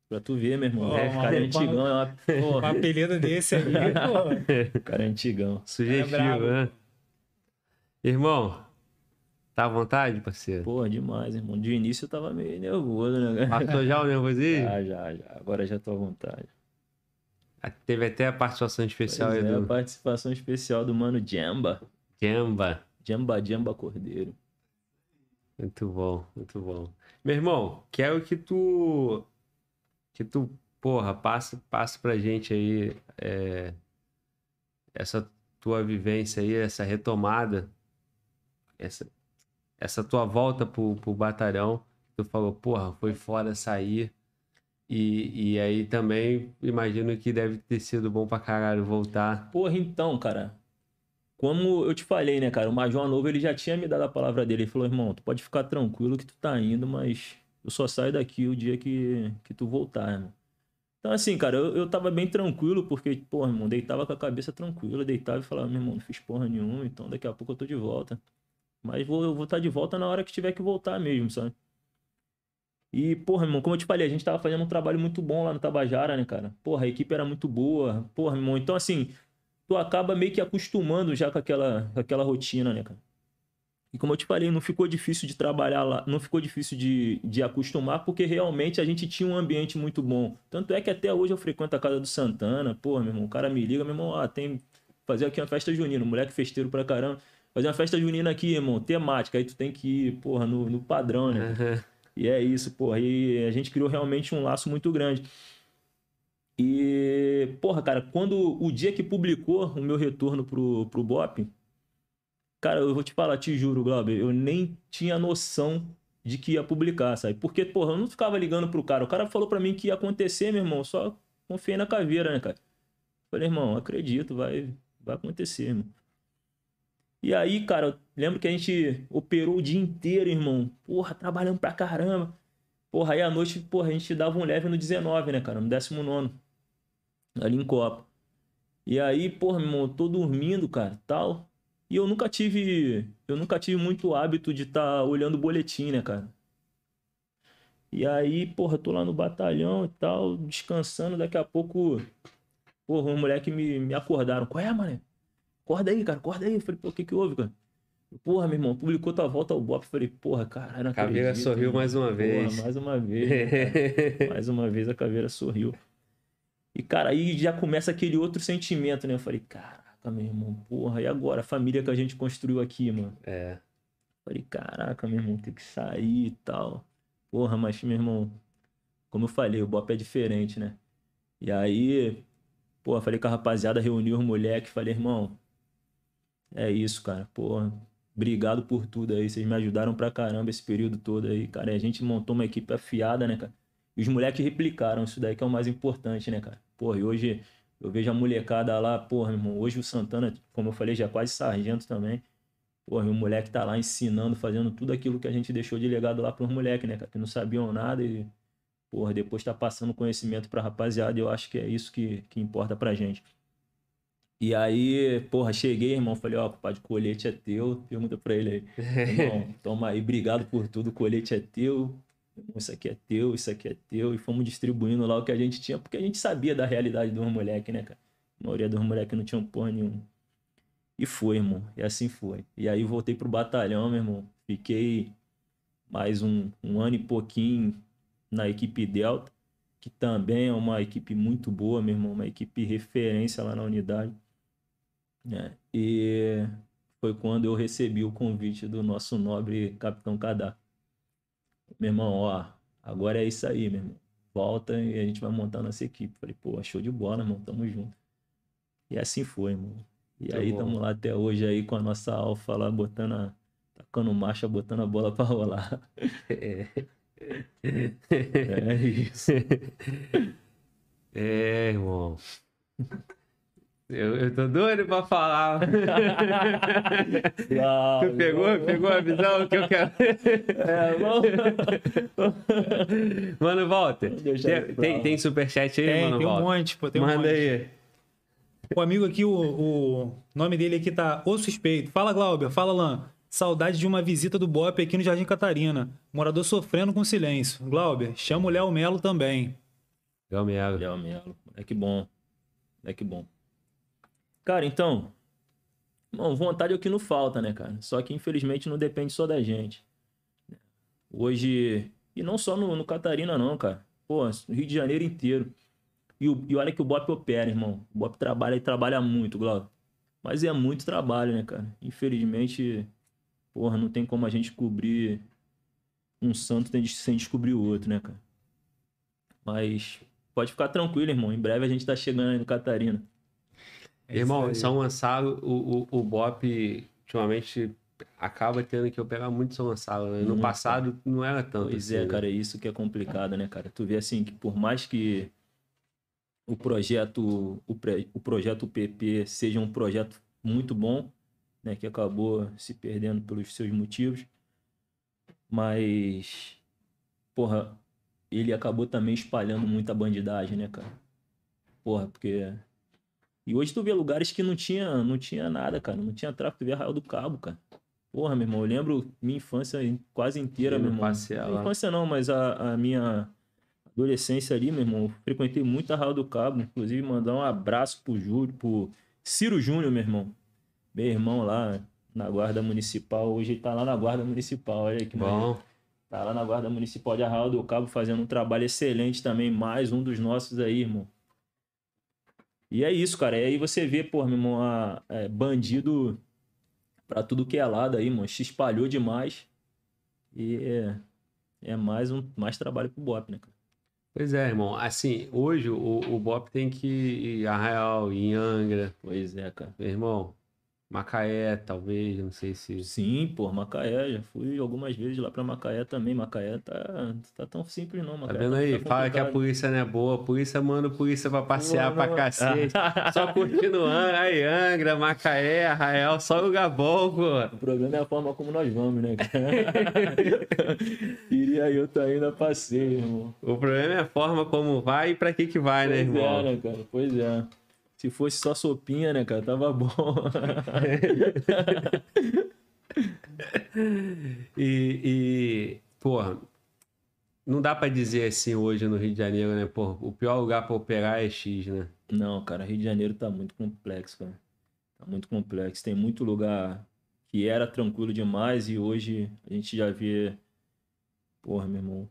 Pra tu ver, meu irmão. Ó, É, cara é antigão, é uma. Um Porra, apelido desse aí, pô. cara é antigão. Sugestivo, brabo. né? Irmão, tá à vontade, parceiro? Porra, demais, irmão. De início eu tava meio nervoso, né? Passou já o nervosismo? Já, já, já. Agora já tô à vontade. Teve até a participação especial Pois aí é, a do participação especial do mano Jamba. Jamba. Jamba Jamba Cordeiro. Muito bom, muito bom. Meu irmão, quero que tu. Que tu, porra, passe, passe pra gente aí é, essa tua vivência aí, essa retomada, essa, essa tua volta pro, pro batalhão. Tu falou, porra, foi foda sair. E, e aí também imagino que deve ter sido bom pra caralho voltar. Porra, então, cara. Como eu te falei, né, cara? O Major Novo, ele já tinha me dado a palavra dele. Ele falou, irmão, tu pode ficar tranquilo que tu tá indo, mas eu só saio daqui o dia que, que tu voltar, irmão. Então, assim, cara, eu, eu tava bem tranquilo, porque, porra, irmão, deitava com a cabeça tranquila, deitava e falava, meu irmão, não fiz porra nenhuma, então daqui a pouco eu tô de volta. Mas vou, eu vou estar de volta na hora que tiver que voltar mesmo, sabe? E, porra, irmão, como eu te falei, a gente tava fazendo um trabalho muito bom lá no Tabajara, né, cara? Porra, a equipe era muito boa. Porra, irmão, então assim, tu acaba meio que acostumando já com aquela, com aquela rotina, né, cara? E como eu te falei, não ficou difícil de trabalhar lá, não ficou difícil de, de acostumar, porque realmente a gente tinha um ambiente muito bom. Tanto é que até hoje eu frequento a casa do Santana, porra, meu irmão, o cara me liga, meu irmão, ah, tem fazer aqui uma festa junina, moleque festeiro pra caramba. Fazer uma festa junina aqui, irmão, temática, aí tu tem que ir, porra, no, no padrão, né? E é isso, porra. E a gente criou realmente um laço muito grande. E, porra, cara, quando o dia que publicou o meu retorno pro, pro BOP, cara, eu vou te falar, te juro, Glauber, eu nem tinha noção de que ia publicar, sabe? Porque, porra, eu não ficava ligando pro cara. O cara falou para mim que ia acontecer, meu irmão, só confiei na caveira, né, cara? Falei, irmão, acredito, vai, vai acontecer, irmão. E aí, cara, lembro que a gente operou o dia inteiro, irmão. Porra, trabalhando pra caramba. Porra, aí à noite, porra, a gente dava um leve no 19, né, cara? No 19 ali em Copa. E aí, porra, meu irmão, tô dormindo, cara, tal. E eu nunca tive, eu nunca tive muito hábito de estar tá olhando o boletim, né, cara? E aí, porra, tô lá no batalhão e tal, descansando, daqui a pouco, porra, um moleque me, me acordaram. Qual é, mano? Acorda aí, cara, acorda aí. Eu falei, pô, o que que houve, cara? Porra, meu irmão, publicou tua volta ao Bop. Falei, porra, cara, não Caveira acredito, sorriu mano. mais uma Porra, vez. mais uma vez. [LAUGHS] mais uma vez a caveira sorriu. E, cara, aí já começa aquele outro sentimento, né? Eu falei, caraca, meu irmão, porra, e agora? A família que a gente construiu aqui, mano. É. Falei, caraca, meu irmão, tem que sair e tal. Porra, mas, meu irmão, como eu falei, o Bop é diferente, né? E aí, porra, falei com a rapaziada, reuni os moleques, falei, irmão, é isso, cara, porra. Obrigado por tudo aí. Vocês me ajudaram pra caramba esse período todo aí, cara. E a gente montou uma equipe afiada, né, cara? E os moleques replicaram isso daí que é o mais importante, né, cara? Porra, e hoje eu vejo a molecada lá, porra, irmão. Hoje o Santana, como eu falei, já é quase sargento também. Porra, e o moleque tá lá ensinando, fazendo tudo aquilo que a gente deixou de legado lá pros moleques, né, cara? Que não sabiam nada e, porra, depois tá passando conhecimento pra rapaziada. E eu acho que é isso que, que importa pra gente. E aí, porra, cheguei, irmão, falei, ó, pai, o colete é teu. Pergunta pra ele aí. [LAUGHS] Irmão, toma aí, obrigado por tudo, o colete é teu. Isso aqui é teu, isso aqui é teu. E fomos distribuindo lá o que a gente tinha, porque a gente sabia da realidade dos moleques, né, cara? A maioria dos moleques não tinham porra nenhuma. E foi, irmão. E assim foi. E aí voltei pro batalhão, meu irmão. Fiquei mais um, um ano e pouquinho na equipe Delta, que também é uma equipe muito boa, meu irmão. Uma equipe referência lá na unidade. É, e foi quando eu recebi o convite do nosso nobre Capitão Cadá. Meu irmão, ó, agora é isso aí, meu irmão. Volta e a gente vai montar nossa equipe. Falei, pô, show de bola, irmão, tamo junto. E assim foi, irmão. E Muito aí tamo lá até hoje aí com a nossa alfa lá, botando a, tacando marcha, botando a bola [LAUGHS] pra rolar. É. É isso. É, irmão. Eu, eu tô doido pra falar. [LAUGHS] Uau, tu pegou, vamos- pegou a visão que eu quero. É, vamos... [LAUGHS] Mano, Walter, tem, tem, tem superchat aí, Tem, mano, tem um Walter? monte, pô, tem um Manda monte. aí. O amigo aqui, o, o nome dele aqui tá O Suspeito. Fala, Glauber. Fala, Lan. Saudade de uma visita do Bop aqui no Jardim Catarina. Morador sofrendo com silêncio. Glauber, chama o Léo Melo também. Galmelo. Léo Melo, moleque bom. Moleque bom. Cara, então. Bom, vontade é o que não falta, né, cara? Só que infelizmente não depende só da gente. Hoje. E não só no, no Catarina, não, cara. Pô, no Rio de Janeiro inteiro. E, o- e olha que o Bop opera, irmão. O Bop trabalha e trabalha muito, Glauco. Mas é muito trabalho, né, cara? Infelizmente, porra, não tem como a gente cobrir um santo sem- descobrir o outro, né, cara? Mas pode ficar tranquilo, irmão. Em breve a gente tá chegando aí no Catarina. É Irmão, aí. São Gonçalo, o, o, o Bop ultimamente acaba tendo que operar muito São Gonçalo, né? No passado não era tanto. Pois assim, é, né? cara, é isso que é complicado, né, cara? Tu vê assim que por mais que o projeto, o, pre- o projeto PP seja um projeto muito bom, né, que acabou se perdendo pelos seus motivos, mas, porra, ele acabou também espalhando muita bandidagem, né, cara? Porra, porque e hoje tu vê lugares que não tinha, não tinha nada, cara, não tinha tráfico, tu vê Arraial do Cabo, cara. Porra, meu irmão, eu lembro minha infância in- quase inteira, meu irmão. Minha infância não, mas a, a minha adolescência ali, meu irmão, frequentei muito Arraial do Cabo, inclusive mandar um abraço pro Júlio, pro Ciro Júnior, meu irmão. Meu irmão lá na Guarda Municipal, hoje ele tá lá na Guarda Municipal, olha aí que maneiro. Bom, Tá lá na Guarda Municipal de Arraial do Cabo fazendo um trabalho excelente também, mais um dos nossos aí, irmão. E é isso, cara. E aí você vê, pô, meu irmão, a, é, bandido pra tudo que é lado aí, mano. Se espalhou demais. E é, é mais um mais trabalho pro Bop, né, cara? pois é, irmão. Assim, hoje o, o Bop tem que ir em Arraial, em Angra, Pois é, cara. meu irmão. Macaé, talvez, não sei se. Sim, pô, Macaé. Já fui algumas vezes lá pra Macaé também. Macaé tá, tá tão simples, não. Tá Macaé vendo aí? tá Fala que a polícia não é boa. Polícia manda polícia pra passear Pô, pra não- cacete. Só curtindo Angra, aí Angra, Macaé, Arraial, só lugar bom, pô. O problema é a forma como nós vamos, né, cara? [LAUGHS] Queria eu tá indo a passeio, irmão. O problema é a forma como vai e pra que que vai, né, Pois irmão? é, né, cara? Pois é. Se fosse só sopinha, né, cara? Tava bom. [LAUGHS] E, e, porra, não dá pra dizer assim hoje no Rio de Janeiro, né? O pior lugar pra operar é X, né? Não, cara, Rio de Janeiro tá muito complexo, cara. Tá muito complexo. Tem muito lugar que era tranquilo demais e hoje a gente já vê. Porra, meu irmão.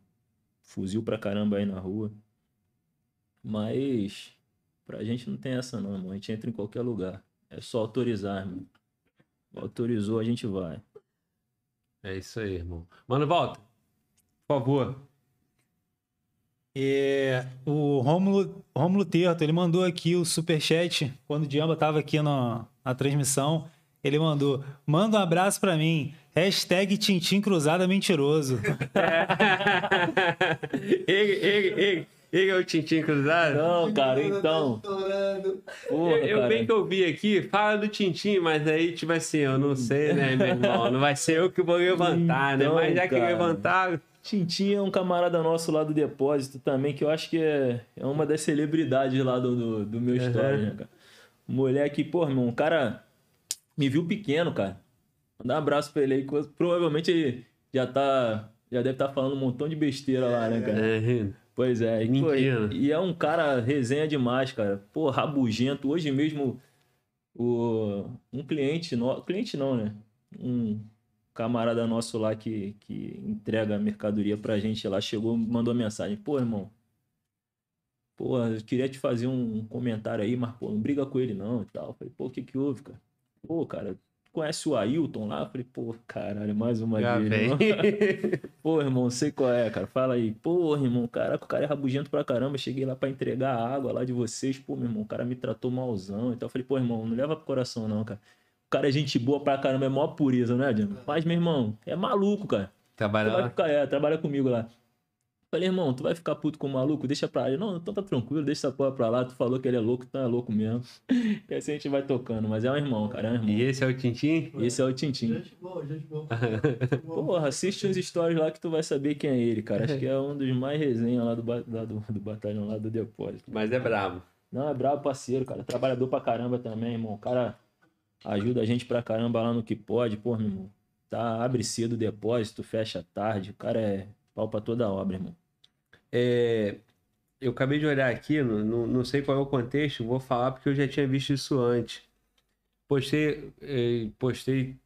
Fuzil pra caramba aí na rua. Mas pra gente não tem essa não, irmão. A gente entra em qualquer lugar. É só autorizar, irmão. Autorizou, a gente vai. É isso aí, irmão. Mano, volta. Por favor. É, o Rômulo, Rômulo Terto, ele mandou aqui o superchat quando o Diamba tava aqui na, na transmissão. Ele mandou, manda um abraço pra mim. Hashtag Tintim Cruzada Mentiroso. ele, ele, ele é o Tintim Cruzado? Não, cara, então. Porra, eu, eu cara. bem que eu vi aqui, fala do Tintim, mas aí, tipo assim, eu não sei, né, meu irmão? Não vai ser eu que vou levantar, né? Então, Mas já que cara. levantaram. Tintin é um camarada nosso lá do depósito também, que eu acho que é, é uma das celebridades lá do, do, do meu story, né, cara? Moleque, pô, irmão, o cara me viu pequeno, cara. Mandar um abraço pra ele aí. que Provavelmente ele já tá. Já deve estar falando um montão de besteira lá, né, cara? É, Pois é. E, Mentira. e, e é um cara resenha demais, cara. Pô, rabugento. Hoje mesmo, o, um cliente, no, cliente não, né? Um camarada nosso lá que, que entrega a mercadoria pra gente lá, chegou, mandou mensagem. Pô, irmão, pô, eu queria te fazer um comentário aí, mas, pô, não briga com ele não e tal. Eu Falei, pô, o que que houve, cara? Pô, cara, conhece o Ailton lá? Eu Falei, pô, caralho, mais uma Já irmão. [LAUGHS] Pô, irmão, sei qual é, cara. Fala aí. Pô, irmão, caraca, o cara é rabugento pra caramba. Cheguei lá pra entregar a água lá de vocês. Pô, meu irmão, o cara me tratou malzão. Então eu falei, pô, irmão, não leva pro coração não, cara. O cara é gente boa pra caramba, é maior pureza, né, Diego? Mas, meu irmão, é maluco, cara. Trabalha vai lá. ficar, é, trabalha comigo lá. Falei, irmão, tu vai ficar puto com o maluco? Deixa pra lá. Não, então tá tranquilo, deixa essa porra pra lá. Tu falou que ele é louco, então é louco mesmo. [LAUGHS] E assim a gente vai tocando. Mas é um irmão, cara, é um irmão. E esse é o Tintim? Esse é o Tintim. Gente boa, gente boa. [LAUGHS] Porra, assiste uns stories lá que tu vai saber quem é ele, cara. Acho que é um dos mais resenha lá do, lá do, do batalhão lá do depósito. Mas é brabo. Não, é brabo parceiro, cara. Trabalhador pra caramba também, irmão. O cara ajuda a gente pra caramba lá no que pode, pô, meu irmão. Tá, abre cedo o depósito, fecha tarde. O cara é pau pra toda obra, irmão. É, eu acabei de olhar aqui, não, não, não sei qual é o contexto, vou falar porque eu já tinha visto isso antes. Postei, eh, postei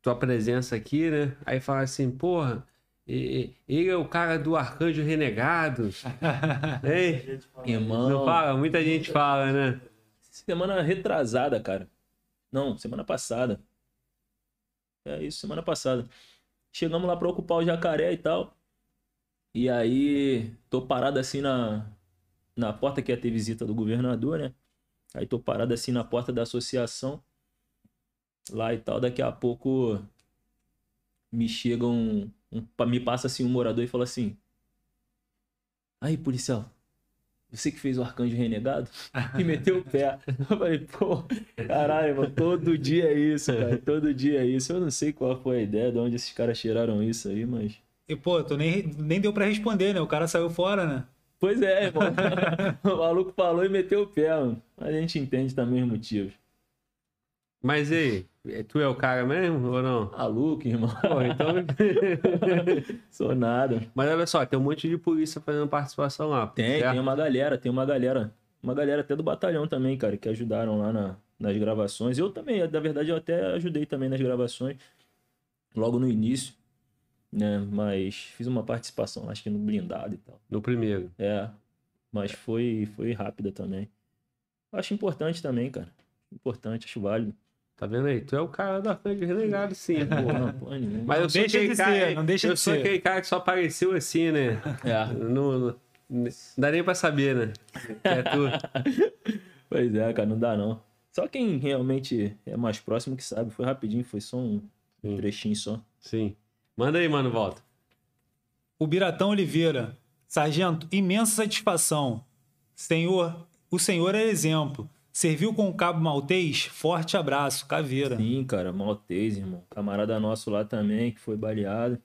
tua presença aqui, né? Aí fala assim, porra, ele é o cara do Arcanjo Renegado. [LAUGHS] Hein? Irmão. Não fala? Muita gente fala, né? Semana retrasada, cara. Não, semana passada. É isso, semana passada. Chegamos lá pra ocupar o jacaré e tal. E aí, tô parado assim na, na porta que ia ter visita do governador, né? Aí tô parado assim na porta da associação. Lá e tal. Daqui a pouco me chega um, um- Me passa assim um morador e fala assim: Aí, policial, você que fez o arcanjo renegado? [LAUGHS] E meteu o pé. Eu falei, pô, caralho, mano, todo dia é isso, cara. Todo dia é isso. Eu não sei qual foi a ideia, de onde esses caras tiraram isso aí, mas. E, pô, tu nem, nem deu pra responder, né? O cara saiu fora, né? Pois é, irmão. [LAUGHS] o maluco falou e meteu o pé, mano. A gente entende também os motivos. Mas e aí? Tu é o cara mesmo ou não? Maluco, irmão. Pô, então. [LAUGHS] Sou nada. Mas olha só, tem um monte de polícia fazendo participação lá. Tem, certo? tem uma galera, tem uma galera. Uma galera até do batalhão também, cara, que ajudaram lá na- nas gravações. Eu também, na verdade, eu até ajudei também nas gravações. Logo no início, né? Mas fiz uma participação, acho que no blindado e tal. No primeiro. É. Mas foi, foi rápida também. Acho importante também, cara. Importante, acho válido. Tá vendo aí? Tu é o cara da Arcanjo Renegado, sim, [LAUGHS] pô. Pô, não, nenhuma. Mas eu sou deixa aquele de cara, ser, não deixa eu de sou ser. aquele cara que só apareceu assim, né? É. Não, não, não dá nem pra saber, né? Que é tu. [LAUGHS] Pois é, cara, não dá não. Só quem realmente é mais próximo que sabe. Foi rapidinho, foi só um Sim. trechinho só. Sim. Manda aí, mano, volta. O Biratão Oliveira. Sargento, imensa satisfação. Senhor, o senhor é exemplo. Serviu com o cabo maltês? Forte abraço, caveira. Sim, cara, maltês, irmão. Camarada nosso lá também, que foi baleado.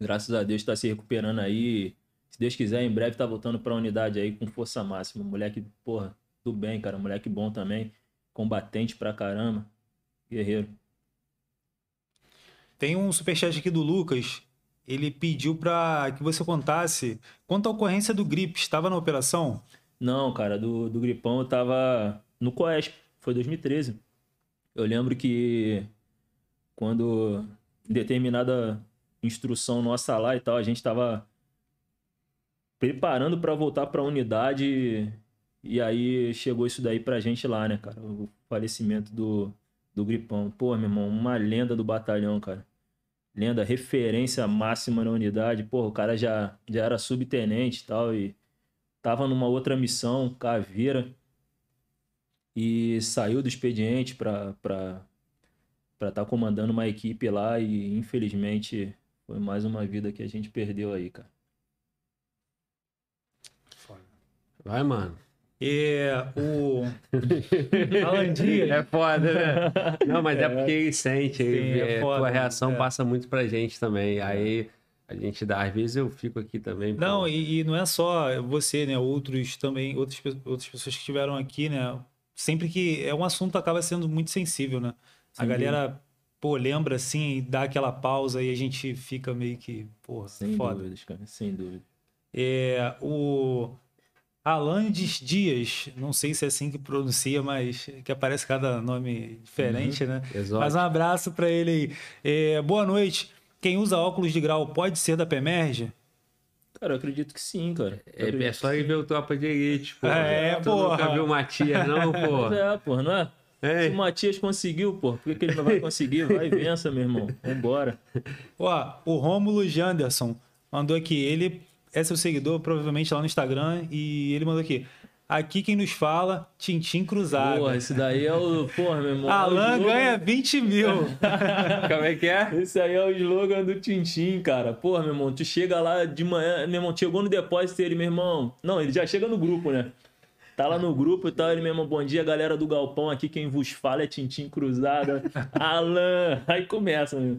Graças a Deus tá se recuperando aí. Se Deus quiser, em breve tá voltando pra unidade aí com força máxima. Moleque, porra, do bem, cara. Moleque bom também. Combatente pra caramba. Guerreiro. Tem um superchat aqui do Lucas. Ele pediu para que você contasse quanto à ocorrência do gripe. Estava na operação? Não, cara, do, do Gripão eu tava no Coesp, foi 2013. Eu lembro que quando determinada instrução nossa lá e tal, a gente tava preparando para voltar pra unidade e aí chegou isso daí pra gente lá, né, cara? O falecimento do, do Gripão. Pô, meu irmão, uma lenda do batalhão, cara. Lenda, referência máxima na unidade. Pô, o cara já, já era subtenente e tal e tava numa outra missão, Caveira, e saiu do expediente para estar comandando uma equipe lá e infelizmente foi mais uma vida que a gente perdeu aí, cara. Vai, mano. É o [LAUGHS] Alan Dias. É foda, né? Não, mas é, porque ele sente. Sim, é a foda, tua reação é. passa muito pra gente também. Aí a gente dá. Às vezes eu fico aqui também. pô. Não, e, e não é só você, né? Outros também, outras, outras pessoas que estiveram aqui, né? Sempre que é um assunto acaba sendo muito sensível, né? A Sem galera, pô, lembra assim, dá aquela pausa e a gente fica meio que, porra, Sem foda. dúvidas, cara, sem dúvida. É, o Alandes Dias, não sei se é assim que pronuncia, mas que aparece cada nome diferente, né? Exótico. Mas um abraço pra ele aí. É, boa noite. Quem usa óculos de grau pode ser da Pemerge? Cara, eu acredito que sim, cara. É, é só ir ver o Tropa de Elite, pô. É, tu porra. nunca viu o Matias, não, [LAUGHS] pô. Mas É, pô, não é? Se Ei, o Matias conseguiu, pô, por que, que ele não vai conseguir? Vai e vença, meu irmão. Vambora. Ó, o Rômulo Janderson mandou aqui. Ele é seu seguidor, provavelmente lá no Instagram, e ele mandou aqui. Aqui quem nos fala, Tintim Cruzado. Porra, esse daí é o. Porra, meu irmão. é o Alan slogan- ganha 20 mil. [LAUGHS] como é que é? Esse aí é o slogan do Tintim, cara. Porra, meu irmão, tu chega lá de manhã, meu irmão, chegou no depósito ele, meu irmão. Não, ele já chega no grupo, né? Tá lá no grupo e tal, ele, meu irmão, bom dia, galera do Galpão. Aqui quem vos fala é Tintim Cruzada. [LAUGHS] Alan! Aí começa, meu.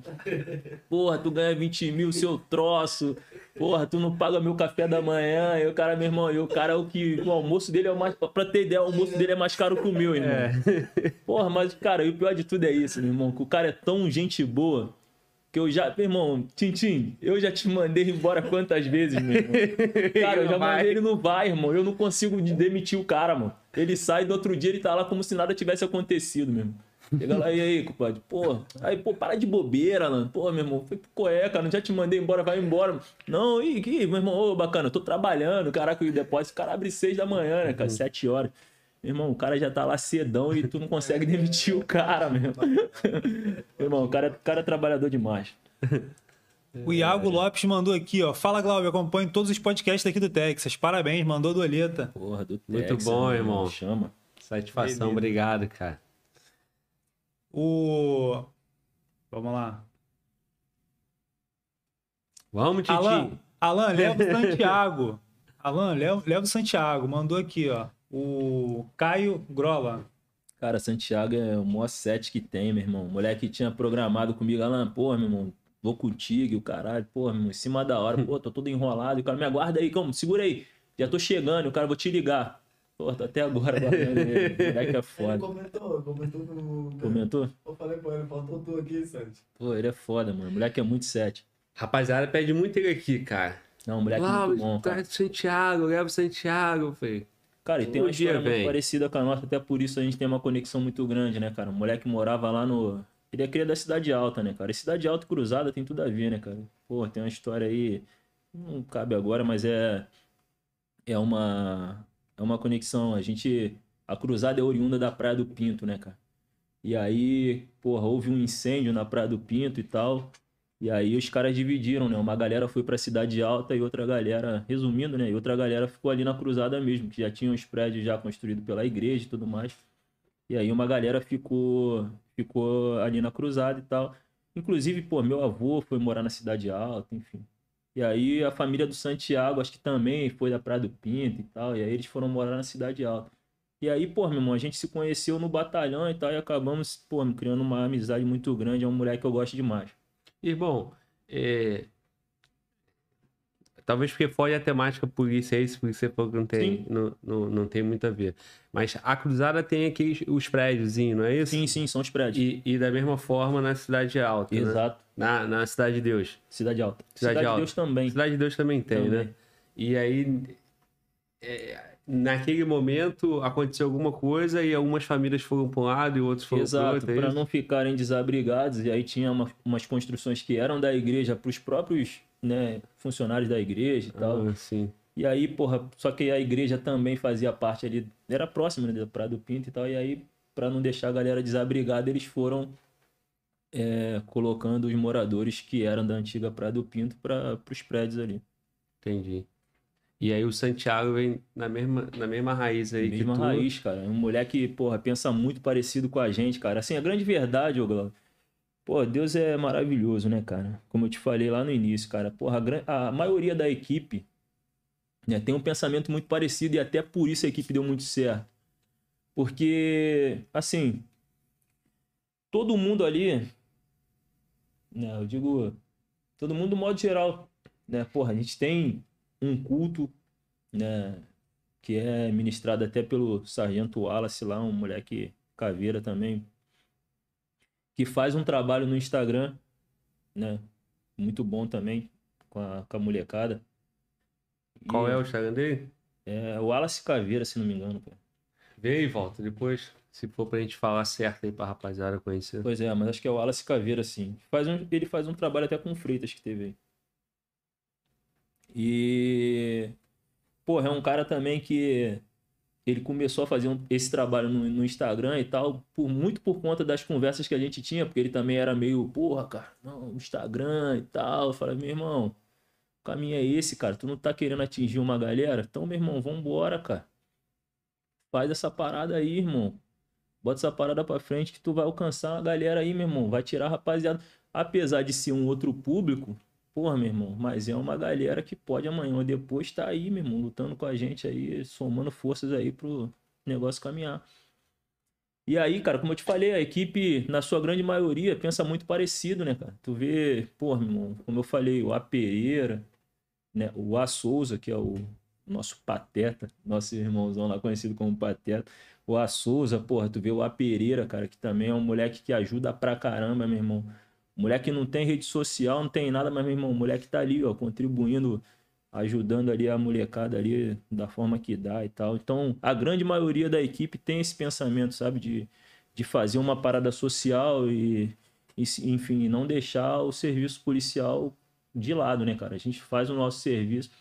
Porra, tu ganha 20 mil, seu troço. Porra, tu não paga meu café da manhã. E o cara, meu irmão, e o cara é o que. O almoço dele é o mais. Pra ter ideia, o almoço dele é mais caro que o meu, irmão. Porra, mas, cara, e o pior de tudo é isso, meu irmão, que o cara é tão gente boa que eu já, meu irmão, Tintim, eu já te mandei embora quantas vezes, meu irmão. [LAUGHS] Cara, eu já Não vai. mandei ele não vai, irmão. Eu não consigo de- demitir o cara, mano. Ele sai do outro dia, ele tá lá como se nada tivesse acontecido, meu irmão. Chega lá, e aí, compadre? Pô, aí, pô, para de bobeira, Alan. Pô, meu irmão, foi qual é, cara? Já te mandei embora, vai embora. Não, e que, meu irmão, ô, bacana, eu tô trabalhando, caraca, o depósito, o cara abre seis da manhã, né, cara? Sete horas. Meu irmão, o cara já tá lá cedão e tu não consegue demitir o cara, meu irmão. Meu [LAUGHS] irmão, o cara, é- o cara é trabalhador demais. O Iago Lopes mandou aqui, ó. Fala, Glauber, acompanho todos os podcasts aqui do Texas. Parabéns, mandou do Oleta. Porra, do Muito Texas, bom, meu irmão. Chama. Satisfação, Beleza. obrigado, cara. O. Vamos lá. Vamos, Titi. Alan, Alan, leva o [LAUGHS] Santiago. Alan, leva, leva o Santiago. Mandou aqui, ó. O Caio Grola. Cara, Santiago é o maior set que tem, meu irmão. Moleque tinha programado comigo, Alan, pô, meu irmão, vou contigo, e o caralho, pô, meu irmão, em cima da hora, pô, tô todo enrolado. E o cara, me aguarda aí, como? Segura aí. Já tô chegando, o cara, vou te ligar. Pô, tô até agora aguardando ele. O moleque é Ele foda. comentou, comentou no. Comentou? Eu falei pra ele, faltou tu aqui, Santi. Pô, ele é foda, mano. O moleque é muito set. Rapaziada, pede muito ele aqui, cara. Não, o moleque é muito bom, cara. traz o Santiago, leva o Santiago. Falei, Cara, e tem Um uma dia história parecida com a nossa, até por isso a gente tem uma conexão muito grande, né, cara? O moleque morava lá no. Ele é cria da Cidade Alta, né, cara? E Cidade Alta e Cruzada tem tudo a ver, né, cara? Pô, tem uma história aí. Não cabe agora, mas é. É uma. É uma conexão. A gente. A Cruzada é oriunda da Praia do Pinto, né, cara? E aí, porra, houve um incêndio na Praia do Pinto e tal. E aí os caras dividiram, né? Uma galera foi pra Cidade Alta e outra galera, resumindo, né? E outra galera ficou ali na Cruzada mesmo, que já tinha os prédios já construídos pela igreja e tudo mais. E aí uma galera ficou ficou ali na Cruzada e tal. Inclusive, pô, meu avô foi morar na Cidade Alta, enfim. E aí a família do Santiago, acho que também foi da Praia do Pinto e tal. E aí eles foram morar na Cidade Alta. E aí, pô, meu irmão, a gente se conheceu no batalhão e tal, e acabamos, pô, criando uma amizade muito grande. É um moleque que eu gosto demais. Irmão, é... talvez porque foge a temática polícia, é isso, porque você falou que não tem, não, não, não tem muito a ver. Mas a Cruzada tem aqueles, os prédios, não é isso? Sim, sim, são os prédios. E, e da mesma forma na Cidade Alta, né? Exato. Na, na Cidade de Deus. Cidade Alta. Cidade Cidade, Alta. de Deus também. Cidade de Deus também tem, Também. né? E aí, é, naquele momento, aconteceu alguma coisa e algumas famílias foram para um lado e outros foram para Exato, outro. é para não ficarem desabrigados. E aí tinha uma- umas construções que eram da igreja para os próprios né, funcionários da igreja e tal. Ah, sim. E aí, porra, só que a igreja também fazia parte ali, era próxima né, da Praia do Pinto e tal. E aí, para não deixar a galera desabrigada, eles foram é, colocando os moradores que eram da antiga Praia do Pinto para os prédios ali. Entendi. E aí o Santiago vem na mesma, na mesma raiz aí Mesma que tu. raiz, cara. Um moleque, porra, pensa muito parecido com a gente, cara. Assim, a grande verdade, ô Glauco, Pô, Deus é maravilhoso, né, cara? Como eu te falei lá no início, cara. Porra, a, gran- a maioria da equipe né, tem um pensamento muito parecido e até por isso a equipe deu muito certo. Porque, assim, todo mundo ali, né, eu digo, todo mundo do modo geral, né? Porra, a gente tem um culto, né, que é ministrado até pelo Sargento Wallace lá, um moleque caveira também, que faz um trabalho no Instagram, né? Muito bom também com a, com a molecada. Qual E é o Instagram dele? É o Wallace Caveira, se não me engano, pô. Vê e volta depois, se for pra gente falar certo aí pra rapaziada conhecer. Pois é, mas acho que é o Wallace Caveira, sim. Faz um, ele faz um trabalho até com o Freitas que teve aí. E. Porra, é um cara também que ele começou a fazer um- esse trabalho no, no Instagram e tal, por, muito por conta das conversas que a gente tinha, porque ele também era meio, porra, cara, não, Instagram e tal. Eu falei, meu irmão, o caminho é esse, cara. Tu não tá querendo atingir uma galera? Então, meu irmão, vambora, cara. Faz essa parada aí, irmão. Bota essa parada pra frente que tu vai alcançar uma galera aí, meu irmão. Vai tirar a rapaziada. Apesar de ser um outro público, porra, meu irmão, mas é uma galera que pode amanhã ou depois tá aí, meu irmão, lutando com a gente aí, somando forças aí pro negócio caminhar. E aí, cara, como eu te falei, a equipe, na sua grande maioria, pensa muito parecido, né, cara? Tu vê, porra, meu irmão, como eu falei, o A Pereira, né, o A Souza, que é o nosso pateta, nosso irmãozão lá conhecido como pateta. O A Souza, porra, tu vê o A Pereira, cara, que também é um moleque que ajuda pra caramba, meu irmão. Moleque não tem rede social, não tem nada, mas, meu irmão, o moleque tá ali, ó, contribuindo, ajudando ali a molecada ali da forma que dá e tal. Então, a grande maioria da equipe tem esse pensamento, sabe, de, de fazer uma parada social e, e, enfim, não deixar o serviço policial de lado, né, cara? A gente faz o nosso serviço,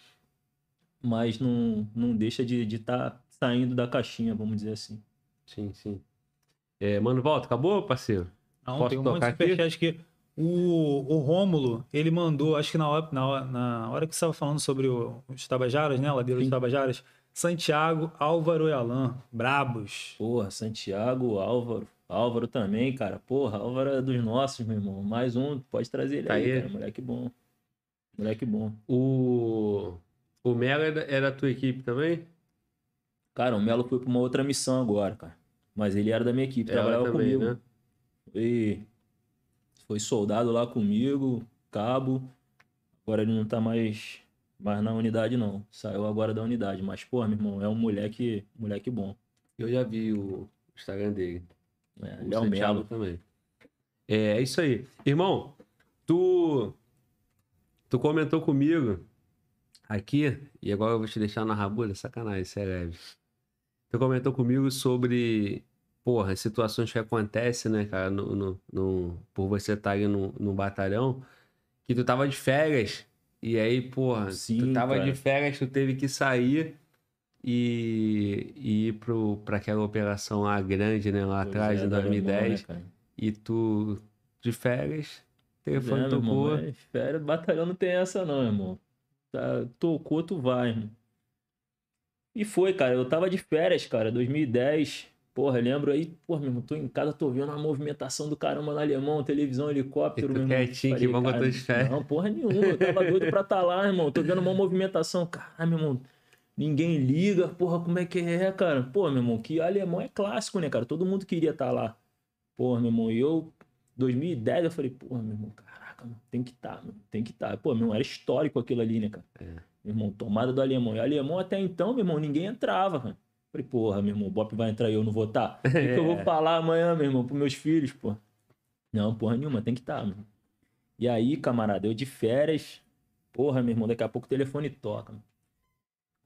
mas não, não deixa de estar tá saindo da caixinha, vamos dizer assim. Sim, sim. É, mano, volta, acabou, parceiro? Não, Posso tem um monte de tocar aqui? superchat aqui. O, o Rômulo, ele mandou, acho que na hora, na hora, na hora que você estava falando sobre o- os Tabajaras, né? Ladeira dos. Tabajaras. Santiago, Álvaro e Alain, brabos. Porra, Santiago, Álvaro. Álvaro também, cara. Porra, Álvaro é dos nossos, meu irmão. Mais um, pode trazer ele Tá aí, aí. cara. Moleque bom. Moleque bom. O, o Melo é da, é da tua equipe também? Cara, o Melo foi pra uma outra missão agora, cara. Mas ele era da minha equipe, Ela trabalhava também, comigo. né? Foi, foi soldado lá comigo, cabo. Agora ele não tá mais, mais na unidade, não. Saiu agora da unidade. Mas, pô, meu irmão, é um moleque, moleque bom. Eu já vi o Instagram dele. É, O Léo Melo. também. É, é isso aí. Irmão, tu, tu comentou comigo aqui, e agora eu vou te deixar na rabulha, sacanagem, isso é leve. Tu comentou comigo sobre, porra, situações que acontecem, né, cara, no, no, no- por você estar ali no, no batalhão, que tu tava de férias, e aí, porra, tu Sim, tava cara. de férias, tu teve que sair e, e ir pro, pra aquela operação lá grande, né, lá Pois atrás, é, em do alemão, 2010, né, e tu de férias, telefone É, meu irmão, tocou. mas férias, batalhão não tem essa não, irmão. Tá, tocou, tu vai, irmão. E foi, cara, eu tava de férias, cara, 2010. Porra, eu lembro aí, porra, meu irmão, tô em casa, tô vendo uma movimentação do caramba no alemão, televisão, helicóptero, meu irmão. quietinho, que bom que eu tô cara. Não, porra nenhuma, eu tava doido pra estar lá, irmão. Tô vendo uma movimentação, caralho, meu irmão. Ninguém liga, porra, como é que é, cara? Pô, meu irmão, que alemão é clássico, né, cara? Todo mundo queria estar lá. Porra, meu irmão, e eu, 2010, eu falei, porra, meu irmão, caraca, mano, tem que estar, mano, tem que estar. Pô, meu irmão, era histórico aquilo ali, né, cara? Meu irmão, tomada do alemão. E alemão até então, meu irmão, ninguém entrava, cara. Falei, porra, meu irmão, o Bop vai entrar e eu não vou estar. [LAUGHS] O que, que eu vou falar amanhã, meu irmão, pros meus filhos, pô? Não, porra nenhuma, tem que estar, meu irmão. E aí, camarada, eu de férias, porra, meu irmão, daqui a pouco o telefone toca.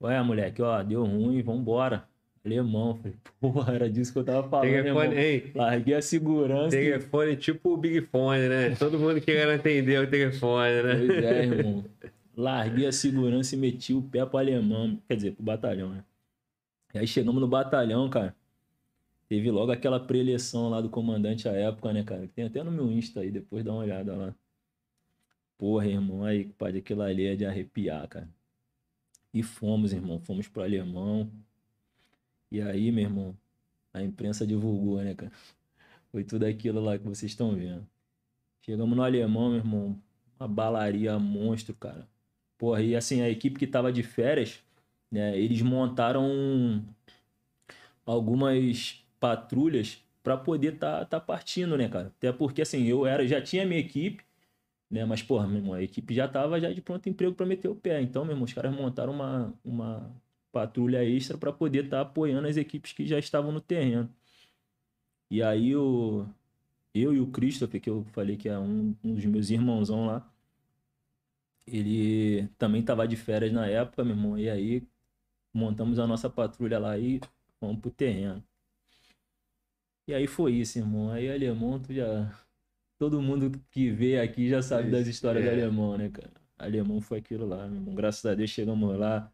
Ué, moleque, ó, deu ruim, vambora. Alemão, falei, porra, era disso que eu tava falando, meu Telefone, ei, Larguei a segurança. e- telefone tipo o Big Fone, né? Todo mundo querendo atender o telefone, né? Pois é, irmão. Larguei a segurança e meti o pé pro alemão. Quer dizer, pro batalhão, né? E aí chegamos no batalhão, cara. Teve logo aquela preleção lá do comandante à época, né, cara? Tem até no meu Insta aí, depois dá uma olhada lá. Porra, irmão, aí, pai, aquilo ali é de arrepiar, cara. E fomos, irmão, fomos pro alemão. E aí, meu irmão, a imprensa divulgou, né, cara? Foi tudo aquilo lá que vocês estão vendo. Chegamos no alemão, meu irmão, uma balaria monstro, cara. Porra, e assim, a equipe que tava de férias, né, eles montaram algumas patrulhas pra poder tá, tá partindo, né, cara? Até porque, assim, eu era, já tinha minha equipe, né, mas, porra, meu irmão, a equipe já tava já de pronto emprego pra meter o pé. Então, meu irmão, os caras montaram uma, uma patrulha extra pra poder estar apoiando as equipes que já estavam no terreno. E aí, o, eu e o Christopher, que eu falei que é um, um dos meus irmãozão lá, ele também tava de férias na época, meu irmão, e aí montamos a nossa patrulha lá e fomos pro terreno. E aí foi isso, irmão. Aí alemão, tu já. Todo mundo que vê aqui já sabe das histórias É. do alemão, né, cara? Alemão foi aquilo lá, meu irmão. Graças a Deus chegamos lá,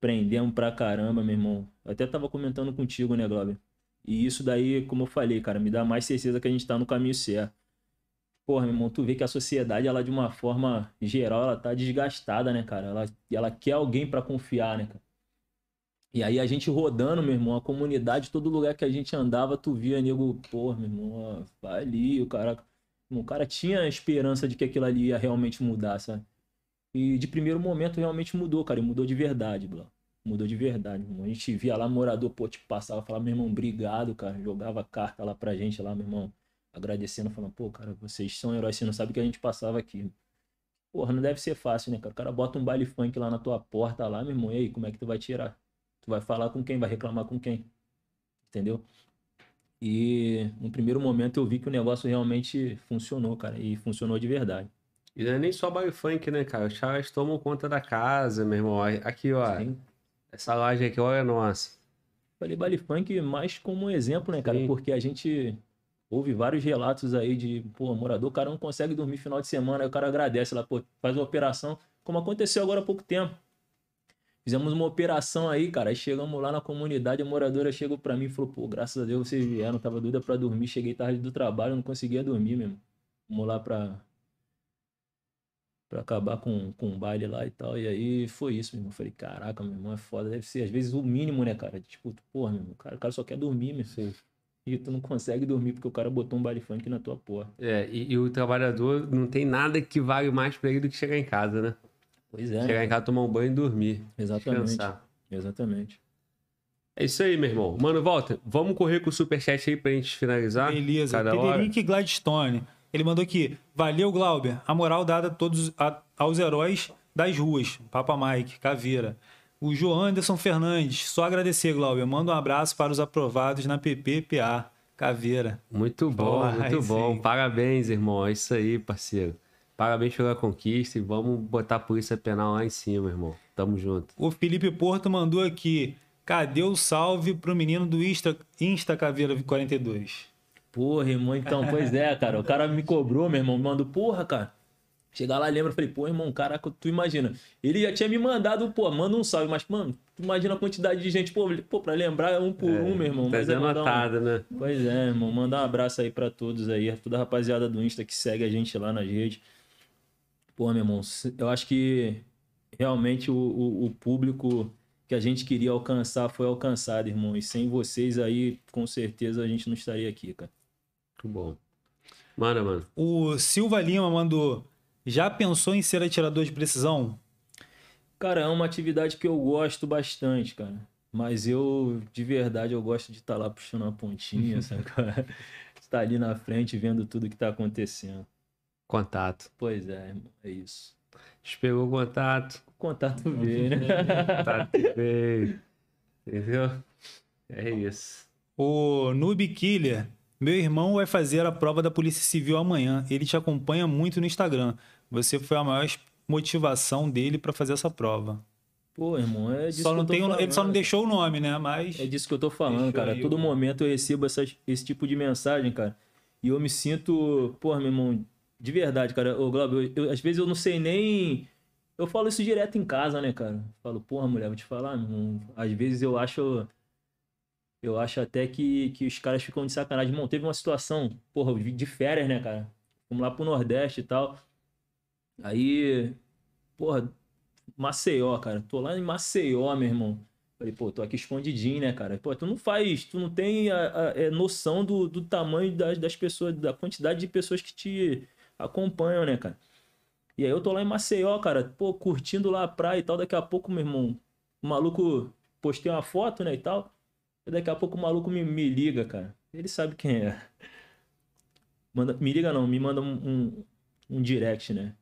prendemos pra caramba, meu irmão. Eu até tava comentando contigo, né, Glauber? E isso daí, como eu falei, cara, me dá mais certeza que a gente tá no caminho certo. Porra, meu irmão, tu vê que a sociedade, ela de uma forma geral, ela tá desgastada, né, cara? Ela, ela quer alguém pra confiar, né, cara? E aí a gente rodando, meu irmão, a comunidade, todo lugar que a gente andava, tu via nego, porra, meu irmão, vai ali, o cara. O cara tinha esperança de que aquilo ali ia realmente mudar, sabe? E de primeiro momento realmente mudou, cara, e mudou de verdade, Blau. Mudou de verdade, meu irmão. A gente via lá morador, pô, te passava, falava, meu irmão, obrigado, cara. Jogava carta lá pra gente lá, meu irmão, agradecendo, falando, pô, cara, vocês são heróis, você não sabe o que a gente passava aqui. Porra, não deve ser fácil, né, cara? O cara bota um baile funk lá na tua porta lá, meu irmão, e aí, como é que tu vai tirar? Tu vai falar com quem? Vai reclamar com quem? Entendeu? E no primeiro momento eu vi que o negócio realmente funcionou, cara, e funcionou de verdade. E não é nem só baile funk, né, cara? Os caras tomam conta da casa, meu irmão. Aqui, ó. Sim. Essa laje aqui, olha, nossa. Falei baile funk mais como um exemplo, né, cara? Sim. Porque a gente ouve vários relatos aí de, pô, morador, o cara não consegue dormir final de semana, aí o cara agradece lá, pô, faz uma operação, como aconteceu agora há pouco tempo. Fizemos uma operação aí, cara, aí chegamos lá na comunidade, a moradora chegou pra mim e falou, pô, graças a Deus vocês vieram, tava doida pra dormir, cheguei tarde do trabalho, não conseguia dormir mesmo. Vamos lá pra, pra acabar com, com o baile lá e tal. E aí foi isso, meu irmão. Falei, caraca, meu irmão, é foda. Deve ser, às vezes, o mínimo, né, cara? Tipo, porra, meu irmão, o cara, o cara só quer dormir, meu. Sim. e tu não consegue dormir porque o cara botou um baile funk na tua porta. É, e, e o trabalhador não tem nada que vale mais pra ele do que chegar em casa, né? Pois é. Chegar né? em casa, tomar um banho e dormir. Exatamente. Descansar. Exatamente. É isso aí, meu irmão. Mano, volta. Vamos correr com o superchat aí pra gente finalizar. Beleza. Cada hora. Federico Gladstone. Ele mandou aqui. Valeu, Glauber. A moral dada a todos a- aos heróis das ruas. Papa Mike, Caveira. O João Anderson Fernandes. Só agradecer, Glauber. Manda um abraço para os aprovados na PPPA. Caveira. Muito bom, Porra, muito bom. sim. Parabéns, irmão. É isso aí, parceiro. Parabéns pela conquista e vamos botar a polícia penal lá em cima, irmão. Tamo junto. O Felipe Porto mandou aqui. Cadê o salve pro menino do Insta, Insta Caveira 42? Porra, irmão, então, pois é, cara. O cara me cobrou, meu irmão, me mandou, porra, cara. Chegar lá, lembra, falei, pô, irmão, caraca, tu imagina. Ele já tinha me mandado, pô, manda um salve, mas, mano, tu imagina a quantidade de gente, pô, pô pra lembrar um por um, meu irmão. Tá Mas é mandar um- anotado, né? Pois é, irmão. Mandar um abraço aí pra todos aí, toda a rapaziada do Insta que segue a gente lá nas redes. Pô, meu irmão, eu acho que realmente o, o, o público que a gente queria alcançar foi alcançado, irmão. E sem vocês aí, com certeza a gente não estaria aqui, cara. Muito bom. Mano, mano. O Silva Lima mandou. Já pensou em ser atirador de precisão? Cara, é uma atividade que eu gosto bastante, cara. Mas eu, de verdade, eu gosto de estar lá puxando uma pontinha, [LAUGHS] sabe? Estar [LAUGHS] ali na frente vendo tudo que tá acontecendo. Contato. Pois é, irmão, é isso. Esperou o contato. Contato veio, né? [LAUGHS] Contato veio. Entendeu? É isso. O Noob Killer. Meu irmão vai fazer a prova da Polícia Civil amanhã. Ele te acompanha muito no Instagram. Você foi a maior motivação dele para fazer essa prova. Pô, irmão, é disso Só que não eu tô tem o- ele só não falando. deixou o nome, né? Mas É disso que eu tô falando, cara. aí Todo o- momento eu recebo essas- esse tipo de mensagem, cara. E eu me sinto, porra, meu irmão, de verdade, cara. Ô, Glauber, eu, eu- às vezes eu não sei nem. Eu falo isso direto em casa, né, cara? Falo, porra, mulher, vou te falar, irmão. Às vezes eu acho. Eu acho até que, que os caras ficam de sacanagem. Irmão, teve uma situação, porra, de férias, né, cara? Fomos lá pro Nordeste e tal. Aí, porra, Maceió, cara. Tô lá em Maceió, meu irmão. Falei, pô, tô aqui escondidinho, né, cara? Pô, tu não faz, tu não tem a, a- é, noção do, do tamanho das, das pessoas, da quantidade de pessoas que te acompanham, né, cara? E aí eu tô lá em Maceió, cara, pô, curtindo lá a praia e tal. Daqui a pouco, meu irmão, o maluco, postei uma foto, né, e tal. E daqui a pouco o maluco me, me liga, cara. Ele sabe quem é. Manda, me liga não, me manda um, um, um direct, né?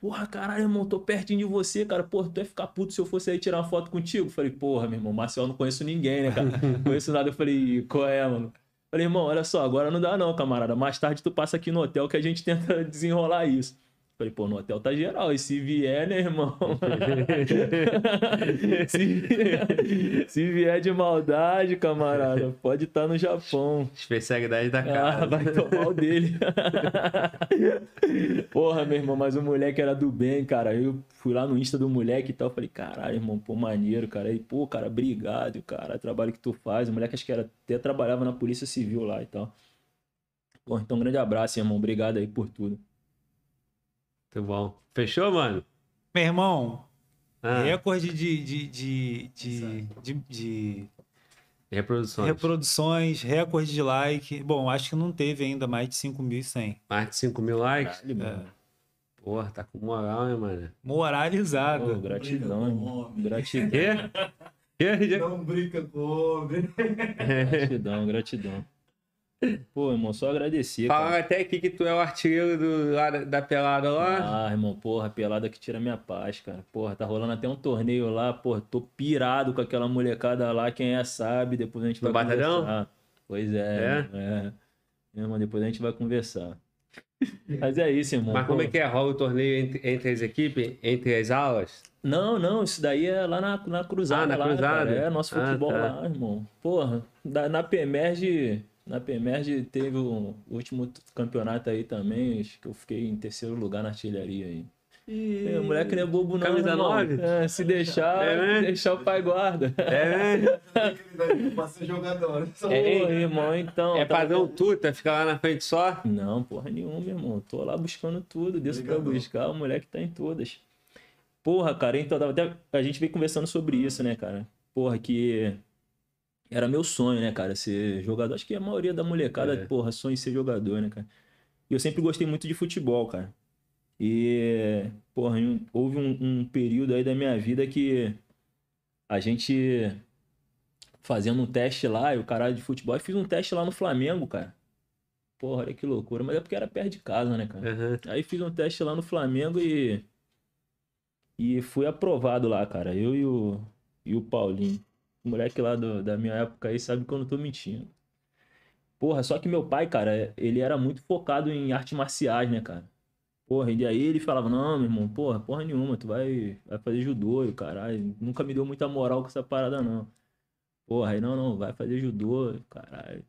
Porra, caralho, irmão, tô pertinho de você, cara. Porra, tu ia ficar puto se eu fosse aí tirar uma foto contigo? Falei, porra, meu irmão, Marcel, não conheço ninguém, né, cara? Não conheço nada. Eu falei, qual é, mano? Falei, irmão, olha só, agora não dá não, camarada. Mais tarde tu passa aqui no hotel que a gente tenta [LAUGHS] desenrolar isso. Falei, pô, no hotel tá geral. E se vier, né, irmão? [LAUGHS] se, se vier de maldade, camarada, pode estar no Japão. Especialidade da Ah, casa. vai tomar o dele. [LAUGHS] Porra, meu irmão, mas o moleque era do bem, cara. Eu fui lá no Insta do moleque e tal. Falei, caralho, irmão, pô, maneiro, cara. Aí, pô, cara, obrigado, cara. Trabalho que tu faz. O moleque acho que era, até trabalhava na Polícia Civil lá e tal. Pô, então um grande abraço, irmão. Obrigado aí por tudo. Muito bom. Fechou, mano? Meu irmão, Ah, recorde de, de, de, de, de, de reproduções. reproduções, recorde de like. Bom, acho que não teve ainda mais de 5.100. Mais de 5 mil likes. Caralho, mano. Porra, tá com moral, hein, mano? Pô, Moralizado. gratidão, homem. Gratidão, [LAUGHS] Quê? Quê? Não brinca com homem. [LAUGHS] gratidão, gratidão. Pô, irmão, só agradecer, cara. Fala até aqui que tu é o artilheiro do, lá da, da pelada lá. Ah, irmão, porra, pelada que tira minha paz, cara. Porra, tá rolando até um torneio lá, porra, tô pirado com aquela molecada lá, quem é sabe, depois a gente No vai batalhão? conversar. Pois é, é. é. Irmão, depois a gente vai conversar. Mas é isso, irmão. Mas como pô. é que é? Rola o torneio entre, entre as equipes, entre as aulas? Não, não, isso daí é lá na, na cruzada. Ah, na lá, cruzada? Cara. É nosso Ah, futebol tá. lá, irmão. Porra, na PEMERG, na PEMERG teve o último campeonato aí também, acho que eu fiquei em terceiro lugar na artilharia aí. É, o moleque não é bobo não, Camisa irmão. nove? É, se deixar, É, né? deixar o pai guarda. É, né? [LAUGHS] Pra ser jogador. É, irmão, então. é tá- padrão tuta, fica lá na frente só. Não, porra nenhuma, meu irmão. Tô lá buscando tudo, desço pra Obrigadão. buscar, o moleque tá em todas. Porra, cara, então tava até a gente veio conversando sobre isso, né, cara? Porra, que era meu sonho, né, cara, ser jogador. Acho que a maioria da molecada, É. porra, sonha em ser jogador, né, cara? E eu sempre gostei muito de futebol, cara. E, porra, houve um, um período aí da minha vida que a gente fazendo um teste lá, e o caralho de futebol, eu fiz um teste lá no Flamengo, cara. Porra, olha que loucura. Mas é porque era perto de casa, né, cara? Aham. Aí fiz um teste lá no Flamengo e. E fui aprovado lá, cara. Eu e o, e o Paulinho. Moleque lá do- da minha época aí sabe que eu tô mentindo. Porra, só que meu pai, cara, ele era muito focado em artes marciais, né, cara? Porra, e aí ele falava, não, meu irmão, porra, porra nenhuma, tu vai, vai fazer judô, e caralho. Nunca me deu muita moral com essa parada, não. Porra, aí não, não, vai fazer judô, caralho.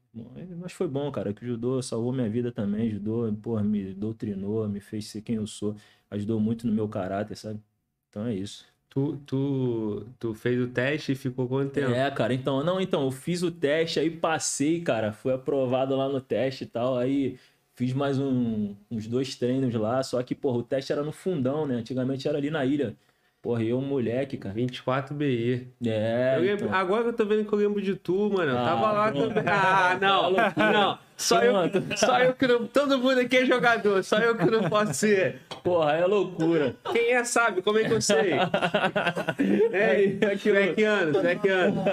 Mas foi bom, cara, que o judô salvou minha vida também. Judô, porra, me doutrinou, me fez ser quem eu sou. Ajudou muito no meu caráter, sabe? Então é isso. Tu, tu, tu fez o teste e ficou quanto tempo? É, cara, então, não, então, eu fiz o teste, aí passei, cara, fui aprovado lá no teste e tal, aí fiz mais um- uns dois treinos lá, só que, porra, o teste era no fundão, né? Antigamente era ali na ilha. Porra, e eu, moleque, cara. 24 BI. É, Eu lembro- então. Agora que eu tô vendo que eu lembro de tu, mano. Eu Ah, tava lá pronto. também. Ah, [LAUGHS] não. Não. Só eu, só eu que não. Todo mundo aqui é jogador, só eu que não posso ser. Porra, é loucura. Quem é sabe como é que eu sei. [LAUGHS] É, Aí, tu é que ano? Tu é que ano?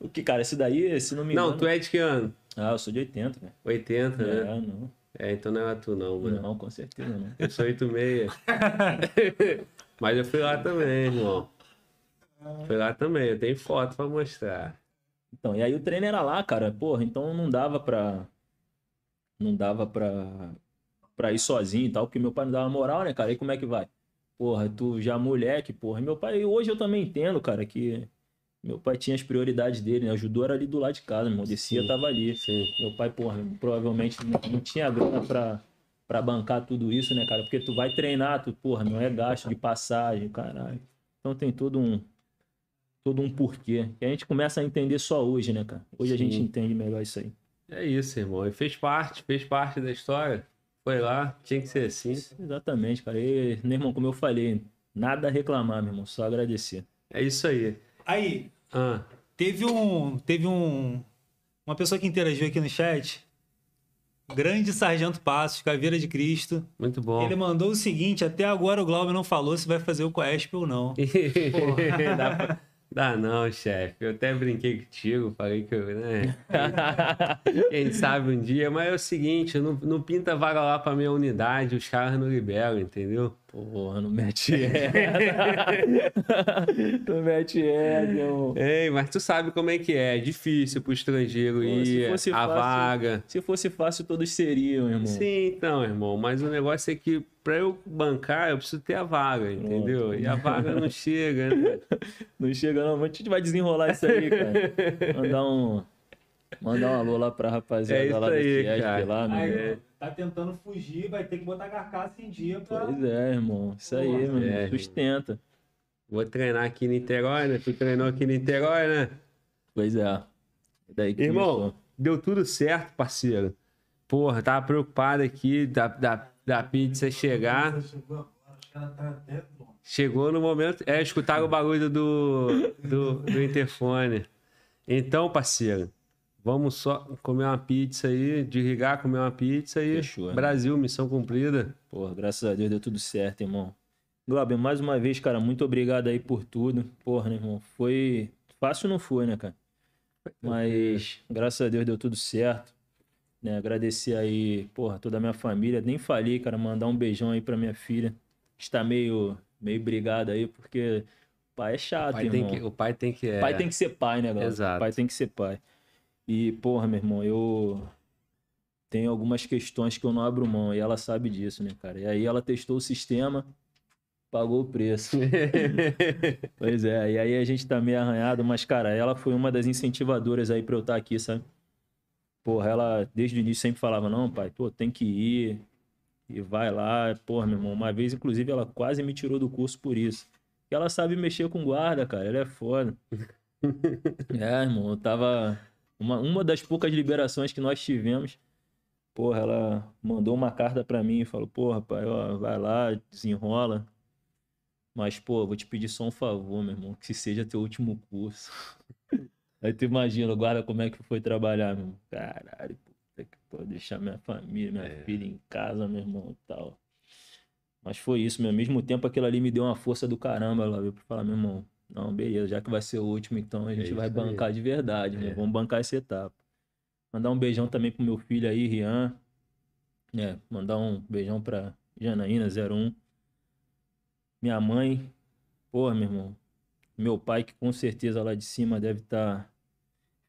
O que, cara, esse daí, se não me engano... Não, tu é de que ano? Ah, eu sou de 80, velho. 80, né? É, não. É, então não é tu não, mano. Não, com certeza não. Eu sou 86. [LAUGHS] Mas eu fui lá também, irmão. Fui lá também, eu tenho foto pra mostrar. Então, e aí o treino era lá, cara. Porra, então não dava pra. Não dava pra, pra ir sozinho e tal, porque meu pai não dava moral, né, cara? Aí como é que vai? Porra, tu já moleque, porra. Meu pai, hoje eu também entendo, cara, que meu pai tinha as prioridades dele, né? O judô era ali do lado de casa, meu irmão. Descia, Sim. tava ali. Sim. Meu pai, porra, provavelmente não, não tinha grana pra, pra bancar tudo isso, né, cara? Porque tu vai treinar, tu, porra, não é gasto de passagem, caralho. Então tem todo um todo um porquê. Que a gente começa a entender só hoje, né, cara? Hoje a gente Sim. entende melhor isso aí. É isso, irmão. E fez parte, fez parte da história. Foi lá, tinha que ser assim. Exatamente, cara. E, meu irmão, como eu falei, nada a reclamar, meu irmão, só agradecer. É isso aí. Aí, Ah, teve um. Teve um. Uma pessoa que interagiu aqui no chat. Grande Sargento Passos, Caveira de Cristo. muito bom. Ele mandou o seguinte: até agora o Glauber não falou se vai fazer o Coesp ou não. [LAUGHS] dá, pra- dá não, chefe. Eu até brinquei contigo, falei que eu, né? [LAUGHS] Quem sabe um dia, mas é o seguinte, não, não pinta vaga lá pra minha unidade, os caras não liberam, entendeu? Porra, não mete [LAUGHS] essa. [LAUGHS] não mete essa, meu irmão. Ei, mas tu sabe como é que é, é difícil pro estrangeiro Pô, se ir, fosse a fácil- vaga. Se fosse fácil, todos seriam, irmão. Sim, então, irmão, mas o negócio é que pra eu bancar, eu preciso ter a vaga, entendeu? E a vaga não chega, né? [LAUGHS] Não chega, não. A gente vai desenrolar isso aí, cara. Mandar um. Mandar um alô lá pra rapaziada É isso lá da aí, Fiesp cara. lá, Aí, irmão. Tá tentando fugir, vai ter que botar carcaça em dia pra. Pois é, irmão. Isso aí, meu irmão. é, Sustenta. Vou treinar aqui em Niterói, né? Tu treinou aqui em Niterói, né? Pois é. É Daí que Irmão, começou. deu tudo certo, parceiro. Porra, tava preocupado aqui da, da, da pizza chegar. Tá. Chegou no momento. É, escutaram o barulho do, do, do interfone. Então, parceiro, vamos só comer uma pizza aí, desligar, comer uma pizza e. Fechou, né? Brasil, missão cumprida. Porra, graças a Deus deu tudo certo, irmão. Glauber, mais uma vez, cara, muito obrigado aí por tudo. Porra, né, irmão? Foi. Fácil não foi, né, cara? Mas graças a Deus deu tudo certo. Né? Agradecer aí, porra, toda a minha família. Nem falei, cara, mandar um beijão aí pra minha filha. Está meio, meio brigado aí, porque pai é chato, O pai, tem irmão. que, o pai tem que. É, Pai tem que ser pai, né, galera? Exato. Pai tem que ser pai. E, porra, meu irmão, eu tenho algumas questões que eu não abro mão e ela sabe disso, né, cara? E aí ela testou o sistema, pagou o preço. [LAUGHS] pois é, e aí a gente tá meio arranhado, mas, cara, ela foi uma das incentivadoras aí pra eu estar aqui, sabe? Porra, ela desde o início sempre falava, não, pai, pô, tem que ir. E vai lá, porra, meu irmão. Uma vez, inclusive, ela quase me tirou do curso por isso. E ela sabe mexer com guarda, cara. Ela é foda. [LAUGHS] é, irmão, eu tava. Uma, uma das poucas liberações que nós tivemos. Porra, ela mandou uma carta pra mim e falou: Porra, pai, ó, vai lá, desenrola. Mas, pô, vou te pedir só um favor, meu irmão, que seja teu último curso. [LAUGHS] Aí tu imagina, guarda como é que foi trabalhar, meu irmão. Caralho, puta que pô, deixar minha família, minha É. filha em casa, meu irmão, e tal. Mas foi isso, meu. Ao mesmo tempo, aquilo ali me deu uma força do caramba lá, viu? Pra falar, meu irmão, não, beleza, já que vai ser o último, então a gente É vai isso aí. bancar de verdade, né? É. Vamos bancar essa etapa. Mandar um beijão também pro meu filho aí, Rian. É, mandar um beijão pra Janaína, 01. Minha mãe. Porra, meu irmão. Meu pai, que com certeza lá de cima deve estar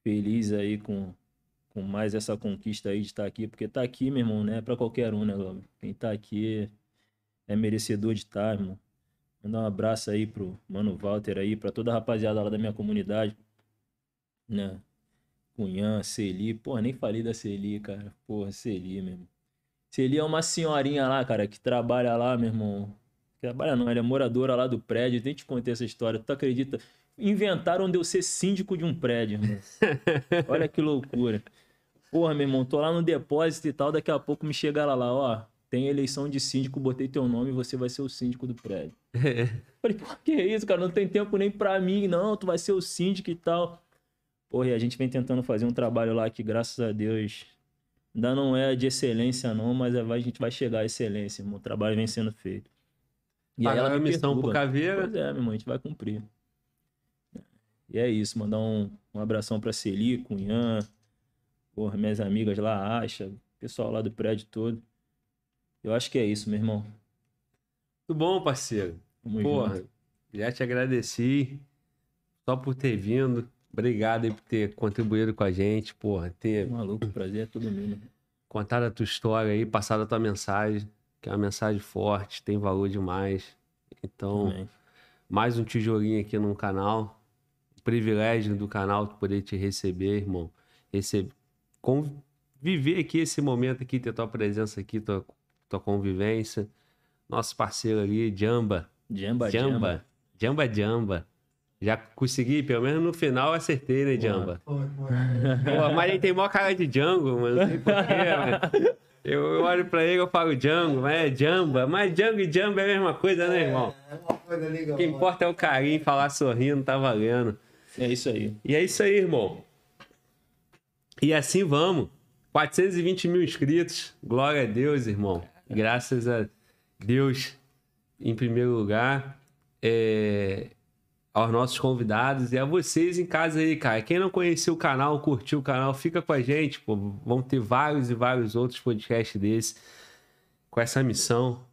feliz aí com, com mais essa conquista aí de estar aqui. Porque tá aqui, meu irmão, não é pra qualquer um, né? Quem tá aqui é merecedor de estar, irmão. Mandar um abraço aí pro Mano Walter aí, pra toda a rapaziada lá da minha comunidade. Né? Cunhã, Celi. Porra, nem falei da Celi, cara. Porra, Celi, meu irmão. Celi é uma senhorinha lá, cara, que trabalha lá, meu irmão. Trabalha não, ela é moradora lá do prédio. Nem te contei essa história. Tu acredita? Inventaram de eu ser síndico de um prédio, irmão. [LAUGHS] Olha que loucura. Porra, meu irmão, tô lá no depósito e tal. Daqui a pouco me chegaram lá, ó. Tem eleição de síndico, botei teu nome e você vai ser o síndico do prédio. [LAUGHS] Falei, pô, que isso, cara? Não tem tempo nem pra mim, não. Tu vai ser o síndico e tal. Porra, e a gente vem tentando fazer um trabalho lá que, graças a Deus, ainda não é de excelência, não, mas a gente vai chegar à excelência, irmão. O trabalho vem sendo feito. E aí ela a missão pro perturba. Caveira. Pois é, meu irmão, a gente vai cumprir. E é isso, mandar um, um abração pra Celi, Cunhã, porra, minhas amigas lá, Acha, pessoal lá do prédio todo. Eu acho que é isso, meu irmão. Tudo bom, parceiro? Tamo Porra, junto. já te agradeci só por ter vindo. Obrigado aí por ter contribuído com a gente, porra, ter Maluco, o prazer é todo meu. irmão. contado a tua história aí, passado a tua mensagem, que é uma mensagem forte, tem valor demais. Então, Amém. mais um tijolinho aqui no canal. Privilégio do canal poder te receber, irmão. Receber, viver aqui esse momento aqui, ter tua presença aqui, tua, tua convivência. Nosso parceiro ali, Jamba. Jamba, Jamba. Jamba. Jamba. Já consegui, pelo menos no final acertei, né, Jamba? Pô, mas ele tem maior cara de Django, mano. Não sei porquê, mano. Eu, eu olho pra ele e eu falo Django, mas é Jamba. Mas Django e Jamba é a mesma coisa, né, irmão? É uma coisa legal. O que importa é o carinho, falar sorrindo, tá valendo. É isso aí. E é isso aí, irmão. E assim vamos. 420 mil inscritos. Glória a Deus, irmão. Graças a Deus, em primeiro lugar. É, aos nossos convidados e a vocês em casa aí, cara. Quem não conheceu o canal, curtiu o canal, fica com a gente, pô. Vão ter vários e vários outros podcasts desse com essa missão,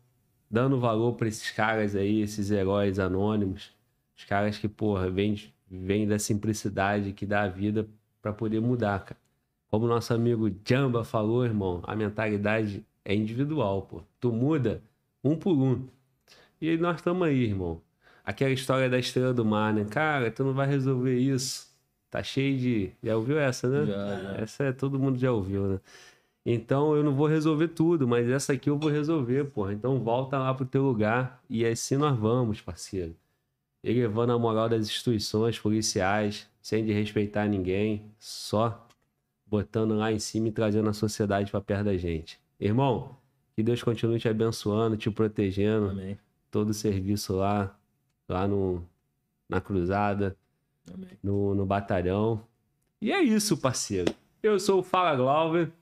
dando valor pra esses caras aí, esses heróis anônimos. Os caras que, porra, vêm vem da simplicidade que dá a vida pra poder mudar, cara. Como nosso amigo Jamba falou, irmão, a mentalidade é individual, pô. Tu muda um por um. E nós estamos aí, irmão. Aquela história da estrela do mar, né? Cara, tu não vai resolver isso. Tá cheio de. Já ouviu essa, né? Já, já. Essa é, todo mundo já ouviu, né? Então eu não vou resolver tudo, mas essa aqui eu vou resolver, porra. Então volta lá pro teu lugar e assim nós vamos, parceiro. Elevando a moral das instituições policiais, sem de respeitar ninguém, só botando lá em cima e trazendo a sociedade pra perto da gente. Irmão, que Deus continue te abençoando, te protegendo Amém. todo o serviço lá, lá no, na cruzada, Amém. no, no batalhão. E é isso, parceiro. Eu sou o Fala Glauber,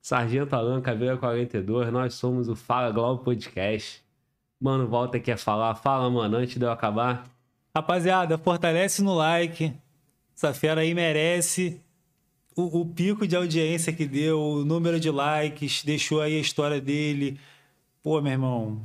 Sargento Alan Caveira 42, nós somos o Fala Glauber Podcast. Mano, volta quer falar. Fala, mano, antes de eu acabar. Rapaziada, fortalece no like. Essa fera aí merece o, o pico de audiência que deu, o número de likes, deixou aí a história dele. Pô, meu irmão,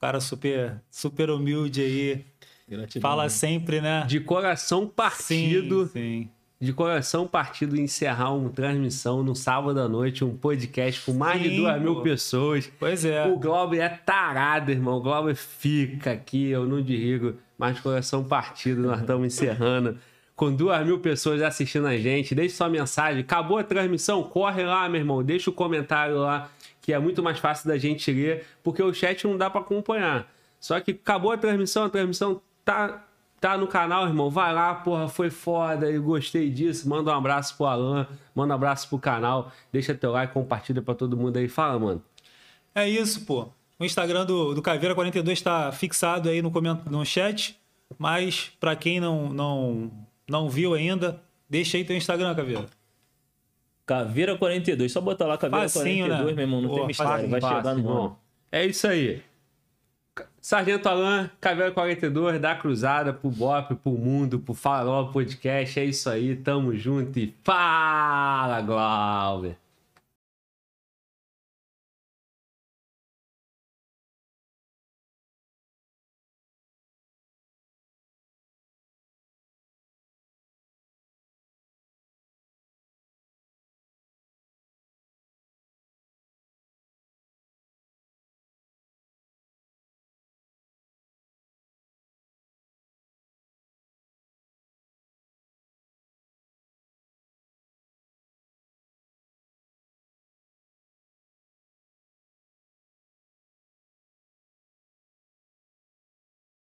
cara super, super humilde aí. Gratidão. Fala né? sempre, né? De coração partido, Sim, sim. de coração partido, encerrar uma transmissão no sábado à noite, um podcast com mais de Sim, duas mil pessoas. Pois é. O Glauber é tarado, irmão. O Glauber fica aqui, eu não digo, mas coração partido, nós estamos encerrando. Com duas mil pessoas assistindo a gente, deixe sua mensagem. Acabou a transmissão? Corre lá, meu irmão. Deixa o comentário lá, que é muito mais fácil da gente ler, porque o chat não dá para acompanhar. Só que acabou a transmissão, a transmissão tá, tá no canal, irmão. Vai lá, porra, foi foda, eu gostei disso. Manda um abraço pro Alan, manda um abraço pro canal. Deixa teu like, compartilha para todo mundo aí. Fala, mano. É isso, pô. O Instagram do, do Caveira42 está fixado aí no, no chat, mas para quem não, não, não viu ainda, Deixa aí teu Instagram, Caveira. Caveira 42. Só botar lá Caveira Facinho, 42, né? meu irmão. Não Pô, tem mistério. fácil, Vai Fácil, chegar no nome. É isso aí. Sargento Alain, Caveira 42, da Cruzada, pro Bop, pro Mundo, pro Farol Podcast. É isso aí, tamo junto e fala, Glauber!